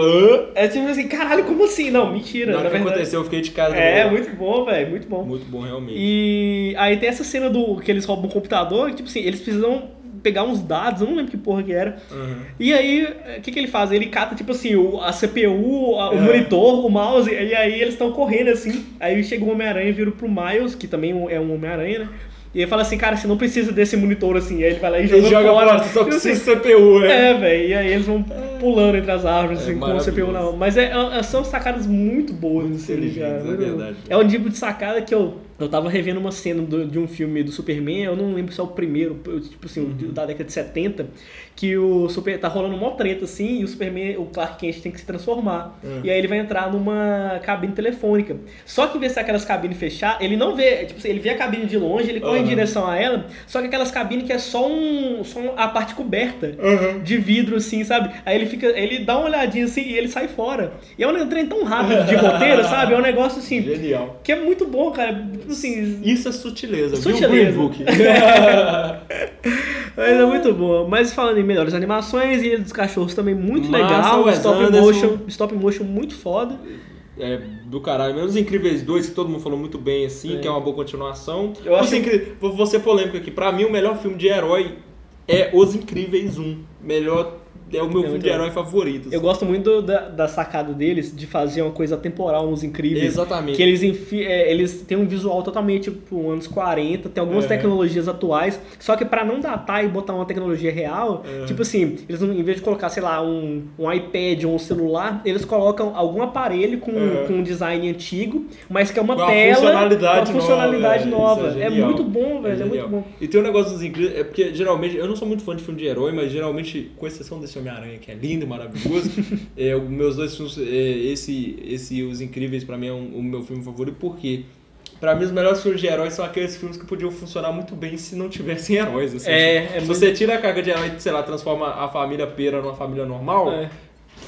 É tipo assim, caralho, como assim? Não, mentira. Não, o que aconteceu, eu fiquei de cara. É, muito bom, velho, muito bom. Muito bom, realmente. E aí tem essa cena do que eles roubam um computador, que, tipo assim, eles precisam pegar uns dados, eu não lembro que porra que era. Uhum. E aí, o que, que ele faz? Ele cata, tipo assim, o, a CPU, a, o é. monitor, o mouse, e aí eles estão correndo assim. Aí chega o Homem-Aranha e vira pro Miles, que também é um Homem-Aranha, né? E ele fala assim, cara, você não precisa desse monitor assim. Aí ele vai lá e joga, joga fora. fora só precisa de CPU, né? É, velho. E aí eles vão pulando entre as árvores, é assim, com o CPU na mão. Mas é, é, são sacadas muito boas, assim, cara. É, verdade. é um tipo de sacada que eu eu tava revendo uma cena do, de um filme do Superman, eu não lembro se é o primeiro, tipo assim, uhum. da década de 70, que o Super tá rolando uma treta assim, e o Superman, o Clark Kent tem que se transformar. Uhum. E aí ele vai entrar numa cabine telefônica. Só que em vez de aquelas cabines fechar, ele não vê, tipo assim, ele vê a cabine de longe, ele corre uhum. em direção a ela, só que aquelas cabines que é só um só a parte coberta de vidro assim, sabe? Aí ele fica, ele dá uma olhadinha assim e ele sai fora. E é um trem tão rápido de roteiro, sabe? É um negócio assim, Genial. que é muito bom, cara assim. Isso é sutileza, sutileza. viu? Green Book. Mas é muito boa. Mas falando em melhores animações, e dos Cachorros também muito Massa, legal. Stop Anderson. motion, stop motion muito foda. É, do caralho. Menos Incríveis 2, que todo mundo falou muito bem, assim, é. que é uma boa continuação. Eu acho que... Vou ser polêmico aqui. Pra mim, o melhor filme de herói é Os Incríveis 1. Melhor é o meu é filme de herói favorito. Assim. Eu gosto muito da, da, sacada deles de fazer uma coisa temporal nos incríveis. Exatamente. Que eles, enfi, é, eles têm um visual totalmente tipo anos 40, tem algumas é. tecnologias atuais, só que para não datar e botar uma tecnologia real, é. tipo assim, eles em vez de colocar, sei lá, um, um iPad ou um celular, eles colocam algum aparelho com, é. com um design antigo, mas que é uma com tela funcionalidade com a funcionalidade nova. nova. É, é, muito bom, velho, é, muito bom. E tem um negócio dos incríveis, é porque geralmente, eu não sou muito fã de filme de herói, mas geralmente, com exceção desse Homem-Aranha, que é lindo e maravilhoso, é, meus dois filmes, é, esse, esse Os Incríveis, pra mim, é um, o meu filme favorito, porque Pra mim, os melhores filmes de heróis são aqueles filmes que podiam funcionar muito bem se não tivessem heróis. Assim. É, é se muito... você tira a carga de herói e, sei lá, transforma a família Pera numa família normal, é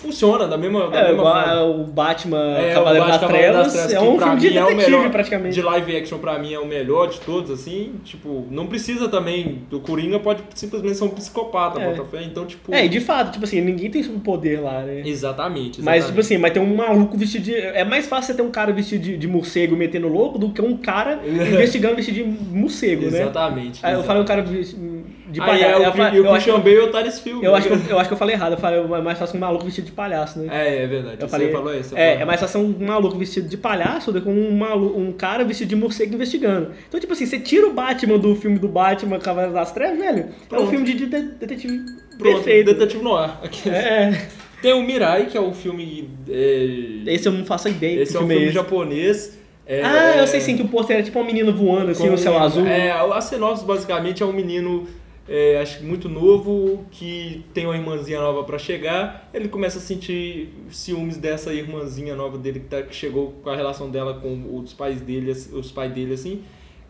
funciona da mesma, da é, mesma forma. O Batman é, Cavaleiro, o Batman, das, Trevas, das Trevas é um filme de detetive, é melhor, praticamente. De live action pra mim é o melhor de todos, assim, tipo, não precisa também, o Coringa pode simplesmente ser um psicopata, é. fé, então, tipo... É, e de fato, tipo assim, ninguém tem poder lá, né? Exatamente, exatamente, Mas, tipo assim, mas tem um maluco vestido de... É mais fácil você ter um cara vestido de, de morcego metendo louco do que um cara investigando vestido de morcego, né? Exatamente. Aí eu falei um cara de de palhaço. É, o, eu, o Christian Bale tá nesse filme. Eu acho, que eu, eu, acho que eu falei errado. Eu falei, é mais fácil um maluco vestido de palhaço, né? É, é verdade. Eu falei, falou isso. É, é mais fácil um maluco vestido de palhaço do que um, maluco, um cara vestido de morcego investigando. Então, tipo assim, você tira o Batman do filme do Batman Cavaleiro das Trevas, velho. Pronto. É um filme de, de detetive Pronto, perfeito. Detetive noir. Aqui. É. Tem o Mirai, que é um filme. É... Esse eu não faço ideia. Esse é um filme esse. japonês. É, ah, eu sei sim que o pôster é tipo um menino voando assim no céu azul. É, a sinopse basicamente é um menino é, acho muito novo, que tem uma irmãzinha nova para chegar, ele começa a sentir ciúmes dessa irmãzinha nova dele que, tá, que chegou com a relação dela com os pais dele, os pais dele assim.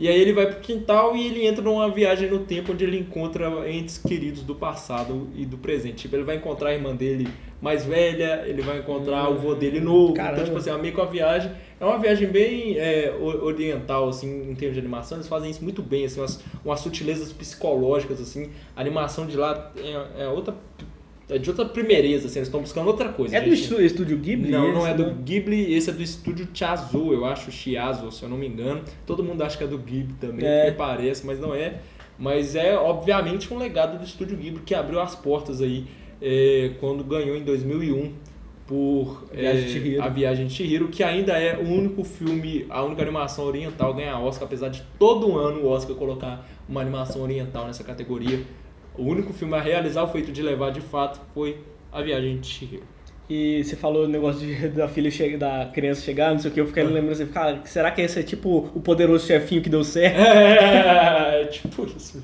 E aí ele vai pro quintal e ele entra numa viagem no tempo onde ele encontra entes queridos do passado e do presente. Tipo, ele vai encontrar a irmã dele mais velha, ele vai encontrar hum, o vô dele novo. Caramba. Então, tipo assim, é meio com a viagem. É uma viagem bem é, oriental, assim, em termos de animação. Eles fazem isso muito bem, assim, umas, umas sutilezas psicológicas, assim. A animação de lá é, é outra é de outra primeireza, assim, eles estão buscando outra coisa. É gente. do estúdio Ghibli? Não, esse, não é do né? Ghibli, esse é do estúdio Chazu, eu acho, Chiazo, se eu não me engano. Todo mundo acha que é do Ghibli também, é. parece, mas não é. Mas é, obviamente, um legado do estúdio Ghibli que abriu as portas aí é, quando ganhou em 2001 por Viagem é, A Viagem de Chihiro, que ainda é o único filme, a única animação oriental a ganhar Oscar, apesar de todo ano o Oscar colocar uma animação oriental nessa categoria. O único filme a realizar o feito de levar de fato foi A Viagem de Chihiro. E você falou o negócio de, da filha che da criança chegar, não sei o que, eu fiquei é. lembrando assim, cara, será que esse é tipo o poderoso chefinho que deu certo? É, tipo isso.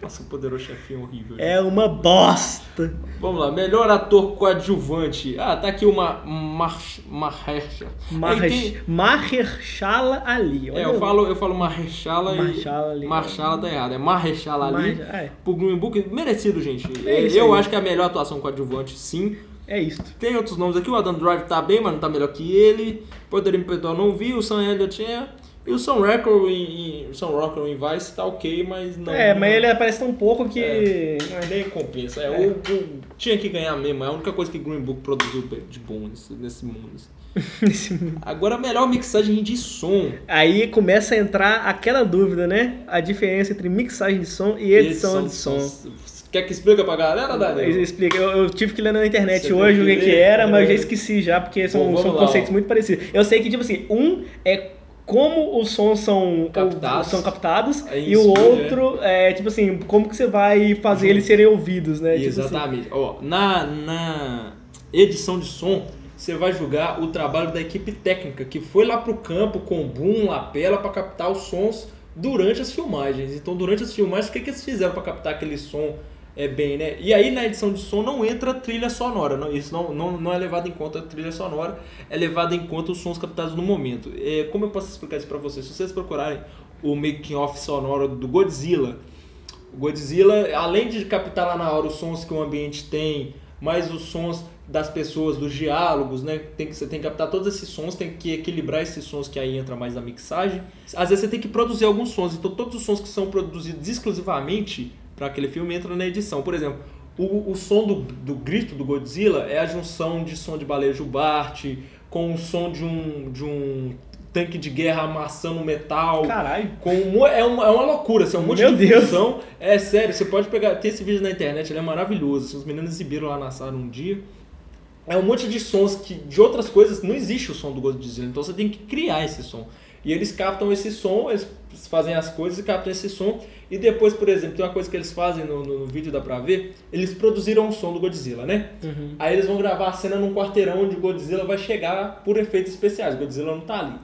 Nossa, o poderoso chefinho horrível. É uma bosta. Vamos lá, melhor ator coadjuvante. Ah, tá aqui uma Mahershala. Mahershala Ali. Olha é, eu falo, eu falo Mahershala e Ali. Mahershala tá errado, é Mahershala Ali. Mar... É. Pro Green Book, merecido, gente. É eu aí. acho que é a melhor atuação coadjuvante, sim. É isso. Tem outros nomes aqui, o Adam Drive tá bem, mas não tá melhor que ele. Poder me perdoar, não vi. O Sam Elliott é. E o Sam Rockwell em, em, Sam Rockwell em Vice tá ok, mas não. É, mas ele aparece tão pouco que. É, nem compensa. É, é. O, o, tinha que ganhar mesmo. É a única coisa que Green Book produziu de bom nesse, nesse mundo. Agora, a melhor mixagem de som. Aí começa a entrar aquela dúvida, né? A diferença entre mixagem de som e edição, edição de som. Quer que explica pra galera, Daniel? Explica. Eu, eu, tive que ler na internet Você hoje o que, que era, mas eu já esqueci já, porque são, Bom, são conceitos muito parecidos. Eu sei que, tipo assim, um é como os sons são captados, são captados é e o outro é. é. tipo assim, como que você vai fazer eles serem ouvidos, né? Exatamente. Tipo assim. Ó, na, na edição de som, você vai julgar o trabalho da equipe técnica que foi lá pro campo com boom, lapela para captar os sons durante as filmagens. Então, durante as filmagens, o que, que eles fizeram para captar aquele som é bem, né? E aí na edição de som não entra trilha sonora, não, isso não, não, não é levado em conta a trilha sonora, é levado em conta os sons captados no momento. É, como eu posso explicar isso para vocês? Se vocês procurarem o making off sonoro do Godzilla, o Godzilla, além de captar lá na hora os sons que o ambiente tem, mais os sons das pessoas, dos diálogos, né? Tem que, você tem que captar todos esses sons, tem que equilibrar esses sons que aí entra mais na mixagem. Às vezes você tem que produzir alguns sons, então todos os sons que são produzidos exclusivamente para aquele filme entra na edição. Por exemplo, o, o som do, do grito do Godzilla é a junção de som de baleia jubarte com o som de um, de um tanque de guerra amassando metal. Caralho. Com um, é, uma, é uma loucura, assim, é um monte Meu de função. É sério, você pode pegar. Tem esse vídeo na internet, ele é maravilhoso. Assim, os meninos exibiram lá na sala um dia. É um monte de sons que de outras coisas não existe o som do Godzilla, então você tem que criar esse som. E eles captam esse som, eles fazem as coisas e captam esse som. E depois, por exemplo, tem uma coisa que eles fazem no, no, no vídeo, dá pra ver, eles produziram o som do Godzilla, né? Uhum. Aí eles vão gravar a cena num quarteirão onde o Godzilla vai chegar por efeitos especiais. O Godzilla não tá ali.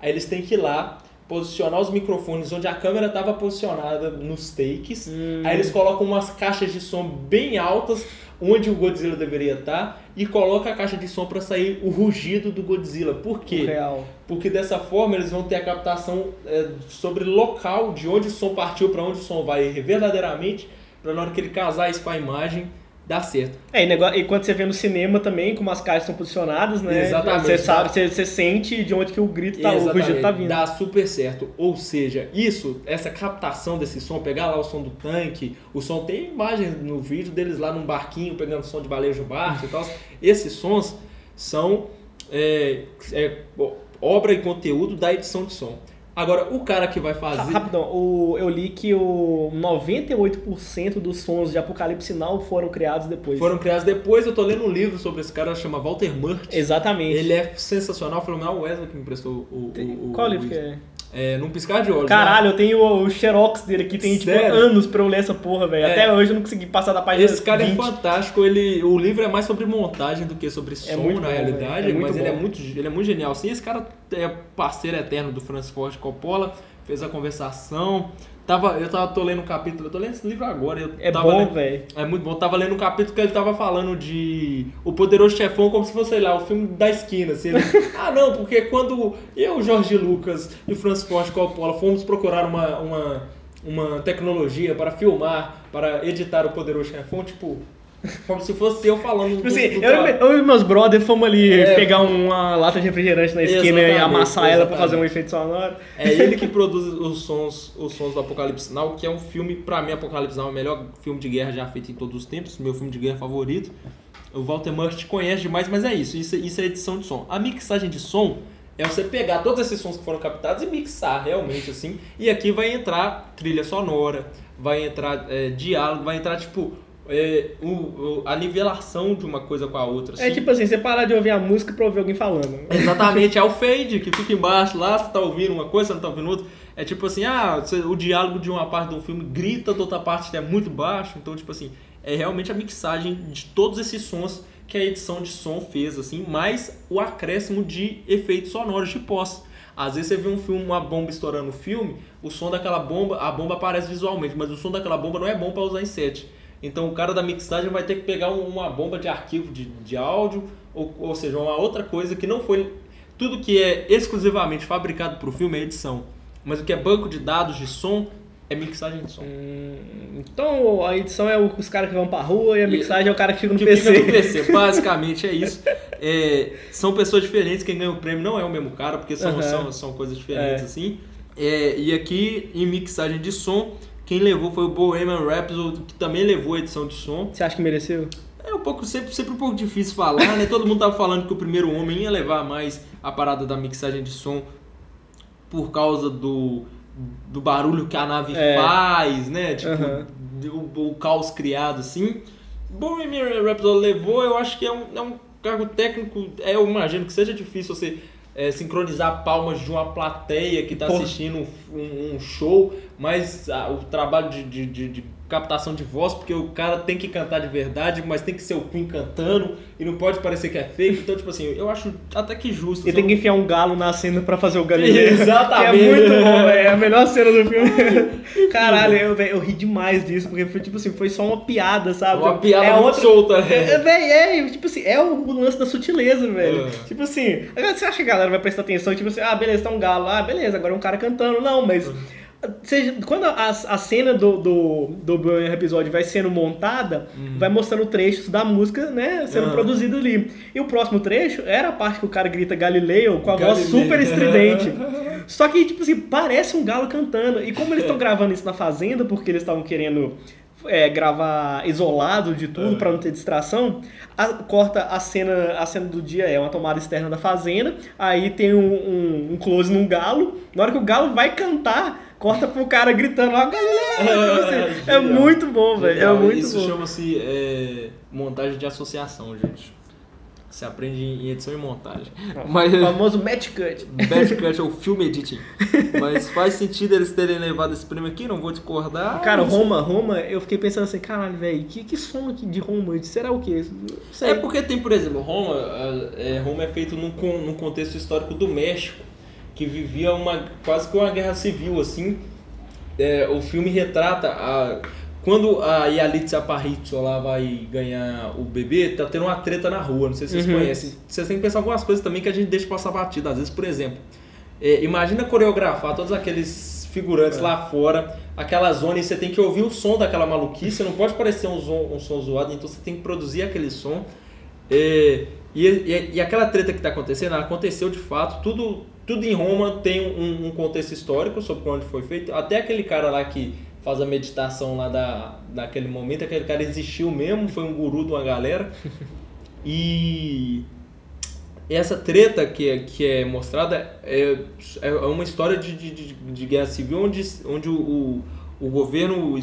Aí eles têm que ir lá, posicionar os microfones onde a câmera estava posicionada nos takes. Hum. Aí eles colocam umas caixas de som bem altas onde o Godzilla deveria estar e coloca a caixa de som para sair o rugido do Godzilla. Por quê? Real. Porque dessa forma eles vão ter a captação é, sobre local de onde o som partiu para onde o som vai verdadeiramente, para na hora que ele casar isso com a imagem dá certo. É, e, quando você vê no cinema também, como as caixas estão posicionadas, né? Exatamente. Você sabe, você, você sente de onde que o grito tá, Exatamente. o rugido tá vindo. Dá super certo. Ou seja, isso, essa captação desse som, pegar lá o som do tanque, o som tem imagem no vídeo deles lá num barquinho pegando som de balejo barco e tal. Esses sons são é, é, obra e conteúdo da edição de som. Agora, o cara que vai fazer. Rapidão, o, eu li que o 98% dos sons de Apocalipse Now foram criados depois. Foram criados depois, eu tô lendo um livro sobre esse cara, chama Walter Murt. Exatamente. Ele é sensacional, foi o Wesley que me emprestou o. o, o Qual o, livro que é? É, num piscar de olhos. Caralho, né? eu tenho o Xerox dele aqui, tem tipo, anos pra eu ler essa porra, velho. É. Até hoje eu não consegui passar da página Esse cara 20. é fantástico, ele, o livro é mais sobre montagem do que sobre é som, na bom, realidade, é mas ele é, muito, ele é muito genial. Assim, esse cara é parceiro eterno do Francis Ford Coppola, fez a conversação, Tava, eu tava, tô lendo um capítulo, eu tô lendo esse livro agora. Eu é bom, velho. É muito bom. Eu tava lendo um capítulo que ele tava falando de O Poderoso Chefão como se fosse, sei lá, o filme da esquina. Assim, ele, ah, não, porque quando eu, Jorge Lucas e Francis Ford Coppola fomos procurar uma, uma, uma tecnologia para filmar, para editar O Poderoso Chefão, tipo, como se fosse eu falando tipo assim, do eu, eu, e meus brothers fomos ali é, pegar uma lata de refrigerante na esquina e amassar ela para fazer um efeito sonoro. É ele que produz os sons, os sons do Apocalipse Now, que é um filme, pra mim, Apocalipse Now é o melhor filme de guerra já feito em todos os tempos, meu filme de guerra favorito. O Walter Murch conhece demais, mas é isso, isso, isso é edição de som. A mixagem de som é você pegar todos esses sons que foram captados e mixar realmente assim. E aqui vai entrar trilha sonora, vai entrar é, diálogo, vai entrar tipo é, o, o, a nivelação de uma coisa com a outra. É assim. É tipo assim, você parar de ouvir a música pra ouvir alguém falando. Exatamente, é o fade que fica embaixo lá, você tá ouvindo uma coisa, você não tá ouvindo outra. É tipo assim, ah, o diálogo de uma parte do filme grita, da outra parte é muito baixo. Então, tipo assim, é realmente a mixagem de todos esses sons que a edição de som fez, assim, mais o acréscimo de efeitos sonoros de pós. Às vezes você vê um filme, uma bomba estourando o filme, o som daquela bomba, a bomba aparece visualmente, mas o som daquela bomba não é bom para usar em set. Então o cara da mixagem vai ter que pegar uma bomba de arquivo de, de áudio, ou, ou seja, uma outra coisa que não foi. Tudo que é exclusivamente fabricado para o filme é edição. Mas o que é banco de dados de som é mixagem de som. Hum, então a edição é os caras que vão pra rua e a mixagem e, é o cara que fica no que PC. Fica no PC, basicamente é isso. É, são pessoas diferentes, quem ganha o prêmio não é o mesmo cara, porque são, uhum. são, são coisas diferentes é. assim. É, e aqui em mixagem de som quem levou foi o Bohemian Rhapsody, que também levou a edição de som. Você acha que mereceu? É um pouco, sempre, sempre um pouco difícil falar, né? Todo mundo tava falando que o primeiro homem ia levar mais a parada da mixagem de som por causa do, do barulho que a nave é. faz, né? Tipo, uhum. o, o, caos criado, assim. Bohemian Rhapsody levou, eu acho que é um, é um cargo técnico, é, eu imagino que seja difícil você é, sincronizar palmas de uma plateia que está assistindo um, um, show, mas ah, o trabalho de, de, de, de captação de voz, porque o cara tem que cantar de verdade, mas tem que ser o Queen cantando e não pode parecer que é fake. Então, tipo assim, eu acho até que justo. E tem que enfiar um galo na cena pra fazer o Galileu. Exatamente. Que é muito bom, É a melhor cena do filme. Caralho, eu, véio, eu ri demais disso, porque foi tipo assim, foi só uma piada, sabe? Uma piada é muito outra... solta. É, véio, é, tipo assim, é o lance da sutileza, velho. É. Tipo assim, você acha que a galera vai prestar atenção, tipo assim, ah, beleza, tá um galo, ah, beleza, agora é um cara cantando. Não, mas Seja, quando a, a cena do, do, do episódio vai sendo montada, uhum. vai mostrando trechos da música, né, sendo uhum. produzido ali. E o próximo trecho era a parte que o cara grita Galileu com a Galileu. voz super estridente. Só que, tipo assim, parece um galo cantando. E como eles estão gravando isso na fazenda, porque eles estavam querendo é, gravar isolado de tudo, é. para não ter distração, a, corta a cena, a cena do dia é uma tomada externa da fazenda, aí tem um, um, um close num galo, na hora que o galo vai cantar, corta pro cara gritando lá, Galileu! É, é, é, muito bom, velho. É muito Isso bom. chama-se é, montagem de associação, gente. Você aprende em edição e montagem. Mas, o famoso match cut. Match cut ou film editing. Mas faz sentido eles terem levado esse prêmio aqui, não vou discordar. Cara, Roma, Roma, eu fiquei pensando assim, caralho, velho, que, que som aqui de Roma? Será o quê? É porque tem, por exemplo, Roma, é, Roma é feito num, num contexto histórico do México, que vivia uma quase que uma guerra civil, assim. É, o filme retrata a quando a Yalitza Aparicio lá vai ganhar o bebê, tá tendo uma treta na rua, não sei se vocês uhum. conhecem. Vocês têm que pensar algumas coisas também que a gente deixa passar batida. Às vezes, por exemplo, é, imagina coreografar todos aqueles figurantes é. lá fora, aquela zona, e você tem que ouvir o som daquela maluquice, não pode parecer um, som, um som zoado, então você tem que produzir aquele som. É, e, e, e, aquela treta que está acontecendo, aconteceu de fato, tudo, tudo em Roma tem um, um contexto histórico sobre onde foi feito, até aquele cara lá que faz a meditação lá da, daquele momento, aquele cara existiu mesmo, foi um guru de uma galera. E essa treta que é, que é mostrada é, é uma história de, de, de guerra civil onde, onde o, o, governo,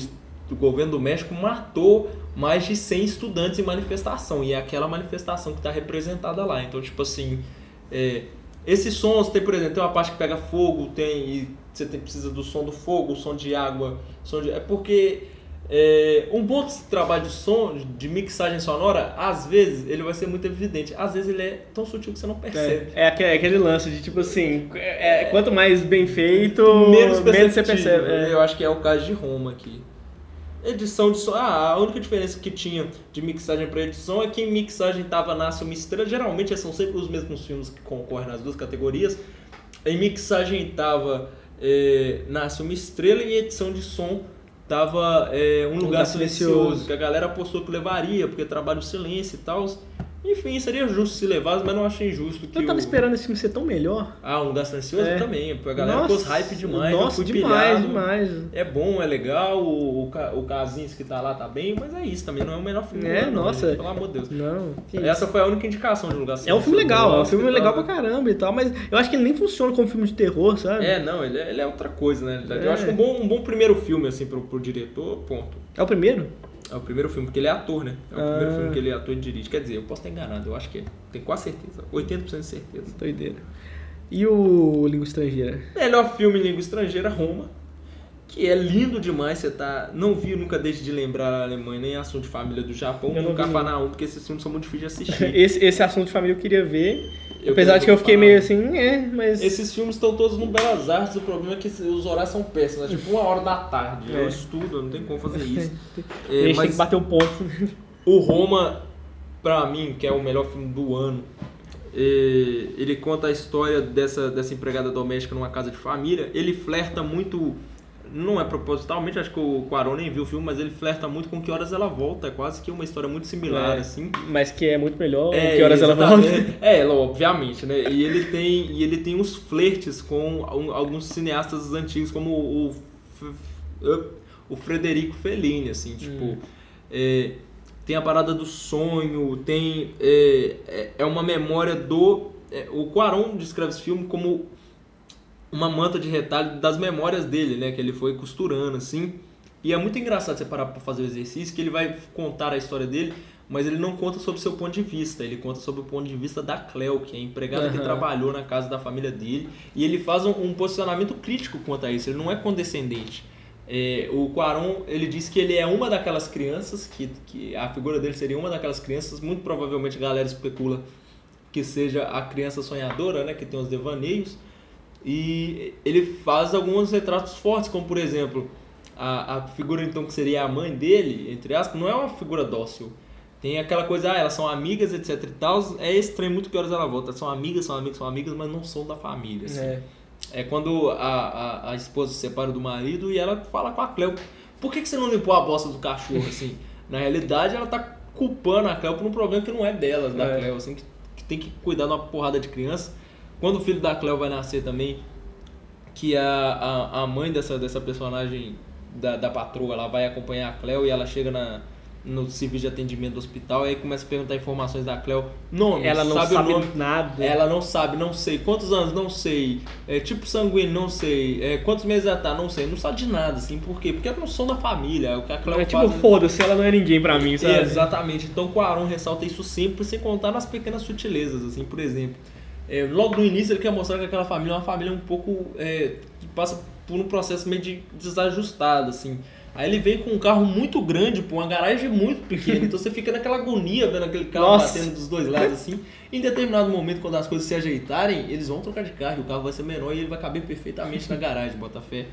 o governo do México matou mais de 100 estudantes em manifestação. E é aquela manifestação que está representada lá. Então, tipo assim, é, esses sons, tem, por exemplo, tem uma parte que pega fogo, tem você tem, precisa do som do fogo, som de água, som de, é porque é, um bom trabalho de som, de mixagem sonora, às vezes ele vai ser muito evidente, às vezes ele é tão sutil que você não percebe. É, é aquele lance de tipo assim, é, é, quanto mais bem feito, menos, menos você percebe. É. Eu acho que é o caso de Roma aqui. Edição de som, ah, a única diferença que tinha de mixagem para edição é que em mixagem tava Nasce uma Estrela, geralmente são sempre os mesmos filmes que concorrem nas duas categorias. Em mixagem tava é, Nasce uma Estrela e edição de som tava é, um, lugar, lugar silencioso, silencioso, que a galera apostou que levaria, porque trabalha o silêncio e tal. Enfim, seria justo se levasse, mas não achei injusto que. Eu tava o... esperando esse filme ser tão melhor. Ah, um da Silencioso é. também. A galera nossa, pôs hype demais. Nossa, demais, pilhado. demais. É bom, é legal. O, o, o que tá lá tá bem, mas é isso também. Não é o melhor filme. É, não, nossa. Gente, pelo amor de Deus. Não. Essa isso? foi a única indicação de um lugar. É um filme legal, é um filme legal pra caramba e tal, mas eu acho que ele nem funciona como filme de terror, sabe? É, não, ele é, ele é outra coisa, né? Eu é. acho um bom, um bom primeiro filme, assim, pro, pro diretor, ponto. É o primeiro? É o primeiro filme, porque ele é ator, né? É o ah. primeiro filme que ele é ator e dirige. Quer dizer, eu posso estar enganado, eu acho que é. Tenho quase certeza. 80% de certeza. Doideira. E o Língua Estrangeira? Melhor filme em língua estrangeira, Roma. Que é lindo demais, você tá. Não vi, nunca deixe de lembrar a Alemanha, nem assunto de família do Japão, nem o Cafarnaum, porque esses filmes são muito difíceis de assistir. esse, esse assunto de família eu queria ver. Eu Apesar de que eu fiquei meio assim, é, mas. Esses filmes estão todos no Belas Artes, o problema é que os horários são péssimos, né? Tipo, uma hora da tarde. É. Eu estudo, não tem como fazer isso. é, a gente mas tem que bater o um ponto. O Roma, pra mim, que é o melhor filme do ano, é, ele conta a história dessa, dessa empregada doméstica numa casa de família. Ele flerta muito não é propositalmente, acho que o Quaron nem viu o filme, mas ele flerta muito com Que Horas Ela Volta. É quase que uma história muito similar, é, assim. Mas que é muito melhor é, Que Horas Ela Volta. É, é, obviamente, né? E ele tem, e ele tem uns flertes com alguns cineastas antigos, como o, o, Frederico Fellini, assim, tipo... Hum. É, tem a parada do sonho, tem... É, é, é uma memória do... É, o Quaron descreve esse filme como uma manta de retalho das memórias dele, né? Que ele foi costurando, assim. E é muito engraçado você parar para fazer o exercício, que ele vai contar a história dele, mas ele não conta sobre o seu ponto de vista, ele conta sobre o ponto de vista da Cleo, que é a empregada uhum. que trabalhou na casa da família dele, e ele faz um, um posicionamento crítico quanto a isso, ele não é condescendente. É, o Quaron, ele diz que ele é uma daquelas crianças, que, que a figura dele seria uma daquelas crianças, muito provavelmente a galera especula que seja a criança sonhadora, né, que tem os devaneios, e ele faz alguns retratos fortes, como por exemplo, a, a figura então que seria a mãe dele, entre aspas, não é uma figura dócil. Tem aquela coisa, ah, elas são amigas, etc e tal. É estranho muito que horas ela volta. São amigas, são amigas, são amigas, mas não são da família. Assim. É. é quando a, a, a, esposa se separa do marido e ela fala com a Cleo, por que, que você não limpou a bosta do cachorro, assim? Na realidade, ela tá culpando a Cleo por um problema que não é delas, da é. Cleo, assim, que, que tem que cuidar de uma porrada de criança. Quando o filho da Cleo vai nascer também, que a, a, a mãe dessa, dessa personagem da, da patroa, ela vai acompanhar a Cleo e ela chega na, no serviço de atendimento do hospital e aí começa a perguntar informações da Cleo. Nome, ela não sabe, sabe nada. Ela não sabe, não sei. Quantos anos? Não sei. É, tipo sanguíneo, não sei. É, quantos meses ela tá? Não sei. Não sabe de nada, assim. Por quê? Porque ela não são da família. O que a Cleo é tipo, faz... foda-se, ela não é ninguém pra mim, sabe? É, exatamente. Então o Aaron ressalta isso sempre, sem contar nas pequenas sutilezas, assim, por exemplo. É, logo no início ele quer mostrar que aquela família é uma família um pouco... É, que passa por um processo meio de desajustado, assim. Aí ele vem com um carro muito grande, pô, uma garagem muito pequena. Então você fica naquela agonia vendo aquele carro Nossa. batendo dos dois lados assim. Em determinado momento, quando as coisas se ajeitarem, eles vão trocar de carro, e o carro vai ser menor e ele vai caber perfeitamente na garagem, Botafé.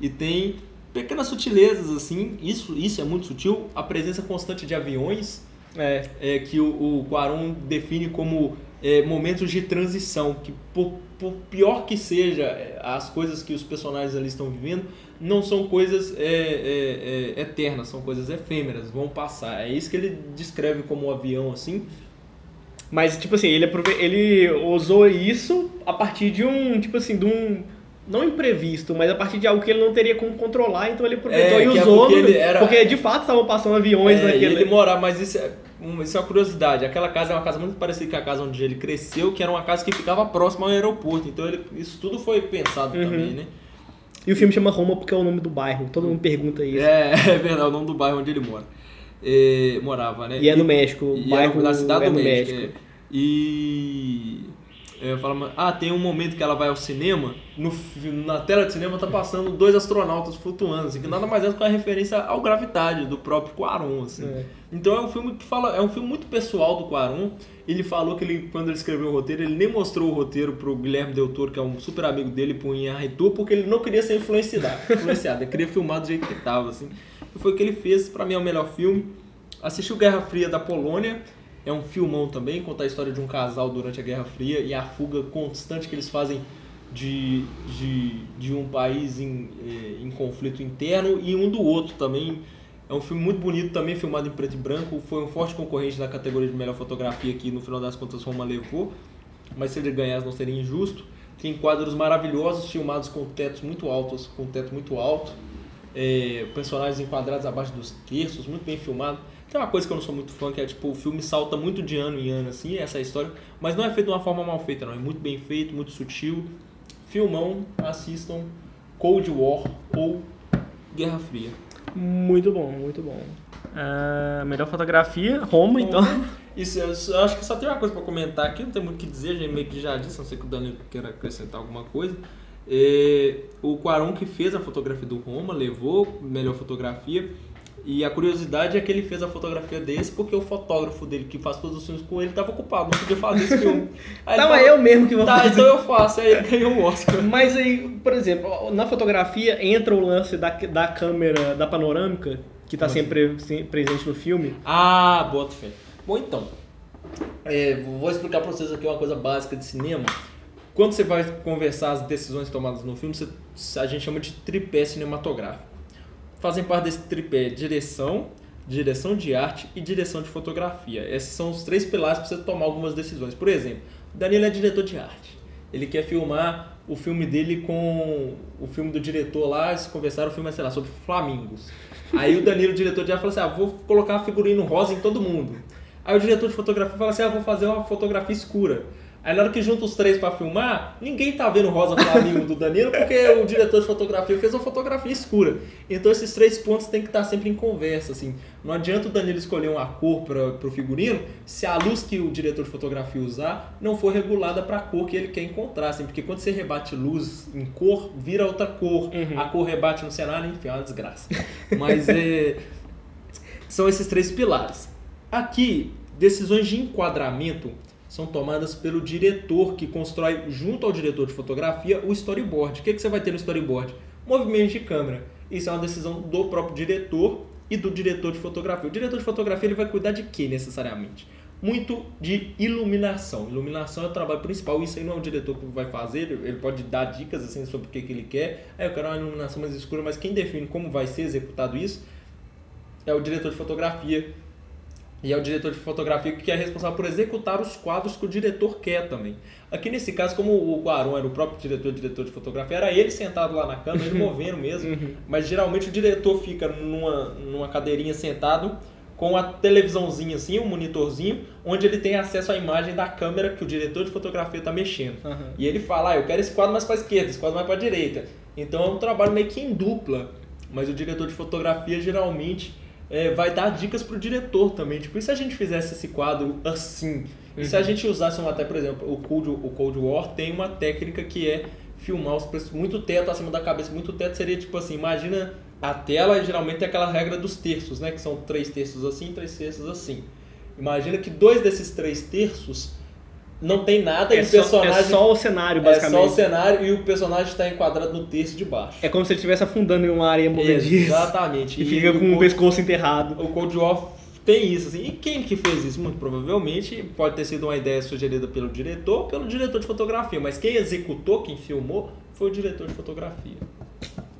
E tem pequenas sutilezas assim, isso, isso é muito sutil. A presença constante de aviões, é, é que o, o Quaron define como é, momentos de transição, que por, por, pior que seja é, as coisas que os personagens ali estão vivendo, não são coisas é, é, é, eternas, são coisas efêmeras, vão passar. É isso que ele descreve como um avião assim. Mas, tipo assim, ele, ele usou isso a partir de um, tipo assim, de um não imprevisto, mas a partir de algo que ele não teria como controlar, então ele aproveitou é, e usou. É porque, era... porque, de fato estavam passando aviões é, naquele. ele morava, mas isso é, isso é uma curiosidade. Aquela casa é uma casa muito parecida com a casa onde ele cresceu, que era uma casa que ficava próxima ao aeroporto. Então ele, isso tudo foi pensado uhum. também, né? E o filme chama Roma porque é o nome do bairro. Todo mundo pergunta isso. É, é verdade, é o nome do bairro onde ele mora. E, morava, né? E é no México. O bairro é na cidade é do México. México. É. E eu falo, ah, tem um momento que ela vai ao cinema, no, na tela de cinema tá passando dois astronautas flutuando, assim, que nada mais é do que uma referência ao Gravidade, do próprio Quaron, assim. É. Então é um filme que fala, é um filme muito pessoal do Quaron. Ele falou que ele, quando ele escreveu o roteiro, ele nem mostrou o roteiro pro Guilherme Del Toro, que é um super amigo dele, pro Inharritu, porque ele não queria ser influenciado, influenciado, ele queria filmar do jeito que tava, assim. E foi o que ele fez, para mim é o melhor filme. Assisti o Guerra Fria da Polônia, é um filmão também, conta a história de um casal durante a Guerra Fria e a fuga constante que eles fazem de, de, de um país em, eh, em conflito interno e um do outro também. É um filme muito bonito, também filmado em preto e branco. Foi um forte concorrente na categoria de melhor fotografia que no final das contas Roma levou. Mas se ele ganhasse não seria injusto. Tem quadros maravilhosos filmados com tetos muito altos, com teto muito alto. É, personagens enquadrados abaixo dos terços, muito bem filmado. Tem uma coisa que eu não sou muito fã, que é tipo, o filme salta muito de ano em ano, assim, essa história, mas não é feito de uma forma mal feita, não. É muito bem feito, muito sutil. Filmão, assistam Cold War ou Guerra Fria. Muito bom, muito bom. Uh, melhor fotografia, Roma, então. Isso, eu acho que só tem uma coisa para comentar aqui, não tem muito o que dizer, a gente meio que já disse, não sei que o Daniel queira acrescentar alguma coisa. É, o Quaron que fez a fotografia do Roma levou melhor fotografia. E a curiosidade é que ele fez a fotografia desse porque o fotógrafo dele que faz todos os filmes com ele estava ocupado, não podia fazer esse filme. Aí não, é eu mesmo que vou tá, fazer. Tá, então eu faço, aí ele ganhou um Oscar. Mas aí, por exemplo, na fotografia entra o lance da, da câmera, da panorâmica, que está sempre assim? presente no filme. Ah, bota fé. Bom, então, é, vou explicar para vocês aqui uma coisa básica de cinema. Quando você vai conversar as decisões tomadas no filme, você, a gente chama de tripé cinematográfico fazem parte desse tripé direção, direção de arte e direção de fotografia. Esses são os três pilares para você tomar algumas decisões. Por exemplo, o Danilo é diretor de arte. Ele quer filmar o filme dele com o filme do diretor lá, eles conversaram o filme, sei lá, sobre flamingos. Aí o Danilo, diretor de arte, falou assim: ah, vou colocar figurino rosa em todo mundo. Aí o diretor de fotografia fala assim: ah, vou fazer uma fotografia escura. Aí na hora que junta os três para filmar, ninguém tá vendo o rosa flamingo do Danilo porque o diretor de fotografia fez uma fotografia escura. Então esses três pontos tem que estar sempre em conversa, assim. Não adianta o Danilo escolher uma cor para o figurino se a luz que o diretor de fotografia usar não for regulada para a cor que ele quer encontrar, assim. Porque quando você rebate luz em cor, vira outra cor. Uhum. A cor rebate no cenário, enfim, é uma desgraça. Mas é, são esses três pilares. Aqui, decisões de enquadramento são tomadas pelo diretor, que constrói, junto ao diretor de fotografia, o storyboard. O que, que você vai ter no storyboard? Movimento de câmera. Isso é uma decisão do próprio diretor e do diretor de fotografia. O diretor de fotografia ele vai cuidar de quê necessariamente? Muito de iluminação. Iluminação é o trabalho principal. Isso aí não é o diretor que vai fazer, ele pode dar dicas assim sobre o que, que ele quer. Aí eu quero uma iluminação mais escura, mas quem define como vai ser executado isso é o diretor de fotografia E é o diretor de fotografia que é responsável por executar os quadros que o diretor quer também. Aqui nesse caso, como o Guaron era o próprio diretor diretor de fotografia, era ele sentado lá na câmera, ele movendo mesmo. Uhum. Mas geralmente o diretor fica numa, numa cadeirinha sentado com a televisãozinha assim, um monitorzinho, onde ele tem acesso à imagem da câmera que o diretor de fotografia está mexendo. Uhum. E ele fala, ah, eu quero esse quadro mais para a esquerda, esse quadro mais para a direita. Então é um trabalho meio que em dupla. Mas o diretor de fotografia geralmente é, vai dar dicas pro diretor também. Tipo, e se a gente fizesse esse quadro assim? E uhum. se a uhum. gente usasse uma, até, por exemplo, o Cold, o Cold War tem uma técnica que é filmar os preços muito teto acima da cabeça. Muito teto seria tipo assim, imagina a tela geralmente tem aquela regra dos terços, né? Que são três terços assim, três terços assim. Imagina que dois desses três terços não tem nada é e o personagem. é só o cenário, basicamente. É só o cenário e o personagem está enquadrado no terço de baixo. É como se ele estivesse afundando em uma areia movediça. Exatamente. E, e fica com o, o pescoço enterrado. O Cold War tem isso, assim. E quem que fez isso? Muito provavelmente pode ter sido uma ideia sugerida pelo diretor, pelo diretor de fotografia. Mas quem executou, quem filmou, foi o diretor de fotografia.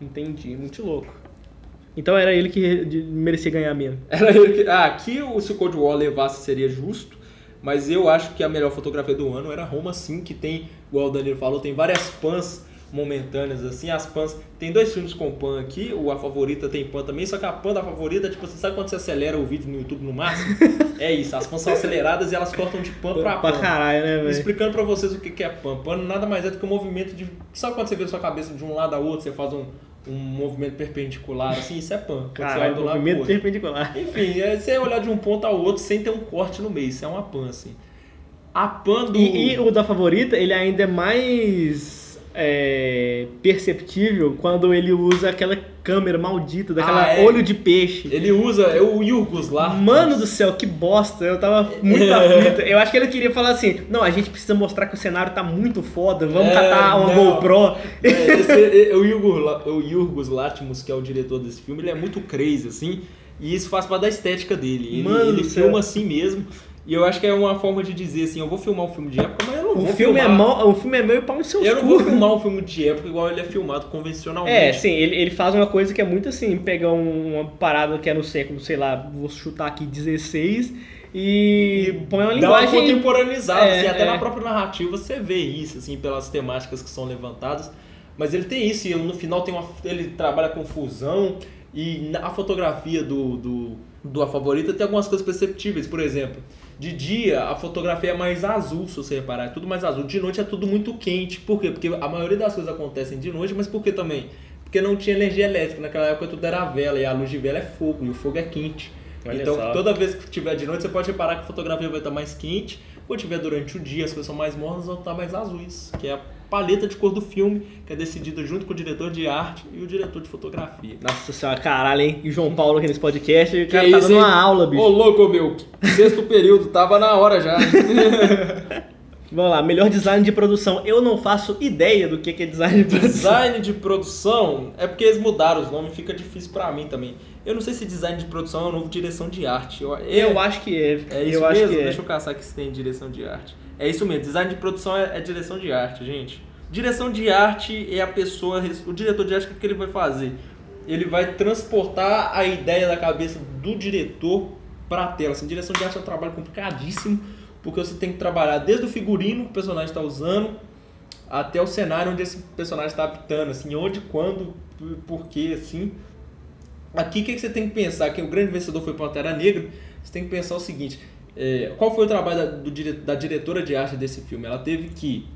Entendi, muito louco. Então era ele que merecia ganhar mesmo. Era ele que. Ah, aqui se o Cold War levasse seria justo. Mas eu acho que a melhor fotografia do ano era Roma, sim, que tem, igual o Danilo falou, tem várias pans momentâneas, assim, as pans... Tem dois filmes com pan aqui, o A Favorita tem pan também, só que a pan da Favorita, tipo, você sabe quando você acelera o vídeo no YouTube no máximo? é isso, as pans são aceleradas e elas cortam de pan pra pan. Pra caralho, né, velho? Explicando pra vocês o que é pan. Pan nada mais é do que um movimento de... Sabe quando você vê a sua cabeça de um lado a outro, você faz um, um movimento perpendicular, assim, isso é pan. Caralho, do movimento lado perpendicular. Enfim, é você olhar de um ponto ao outro sem ter um corte no meio, isso é uma pan, assim. A pan do... E, e o da favorita, ele ainda é mais é, perceptível quando ele usa aquela câmera maldita, daquela ah, é. olho de peixe. Ele usa é o Yurgos lá. Mano do céu, que bosta. Eu tava muito aflito. Eu acho que ele queria falar assim: não, a gente precisa mostrar que o cenário tá muito foda, vamos é, catar uma não. GoPro. É, esse, é, o, Yurgos, o Yurgos Latimus, que é o diretor desse filme, ele é muito crazy, assim. E isso faz parte da estética dele. Ele, Mano ele filma assim mesmo. E eu acho que é uma forma de dizer assim, eu vou filmar um filme de época, mas não o filme filmar... É mal, o filme é meu e pau no seu Eu não vou filmar um filme de época igual ele é filmado convencionalmente. É, sim, ele, ele faz uma coisa que é muito assim, pegar uma parada que é no século, sei lá, vou chutar aqui 16 e põe uma linguagem... Dá uma contemporaneizada, é, assim, até é. na própria narrativa você vê isso, assim, pelas temáticas que são levantadas. Mas ele tem isso, e no final tem uma, ele trabalha com fusão, e a fotografia do, do, do A Favorita tem algumas coisas perceptíveis, por exemplo de dia, a fotografia é mais azul, se você reparar, é tudo mais azul. De noite é tudo muito quente. Por quê? Porque a maioria das coisas acontecem de noite, mas por que também? Porque não tinha energia elétrica. Naquela época tudo era vela, e a luz de vela é fogo, e o fogo é quente. Olha então, só. toda vez que tiver de noite, você pode reparar que a fotografia vai estar mais quente. Quando tiver durante o dia, as coisas são mais mornas, vão estar mais azuis, que é a paleta de cor do filme, que é decidida junto com o diretor de arte e o diretor de fotografia. Nossa senhora, caralho, hein? E João Paulo aqui nesse podcast, o cara que tá dando uma aula, bicho. Ô, louco, meu. Sexto período, tava na hora já. Vamos lá, melhor design de produção. Eu não faço ideia do que é design de produção. Design de produção é porque eles mudaram os nomes, fica difícil para mim também. Eu não sei se design de produção é um novo direção de arte. Eu, é, eu acho que é. É isso eu mesmo? É. Deixa eu caçar aqui se tem direção de arte. É isso mesmo, design de produção é, é, direção de arte, gente. Direção de arte é a pessoa, o diretor de arte, o que ele vai fazer? Ele vai transportar a ideia da cabeça do diretor para a tela. Assim, direção de arte é um trabalho complicadíssimo, porque você tem que trabalhar desde o figurino que o personagem está usando, até o cenário onde esse personagem está habitando, assim, onde, quando, por quê, assim. Aqui o que, que você tem que pensar? Que o grande vencedor foi Pantera Negra. Você tem que pensar o seguinte: é, qual foi o trabalho da, do, da diretora de arte desse filme? Ela teve que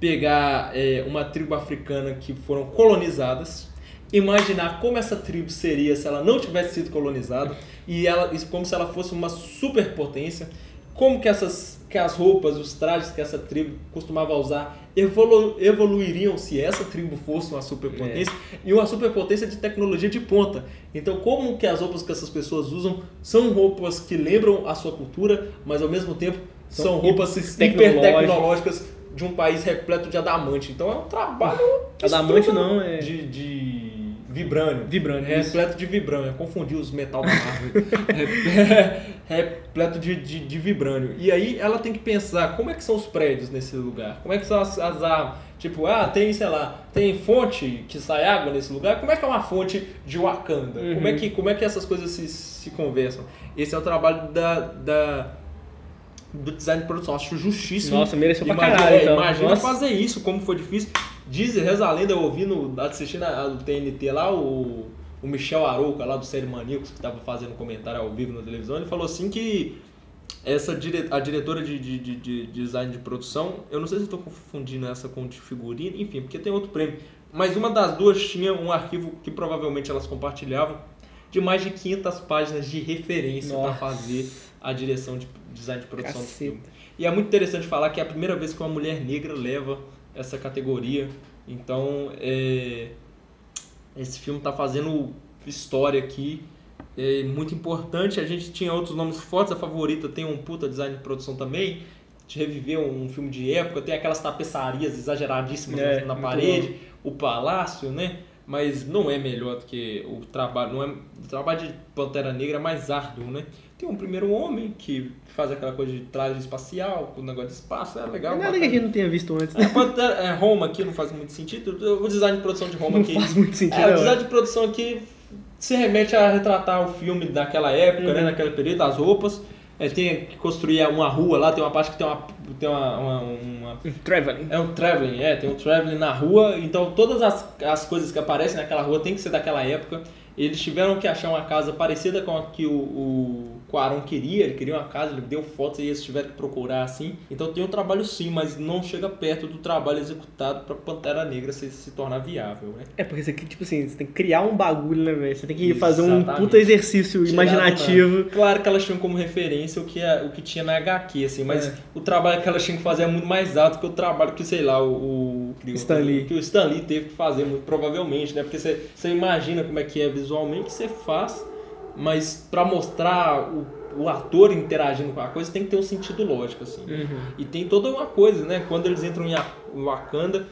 pegar é, uma tribo africana que foram colonizadas, imaginar como essa tribo seria se ela não tivesse sido colonizada e ela como se ela fosse uma superpotência, como que essas que as roupas, os trajes que essa tribo costumava usar evolu evoluiriam se essa tribo fosse uma superpotência é. e uma superpotência de tecnologia de ponta. Então, como que as roupas que essas pessoas usam são roupas que lembram a sua cultura, mas ao mesmo tempo são, são roupas hiper tecnológicas de um país repleto de adamante. Então é um trabalho adamante não é de, de Vibrânio. Vibrânio. Repleto de vibrânio. Eu confundi os metal da Marvel. Repleto de, de, de, vibrânio. E aí ela tem que pensar como é que são os prédios nesse lugar. Como é que são as, as armas. Tipo, ah, tem, sei lá, tem fonte que sai água nesse lugar. Como é que é uma fonte de Wakanda? Uhum. Como, é que, como é que essas coisas se, se conversam? Esse é o trabalho da, da do design de produção. Acho justíssimo. Nossa, mereceu pra imagina, caralho. Então. Imagina Nossa. fazer isso, como foi difícil. Diz, reza a lenda, eu ouvi no, assistindo a, TNT lá, o, o Michel Arouca, lá do Série Maníacos, que estava fazendo comentário ao vivo na televisão, ele falou assim que essa dire, a diretora de, de, de, de, design de produção, eu não sei se estou confundindo essa com de figurino, enfim, porque tem outro prêmio, mas uma das duas tinha um arquivo que provavelmente elas compartilhavam, de mais de 500 páginas de referência para fazer a direção de design de produção Caceta. do filme. E é muito interessante falar que é a primeira vez que uma mulher negra leva essa categoria. Então, é, esse filme está fazendo história aqui. É muito importante. A gente tinha outros nomes fortes. A favorita tem um puta design de produção também. De reviver um filme de época. Tem aquelas tapeçarias exageradíssimas é, na parede. Bom. O palácio, né? Mas não é melhor do que o trabalho. Não é, o trabalho de Pantera Negra é mais árduo, né? Tem um primeiro homem que faz aquela coisa de traje espacial, com o negócio de espaço, é legal. Nada que a gente não tenha visto antes. Né? É, é, Roma aqui não faz muito sentido. O design de produção de Roma não aqui. Não faz muito sentido. É, o design de produção aqui se remete a retratar o filme daquela época, uhum. né, naquele período, as roupas. É, tem que construir uma rua lá, tem uma parte que tem uma. Tem uma, uma, uma um traveling. É um traveling, é, tem um traveling na rua. Então todas as, as coisas que aparecem naquela rua tem que ser daquela época. Eles tiveram que achar uma casa parecida com a que o, o Quaron queria, ele queria uma casa, ele deu fotos e eles tiveram que procurar assim. Então tem um trabalho sim, mas não chega perto do trabalho executado para Pantera Negra se, se tornar viável, né? É, porque você, tipo assim, você tem que criar um bagulho, né, velho? Você tem que fazer um puta exercício imaginativo. Claro que elas tinham como referência o que, é, o que tinha na HQ, assim, mas é. o trabalho que elas tinham que fazer é muito mais alto que o trabalho que, sei lá, o, o Stan Lee. que o Stan Lee teve que fazer, muito provavelmente, né? Porque você, você imagina como é que é visualmente, você faz, mas para mostrar o, o ator interagindo com a coisa tem que ter um sentido lógico, assim. Uhum. E tem toda uma coisa, né? Quando eles entram em Wakanda,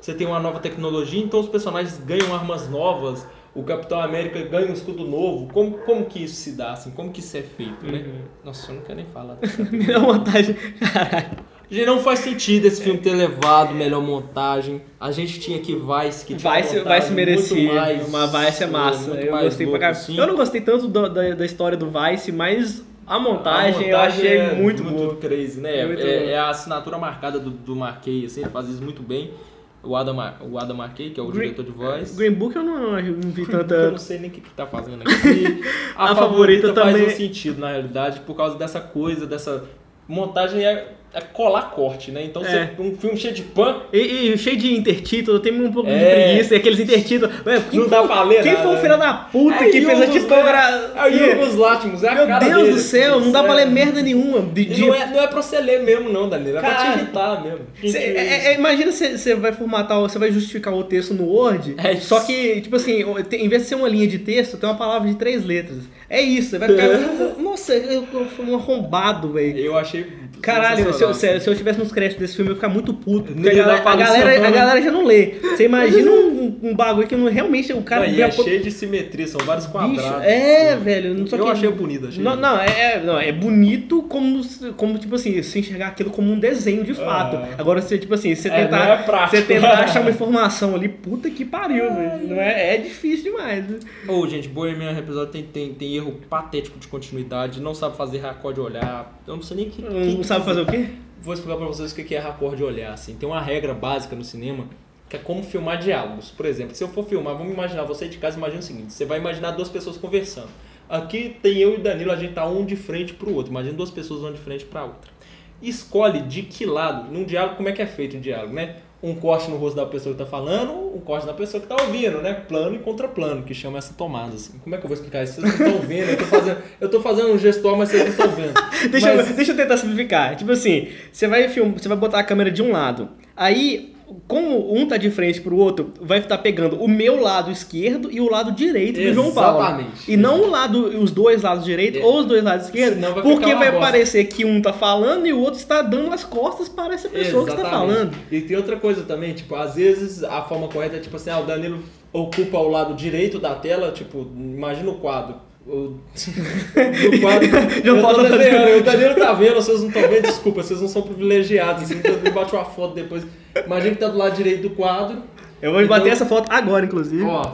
você tem uma nova tecnologia, então os personagens ganham armas novas, o Capitão América ganha um escudo novo. Como, como que isso se dá, assim? Como que isso é feito, né? Uhum. Nossa, eu não quero nem falar. Me dá vontade. Caralho. Gente, não faz sentido esse filme ter levado melhor montagem. A gente tinha que Vice, que tinha Vice, Vice merecia. Mais, uma Vice é massa. Eu gostei louco, pra caralho. Eu não gostei tanto do, da, da história do Vice, mas a montagem, a montagem eu achei é muito, muito boa. crazy, né? É, é, é, a assinatura marcada do, do Marquei, assim, ele faz isso muito bem. O Adam, o Adam Marquei, que é o Green, diretor de voz. Green Book eu não, não vi tanta. Eu não sei nem o que, que tá fazendo aqui. A, a favorita, favorita também faz um sentido, na realidade, por causa dessa coisa, dessa montagem é é colar corte, né? Então, é. você, um filme cheio de pan. E, e cheio de intertítulo, tem um pouco é. de preguiça, aqueles intertítulos. não dá pra ler, Quem nada, foi o filho da puta é que fez a tipografia? É o Yorgos Látimos, é Meu Deus dele, do céu, não dá pra ler merda nenhuma. De, de... Não, é, não é pra você ler mesmo, não, Danilo. É cara, pra te irritar mesmo. Cê, é, é, imagina você vai formatar, você vai justificar o texto no Word, é só que, tipo assim, em vez de ser uma linha de texto, tem uma palavra de três letras. É isso, vai ficar. Nossa, eu fui um arrombado, velho. Eu achei. Caralho, se eu, se, se eu tivesse nos créditos desse filme, eu ia ficar muito puto. Porque a, galera, a, galera, a galera já não lê. Você imagina um, um bagulho que não, realmente o cara. Não, e é cheio de simetria, são vários quadrados. Bicho, é, assim. velho. Só eu que, achei bonito, achei não, não, é, não, é bonito como, como, tipo assim, se enxergar aquilo como um desenho de fato. Ah. Agora, você, tipo assim, você é, tentar, é você tentar achar uma informação ali, puta que pariu, velho. Não é, é difícil demais. Ô, oh, gente, Bohemian episódio tem, tem, tem erro patético de continuidade, não sabe fazer raccord de olhar. Eu não sei nem que. Não, não sabe fazer o quê? vou explicar para vocês o que é raccord de olhar. Assim. Tem uma regra básica no cinema que é como filmar diálogos. Por exemplo, se eu for filmar, vamos imaginar, você de casa imagina o seguinte, você vai imaginar duas pessoas conversando. Aqui tem eu e Danilo, a gente tá um de frente pro outro. Imagina duas pessoas uma de frente para outra. Escolhe de que lado, num diálogo, como é que é feito o diálogo, né? um corte no rosto da pessoa que está falando, um corte na pessoa que está ouvindo, né? Plano e contraplano, que chama essa tomada, assim. Como é que eu vou explicar isso? Vocês não estão vendo, eu tô fazendo, eu tô fazendo um gestual, mas vocês não estão vendo. deixa, mas... eu, deixa eu tentar simplificar. Tipo assim, você vai, film, você vai botar a câmera de um lado, aí como um tá de frente pro outro, vai estar pegando o meu lado esquerdo e o lado direito do João Paulo. Exatamente. E não o lado, os dois lados direitos é. ou os dois lados esquerdos, vai porque vai bosta. parecer que um tá falando e o outro está dando as costas para essa pessoa Exatamente. que está falando. E tem outra coisa também, tipo, às vezes a forma correta é tipo assim, ah, o Danilo ocupa o lado direito da tela, tipo, imagina o quadro o... do quadro. eu tô desenhando, o Danilo tá vendo, vocês não estão vendo, desculpa, vocês não são privilegiados, assim, então me bate uma foto depois. Imagina que tá do lado direito do quadro. Eu vou então... bater essa foto agora, inclusive. Ó,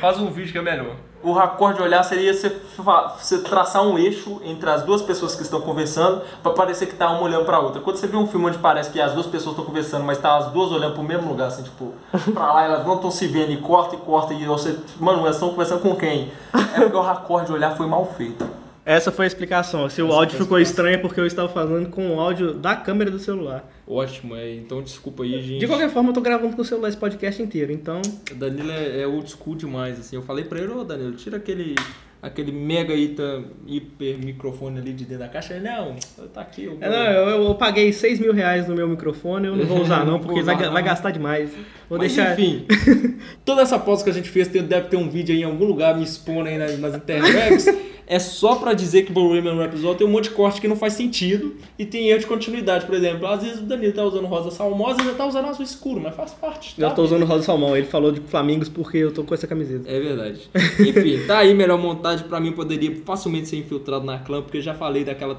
faz um vídeo que é melhor o raccord de olhar seria você, você, traçar um eixo entre as duas pessoas que estão conversando para parecer que tá uma olhando para outra. Quando você vê um filme onde parece que as duas pessoas estão conversando, mas tá as duas olhando pro mesmo lugar, assim, tipo, para lá elas não estão se vendo e corta e corta e você, mano, elas estão conversando com quem? É porque o raccord de olhar foi mal feito. Essa foi a explicação. Se o Essa áudio ficou estranho é porque eu estava falando com o áudio da câmera do celular. Ótimo, é. Então desculpa aí, gente. De qualquer forma, eu tô gravando com o celular esse podcast inteiro, então. O Danilo é, é old school demais, assim. Eu falei pra ele, ô Danilo, tira aquele aquele mega ita, hiper microfone ali de dentro da caixa. Ele, não, tá aqui. Eu, é, não, eu, eu, paguei 6 mil reais no meu microfone, eu não vou usar não, porque vai, vai, gastar demais. Vou Mas, deixar... enfim, toda essa pausa que a gente fez deve ter um vídeo aí em algum lugar me expondo aí nas, nas interwebs é só para dizer que Bohemian Rhapsody tem um monte de corte que não faz sentido e tem erro de continuidade. Por exemplo, às vezes o Danilo tá usando rosa salmosa e já tá usando azul escuro, mas faz parte. Tá? Eu tô usando rosa salmão, ele falou de Flamingos porque eu tô com essa camiseta. É verdade. Enfim, tá aí melhor montagem para mim poderia facilmente ser infiltrado na clã, porque eu já falei daquela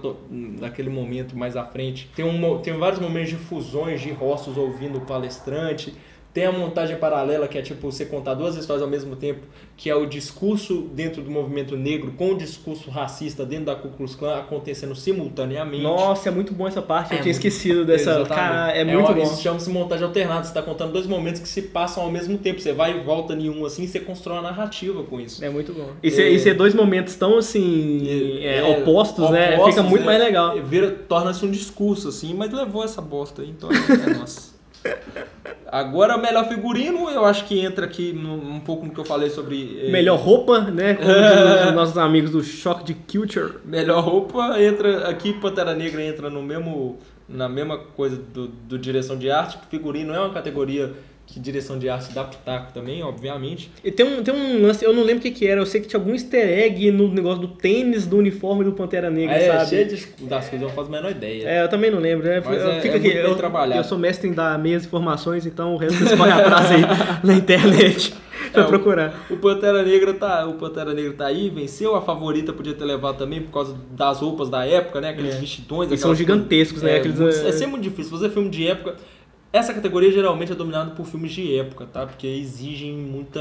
daquele momento mais à frente. Tem, um, tem vários momentos de fusões de rostos ouvindo o palestrante tem a montagem paralela, que é tipo você contar duas histórias ao mesmo tempo, que é o discurso dentro do movimento negro com o discurso racista dentro da Ku Klux Klan acontecendo simultaneamente. Nossa, é muito bom essa parte, é eu tinha muito... esquecido dessa. Cara, é, é muito uma, bom. Isso chama-se montagem alternada, você está contando dois momentos que se passam ao mesmo tempo. Você vai e volta em um assim e você constrói uma narrativa com isso. É muito bom. E ser, é, dois momentos tão assim. É, é opostos, né? Opostos, Fica muito mais legal. Torna-se um discurso, assim, mas levou essa bosta aí, então é nossa. Agora, melhor figurino, eu acho que entra aqui no, um pouco no que eu falei sobre. Eh... Melhor roupa, né? Como os nossos amigos do Choque de Culture. Melhor roupa entra aqui, Pantera Negra entra no mesmo, na mesma coisa do, do direção de arte. Figurino é uma categoria que direção de arte dá pitaco também, obviamente. E tem um, tem um lance, eu não lembro o que, que era, eu sei que tinha algum easter egg no negócio do tênis do uniforme do Pantera Negra, é, sabe? cheio de, das coisas, eu não faço a menor ideia. É, eu também não lembro. É, Mas é, fica é aqui, eu, eu, sou mestre em dar meias informações, então o resto vocês podem atrás aí na internet pra é, procurar. O, o, Pantera Negra tá, o Pantera Negra tá aí, venceu, a favorita podia ter levado também por causa das roupas da época, né? Aqueles é. vestidões. Eles são gigantescos, né? É, Aqueles, é, é sempre muito difícil fazer filme de época. Essa categoria geralmente é dominada por filmes de época, tá? Porque exigem muita,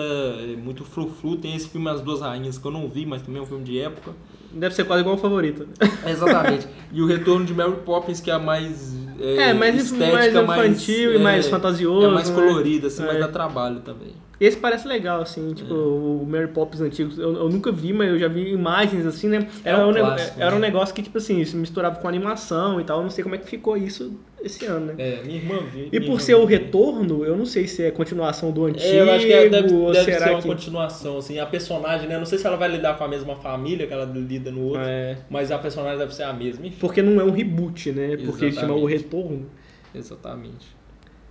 muito frufru. Tem esse filme As Duas Rainhas que eu não vi, mas também é um filme de época. Deve ser quase igual o favorito. exatamente. E o Retorno de Mary Poppins, que é a mais é, é mais estética, mais infantil mais, e mais é, fantasioso. É mais né? colorida, assim, é. mas dá trabalho também. Esse parece legal, assim, tipo, é. o Mary Poppins antigo. Eu, eu, nunca vi, mas eu já vi imagens, assim, né? Era, é um, clássico, era né? um negócio que, tipo assim, se misturava com animação e tal. Eu não sei como é que ficou isso esse ano, né? É, minha irmã viu. E por ser o retorno, eu não sei se é continuação do antigo. É, eu acho que é, deve, deve ser uma que... continuação, assim. A personagem, né? Eu não sei se ela vai lidar com a mesma família que ela lida no outro, é. mas a personagem deve ser a mesma. Enfim. Porque não é um reboot, né? Porque Exatamente. chama o retorno. Exatamente.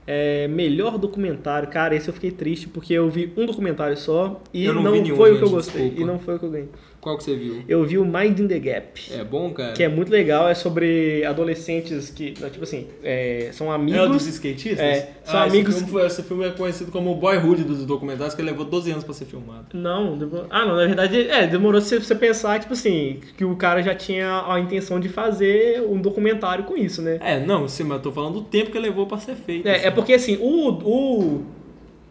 É, melhor documentário, cara, esse eu fiquei triste porque eu vi um documentário só e não, não nenhum, foi o que eu gostei. Desculpa. E não foi o que eu ganhei. Qual que você viu? Eu vi o Mind in the Gap. É bom, cara? Que é muito legal, é sobre adolescentes que, tipo assim, é, são amigos... É dos skatistas? É, são ah, amigos... Esse filme, esse filme, é conhecido como o Boyhood dos documentários, que levou 12 anos pra ser filmado. Não, demorou... ah, não, na verdade, é, demorou você, você pensar, tipo assim, que o cara já tinha a intenção de fazer um documentário com isso, né? É, não, sim, mas eu tô falando do tempo que levou pra ser feito. É, assim. é porque, assim, o... o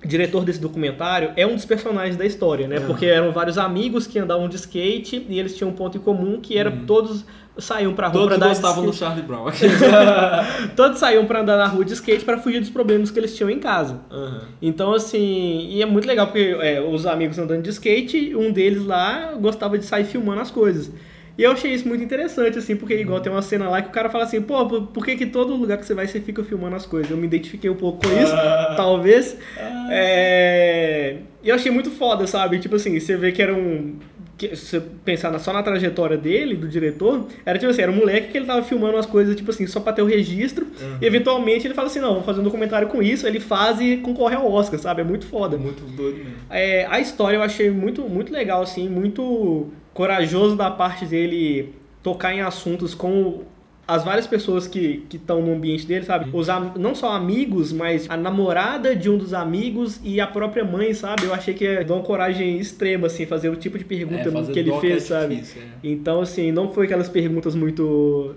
diretor desse documentário é um dos personagens da história, né? Uhum. Porque eram vários amigos que andavam de skate e eles tinham um ponto em comum que era uhum. todos saíam pra rua todos pra andar gostavam do Charlie Brown. todos saíam para andar na rua de skate para fugir dos problemas que eles tinham em casa. Uhum. Então assim, e é muito legal porque é, os amigos andando de skate, um deles lá gostava de sair filmando as coisas. E eu achei isso muito interessante, assim, porque igual tem uma cena lá que o cara fala assim, pô, por que, que todo lugar que você vai você fica filmando as coisas? Eu me identifiquei um pouco com isso, ah. talvez. Ah. É... E eu achei muito foda, sabe? Tipo assim, você vê que era um que, se pensar só na trajetória dele, do diretor, era tipo assim, era um moleque que ele tava filmando umas coisas, tipo assim, só pra ter o registro, uhum. e eventualmente ele fala assim, não, vou fazer um documentário com isso, ele faz e concorre ao Oscar, sabe? É muito foda. Muito doido mesmo. É, a história eu achei muito, muito legal, assim, muito corajoso da parte dele tocar em assuntos com as várias pessoas que estão no ambiente dele, sabe? Os não só amigos, mas a namorada de um dos amigos e a própria mãe, sabe? Eu achei que é de uma coragem extrema, assim, fazer o tipo de pergunta é, que ele fez, é difícil, sabe? É. Então, assim, não foi aquelas perguntas muito.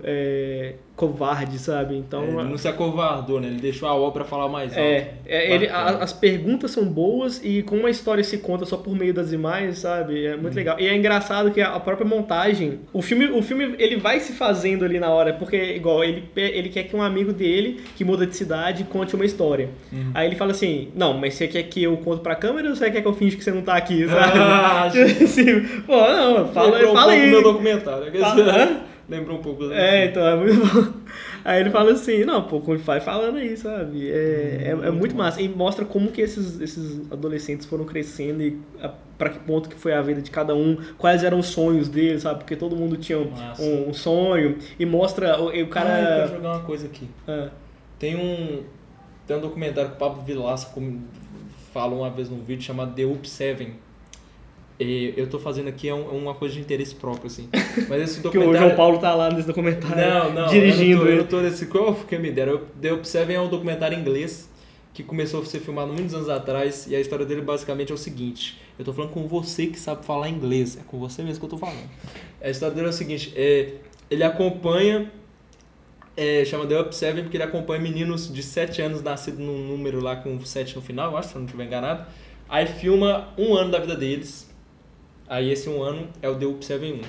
É, covarde, sabe? Então. É, ele não se acovardou, né? Ele deixou a obra falar mais alto. É, é ele, a, as perguntas são boas e como uma história se conta só por meio das imagens, sabe? É muito hum. legal. E é engraçado que a própria montagem. O filme, o filme ele vai se fazendo ali na hora, porque, igual, ele, ele quer que um amigo dele, que muda de cidade, conte uma história. Uhum. Aí ele fala assim: Não, mas você quer que eu conto pra câmera ou você quer que eu finge que você não tá aqui, sabe? Ah, assim, pô, não, fala, fala aí. meu documentário. Fala, Lembrou um pouco. É, então, é muito bom. Aí ele fala assim, não, pô, vai falando aí, sabe? É, é, é, muito massa. E mostra como que esses, esses adolescentes foram crescendo e para que ponto que foi a vida de cada um, quais eram os sonhos deles, sabe? Porque todo mundo tinha um, um sonho. E mostra o, o cara... Ah, eu quero jogar uma coisa aqui. Ah. Tem um... Tem um documentário que o Pablo Vilaça falou uma vez num vídeo chamado The Up Seven eu tô fazendo aqui é uma coisa de interesse próprio, assim. Mas esse documentário... que o João Paulo tá lá nesse documentário. Não, não. Dirigindo. Eu não tô, eu tô nesse. Que me deram? The Observing é um documentário inglês que começou a ser filmado muitos anos atrás e a história dele basicamente é o seguinte. Eu tô falando com você que sabe falar inglês. É com você mesmo que eu tô falando. A história dele é o seguinte. É, ele acompanha... É, chama The Observing porque ele acompanha meninos de 7 anos nascidos num número lá com 7 no final, acho, se eu não estiver enganado. Aí filma um ano da vida deles Aí esse um ano é o The Up 1.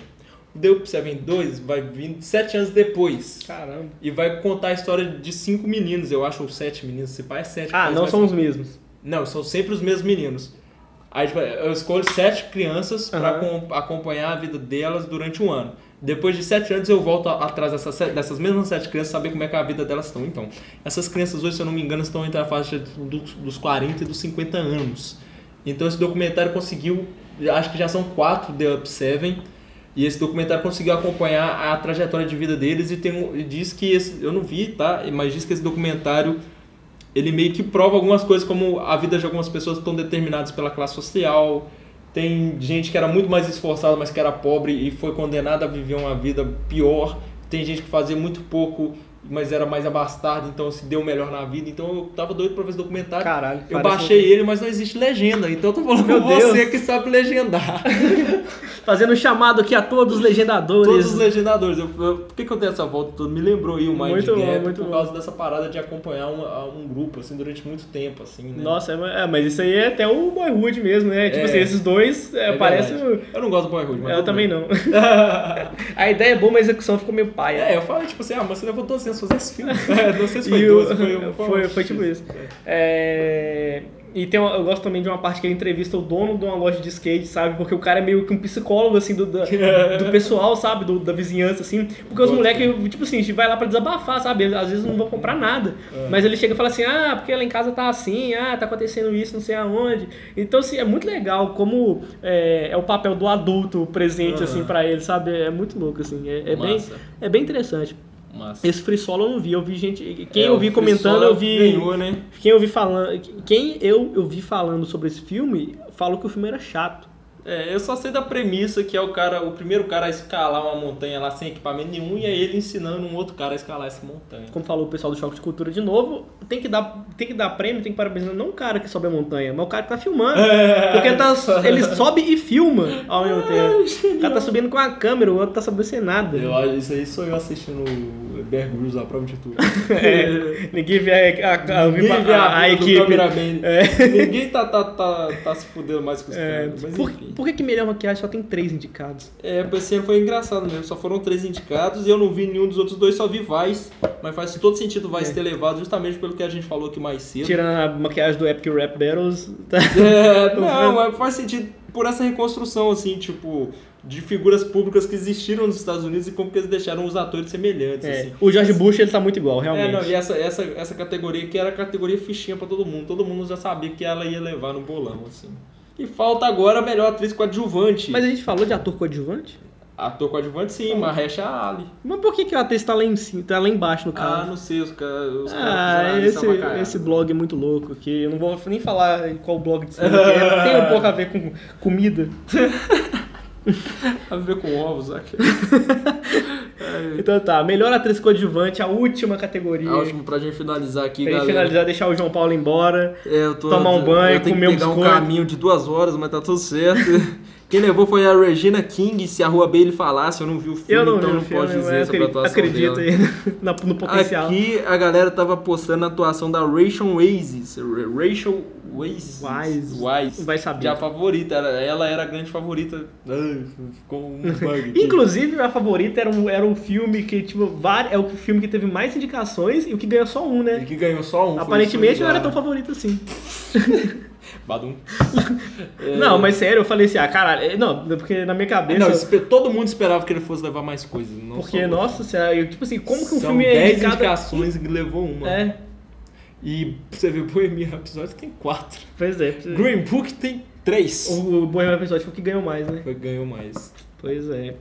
O The Up 2 vai vir sete anos depois. Caramba. E vai contar a história de cinco meninos, eu acho, ou sete meninos. Se pai é sete. Ah, não são os mesmos. Não, são sempre os mesmos meninos. Aí tipo, eu escolho sete crianças uhum. para acompanhar a vida delas durante um ano. Depois de sete anos eu volto atrás dessas, dessas mesmas sete crianças saber como é que a vida delas estão. Então, essas crianças hoje, se eu não me engano, estão entre a faixa dos 40 e dos 50 anos. Então esse documentário conseguiu acho que já são quatro The Up Seven. E esse documentário conseguiu acompanhar a trajetória de vida deles e, tem, e diz que esse, eu não vi, tá? Mas diz que esse documentário ele meio que prova algumas coisas como a vida de algumas pessoas estão determinadas pela classe social. Tem gente que era muito mais esforçada, mas que era pobre e foi condenada a viver uma vida pior. Tem gente que fazia muito pouco mas era mais abastado, então se deu melhor na vida. Então eu tava doido pra ver esse documentário. Caralho. Eu baixei ele, mas não existe legenda. Então eu tô falando Meu com Deus. você que sabe legendar. Fazendo um chamado aqui a todos os legendadores. Todos os legendadores. Eu, eu, por que, que eu tenho essa volta toda? Me lembrou aí o Mind muito Gap bom, muito por causa bom. dessa parada de acompanhar um, um grupo, assim, durante muito tempo, assim, né? Nossa, é, é mas isso aí é até o Boyhood mesmo, né? Tipo é, assim, esses dois é, é parece... Eu não gosto do Boyhood, mas... Eu também bem. não. a ideia é boa, mas a execução ficou meio paia. É, eu falei, tipo assim, ah, mas você levantou assim, fazer esse filme. É, não sei se foi 12, foi, foi, foi, foi tipo isso. É... E tem uma, eu gosto também de uma parte que ele entrevista o dono de uma loja de skate, sabe? Porque o cara é meio que um psicólogo, assim, do, do pessoal, sabe? Do, da vizinhança, assim. Porque os moleques, tipo assim, a gente vai lá pra desabafar, sabe? Às vezes não vão comprar nada. É. Mas ele chega e fala assim, ah, porque lá em casa tá assim, ah, tá acontecendo isso, não sei aonde. Então, assim, é muito legal como é, é o papel do adulto presente, uhum. assim, pra ele, sabe? É muito louco, assim. É, é bem, é bem interessante. Massa. Esse free solo eu não vi, eu vi gente. Quem é, eu vi comentando, eu vi. Ganhou, né? Quem eu vi falando. Quem eu, eu vi falando sobre esse filme falou que o filme era chato. É, eu só sei da premissa que é o cara, o primeiro cara a escalar uma montanha lá sem equipamento nenhum e é ele ensinando um outro cara a escalar essa montanha. Como falou o pessoal do Choque de Cultura de novo, tem que dar, tem que dar prêmio, tem que parabenizar não o cara que sobe a montanha, mas o cara que tá filmando. É. Porque ele, tá, ele sobe e filma ao mesmo tempo. o cara tá subindo com a câmera, o outro tá subindo sem nada. Eu, isso aí sou eu assistindo Grylls, a prova de tudo. é, ninguém vê a, a, a, ninguém vê a, a, equipe. É. Ninguém tá, tá, tá, tá se fudendo mais com os é. caras. Por, por que, que melhor maquiagem só tem três indicados? É, esse ano foi engraçado mesmo. Só foram três indicados e eu não vi nenhum dos outros dois, só vi Vice. Mas faz todo sentido Vice é. ter levado justamente pelo que a gente falou aqui mais cedo. Tirando a maquiagem do Epic Rap Battles. Tá... É, não, mas faz sentido por essa reconstrução, assim, tipo de figuras públicas que existiram nos Estados Unidos e como que eles deixaram os atores semelhantes. É. Assim. O George Bush ele tá muito igual, realmente. É, não, e essa, essa, essa categoria que era a categoria fichinha para todo mundo. Todo mundo já sabia que ela ia levar no bolão, assim. E falta agora a melhor atriz coadjuvante. Mas a gente falou de ator coadjuvante? Ator coadjuvante sim. Mahersha Ali. Mas por que, que a atriz tá lá em tá lá embaixo no caso? Ah, não sei, os caras. ah, esse, esse blog é muito louco aqui. Eu não vou nem falar em qual blog de é. Tem um pouco a ver com comida. a ver com ovos, aqui. então tá, melhor atriz coadjuvante, a última categoria. A última pra gente finalizar aqui, pra galera. Pra gente finalizar, deixar o João Paulo embora. É, eu tô, tomar um banho, comer um biscoito. um caminho de duas horas, mas tá tudo certo. Quem levou foi a Regina King. Se a Rua Bailey falasse, eu não vi o filme, eu não então não filme, posso dizer sobre a atuação acredito dela. Acredito no potencial. Aqui a galera tava postando a atuação da Rachel Weisz. Rachel Weisz. Wise. Wise. Vai saber. Que é a favorita. Ela era a grande favorita. ficou um bug. Inclusive, a favorita era um, era um filme que, tipo, var, é o filme que teve mais indicações e o que ganhou só um, né? E que ganhou só um. Aparentemente não era tão favorito assim. Badum. é... Não, mas sério, eu falei assim, ah, caralho, é, não, porque na minha cabeça. Não, todo mundo esperava que ele fosse levar mais coisas. porque, nossa senhora, eu, tipo assim, como que um São filme é. 10 indicações e levou uma. É. E você vê, Bohemian Rhapsody tem 4. Pois é. Green Book tem 3. O Bohemian Rhapsody foi o que ganhou mais, né? Foi ganhou mais. Pois é.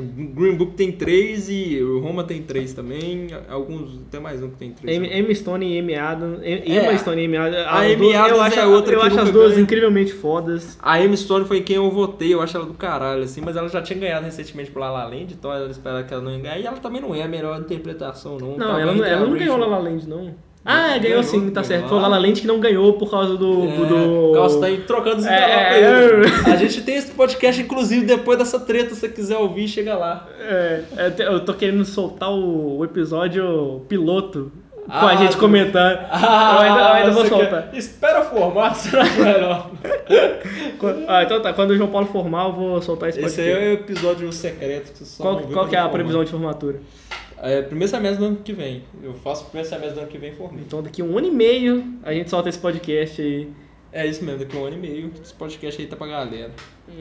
Green Book tem três e o Roma tem três também. Alguns, até mais um que tem três. M, Stone e M. Adam. Emma é. Stone e M. Adam. A Amy Adams eu acho, é outra Eu acho as duas ganha. incrivelmente fodas. A Emma Stone foi quem eu votei, eu acho ela do caralho, assim, mas ela já tinha ganhado recentemente por La La Land, então ela espera que ela não ganhe. E ela também não é a melhor interpretação, não. Não, ela, não, ela não ganhou La La Land, não. Ah, ganhou, ganhou sim, tá certo. Foi o Lala Lente que não ganhou por causa do. É, do... Calça tá aí trocando os é, é, A gente tem esse podcast, inclusive, depois dessa treta, se você quiser ouvir, chega lá. É, é eu tô querendo soltar o, episódio piloto ah, com a gente comentando. Ah, eu ainda, eu ainda vou soltar. Quer... Espera formar, será melhor? ah, então tá. Quando o João Paulo formar, eu vou soltar esse podcast. Esse aí é o episódio secreto que você só Qual, qual que é a previsão de formatura? É, primeiro semestre do ano que vem. Eu faço o primeiro semestre do ano que vem por mim. Então daqui um ano e meio a gente solta esse podcast aí. É isso mesmo, daqui um ano e meio esse podcast aí tá pra galera.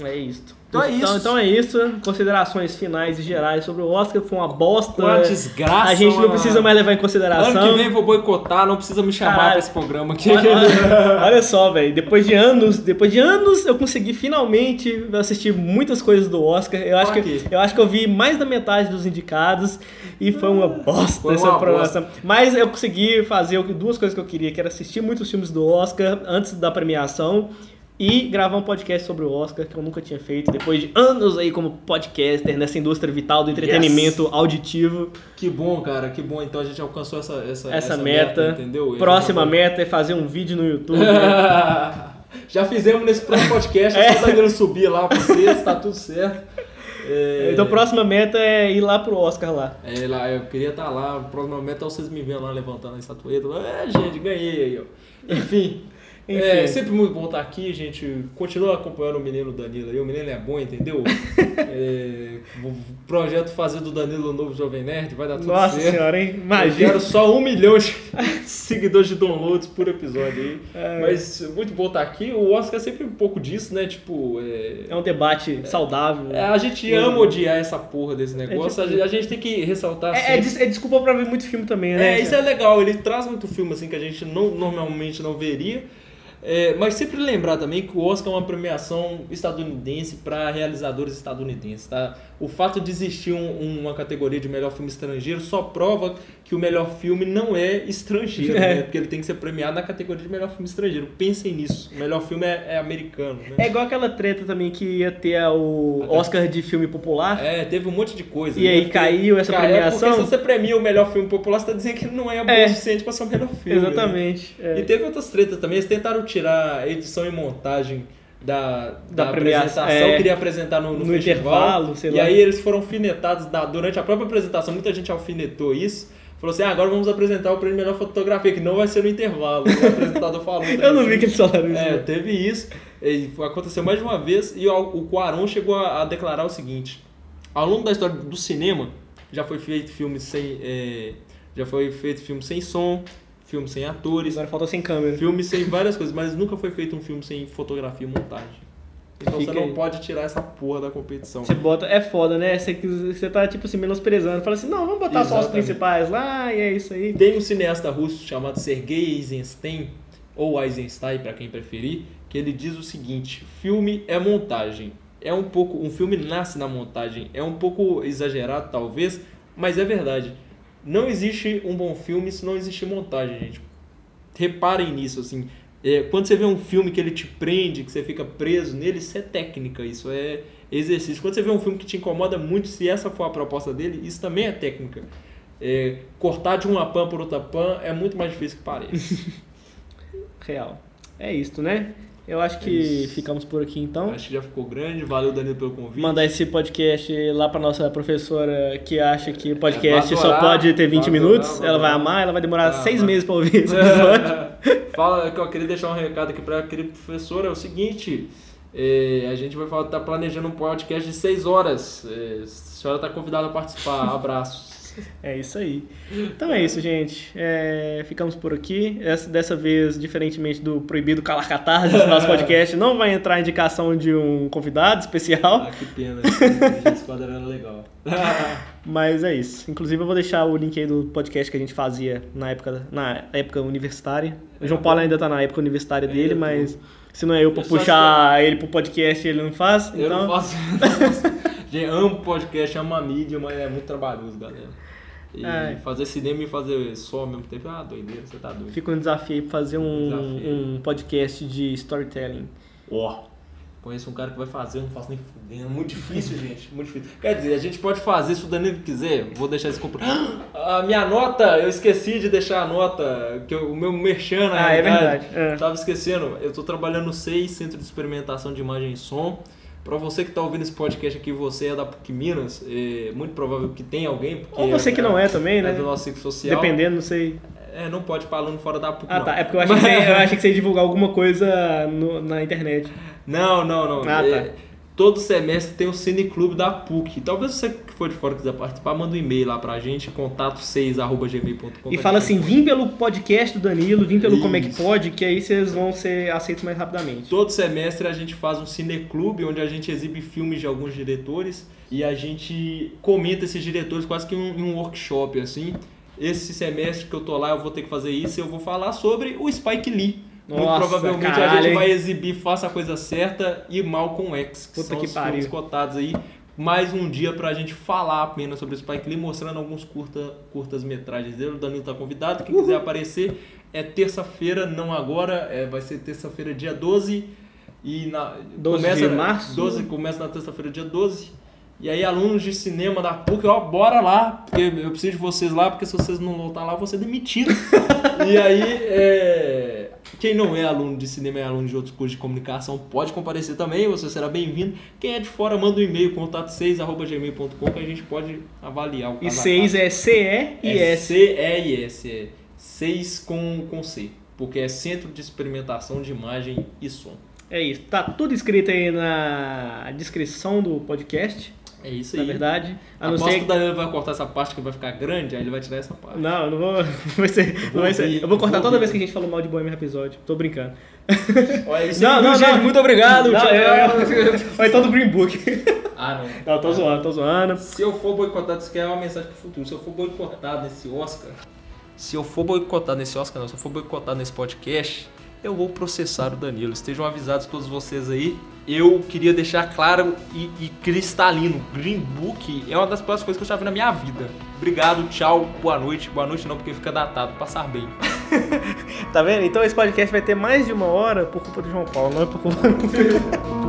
É isso. Então, é então, isso. Então é isso. Considerações finais e gerais sobre o Oscar. Foi uma bosta. Uma desgraça. A gente não precisa mais levar em consideração. Ano que vem vou boicotar, não precisa me chamar Caralho. pra esse programa aqui. Olha, olha só, velho. Depois de anos, depois de anos, eu consegui finalmente assistir muitas coisas do Oscar. Eu acho, que, eu acho que eu vi mais da metade dos indicados e foi uma bosta foi essa programação. Mas eu consegui fazer duas coisas que eu queria, que era assistir muitos filmes do Oscar antes da premiação e gravar um podcast sobre o Oscar que eu nunca tinha feito depois de anos aí como podcaster nessa indústria vital do entretenimento yes. auditivo. Que bom, cara, que bom. Então a gente alcançou essa essa, essa, essa meta, meta, entendeu? Próxima meta é fazer um vídeo no YouTube. Já fizemos nesse próximo podcast, é. tá querendo subir lá pra vocês, tá tudo certo. É... Então a próxima meta é ir lá pro Oscar lá. É, lá, eu queria estar tá lá. A próxima meta é vocês me vendo lá levantando a estatueta. É, gente, ganhei aí, ó. Enfim. Enfim. É sempre muito bom estar aqui, gente. Continua acompanhando o menino Danilo aí. O menino é bom, entendeu? é, o projeto fazer do Danilo o novo Jovem Nerd vai dar tudo Nossa certo. senhora, hein? Imagina. Eu quero só um milhão de seguidores de downloads por episódio aí. É. Mas muito bom estar aqui. O Oscar é sempre um pouco disso, né? Tipo. É, é um debate saudável. É, a gente ama odiar essa porra desse é negócio. Tipo, a, gente, tem que ressaltar. É, é, desculpa pra ver muito filme também, né? É, isso é legal. Ele traz muito filme assim que a gente não, normalmente não veria. É, mas sempre lembrar também que o Oscar é uma premiação estadunidense para realizadores estadunidenses, tá? O fato de existir um, uma categoria de melhor filme estrangeiro só prova que o melhor filme não é estrangeiro, é. né? Porque ele tem que ser premiado na categoria de melhor filme estrangeiro. Pensem nisso. O melhor filme é, é americano, né? É igual aquela treta também que ia ter o Oscar de filme popular. É, teve um monte de coisa. E né? aí caiu essa Cara, premiação. É porque se você premia o melhor filme popular, você tá dizendo que ele não é bom é. o suficiente para ser o melhor filme. Né? Exatamente. Né? E teve outras tretas também. Eles tentaram tirar edição e montagem da, da, da apresentação, é, queria apresentar no, no, no festival. e lá. aí eles foram alfinetados da, durante a própria apresentação, muita gente alfinetou isso. Falou assim, ah, agora vamos apresentar o prêmio melhor fotografia, que não vai ser no intervalo. O apresentador falou. Eu não vi que eles falaram isso. É, né? teve isso. Aconteceu mais de uma vez e o, o Cuarón chegou a, a, declarar o seguinte. Ao longo da história do cinema, já foi feito filme sem... É, já foi feito filme sem som, filme sem atores. Agora falta sem câmera. Filme sem várias coisas, mas nunca foi feito um filme sem fotografia e montagem. Então Fica você não aí. pode tirar essa porra da competição. Você bota, é foda, né? Você, você tá, tipo assim, menosprezando. Fala assim, não, vamos botar Exatamente. só os principais lá e é isso aí. Tem um cineasta russo chamado Sergei Eisenstein, ou Eisenstein, para quem preferir, que ele diz o seguinte: filme é montagem. É um pouco. Um filme nasce na montagem. É um pouco exagerado, talvez, mas é verdade. Não existe um bom filme se não existe montagem, gente. Reparem nisso, assim. É, quando você vê um filme que ele te prende, que você fica preso nele, isso é técnica, isso é exercício. Quando você vê um filme que te incomoda muito, se essa for a proposta dele, isso também é técnica. É, cortar de uma pan por outra pan é muito mais difícil que parece. Real. É isso, né? Eu acho que é ficamos por aqui então. Acho que já ficou grande. Valeu, Danilo, pelo convite. Mandar esse podcast lá para nossa professora que acha que o podcast só pode ter 20 minutos. ela vai amar, ela vai demorar ah, seis meses para ouvir esse episódio. Fala que eu queria deixar um recado aqui para aquele professor. É o seguinte. É, a gente vai estar tá planejando um podcast de seis horas. É, a senhora está convidada a participar. Abraços. É isso aí. Então é isso, gente. É, ficamos por aqui. Essa, dessa vez, diferentemente do Proibido Calar Catarse do nosso podcast, não vai entrar a indicação de um convidado especial. Ah, que pena. Esse quadro era legal. Mas é isso. Inclusive, eu vou deixar o link aí do podcast que a gente fazia na época, na época universitária. O João Paulo ainda está na época universitária dele, mas se não é eu para puxar que... ele pro podcast, ele não faz. Eu então... não faço. Gente, amo podcast, amo a mídia, mas é muito trabalhoso, galera. E é. fazer cinema e fazer só ao mesmo tempo, ah, doideira, você tá doido. Fica um desafio aí pra fazer um, um podcast de storytelling. Ó. Oh. Conheço um cara que vai fazer, eu não faço nem fudendo. Muito difícil, gente. Muito difícil. Quer dizer, a gente pode fazer se o Danilo quiser. Vou deixar esse comprar. A minha nota, eu esqueci de deixar a nota. Que eu, o meu merchan, na ah, é verdade. É. Tava esquecendo. Eu tô trabalhando no SEI, Centro de Experimentação de Imagem e Som. Para você que está ouvindo esse podcast aqui, você é da PUC Minas, é muito provável que tenha alguém. Ou você é, que não é também, é né? do nosso ciclo social. Dependendo, não sei. É, não pode para aluno fora da PUC. Ah, não. tá. É porque eu achei, que, você, eu achei que você ia divulgar alguma coisa no, na internet. Não, não, não. Ah, é, tá todo semestre tem o Cineclube da PUC. Talvez você que for de fora quiser participar, manda um e-mail lá pra gente, contato6.gmail.com. E fala assim, vim pelo podcast do Danilo, vim pelo Isso. Como é que pode, que aí vocês vão ser aceitos mais rapidamente. Todo semestre a gente faz um cineclube, onde a gente exibe filmes de alguns diretores e a gente comenta esses diretores quase que em um, um workshop, assim. Esse semestre que eu tô lá, eu vou ter que fazer isso e eu vou falar sobre o Spike Lee muito Nossa, provavelmente caralho, a gente vai exibir Faça a Coisa Certa e Malcolm X, que Puta são que os pariu. filmes cotados aí. Mais um dia pra gente falar apenas sobre o Spike Lee, mostrando alguns curta, curtas metragens dele. O Danilo tá convidado, quem Uhul. quiser aparecer é terça-feira, não agora, é, vai ser terça-feira, dia 12. E na, 12 começa, de março? 12, começa na terça-feira, dia 12. E aí, alunos de cinema da PUC, ó, bora lá, porque eu preciso de vocês lá, porque se vocês não voltar lá, eu vou ser demitido. e aí, é quem não é aluno de cinema e é aluno de outros cursos de comunicação pode comparecer também, você será bem-vindo. Quem é de fora, manda um e-mail, contato6.gmail.com que a gente pode avaliar o E 6 é C-E-I-S. É C-E-I-S, é 6 com, com C, porque é Centro de Experimentação de Imagem e Som. É isso, tá tudo escrito aí na descrição do podcast. É isso aí. Na verdade. A não ser... que o Danilo vai cortar essa parte que vai ficar grande, aí ele vai tirar essa parte. Não, eu não vou. Vai ser, eu, vou, vai ser... eu vou cortar toda vez que a gente falou mal de Bohemian episódio. Tô brincando. Olha, isso não, não, gente, muito obrigado. Não, tchau, é, Vai todo Green Book. Ah, não. Não, tô zoando, tô zoando. Se eu for boicotado, isso aqui é uma mensagem pro futuro. Se eu for boicotado nesse Oscar. Se eu for boicotado nesse Oscar, não. Se eu for boicotado nesse podcast, eu vou processar o Danilo. Estejam avisados todos vocês aí eu queria deixar claro e, e, cristalino. Green Book é uma das piores coisas que eu já vi na minha vida. Obrigado, tchau, boa noite. Boa noite não, porque fica datado. Passar bem. tá vendo? Então esse podcast vai ter mais de uma hora por culpa do João Paulo, não é por culpa.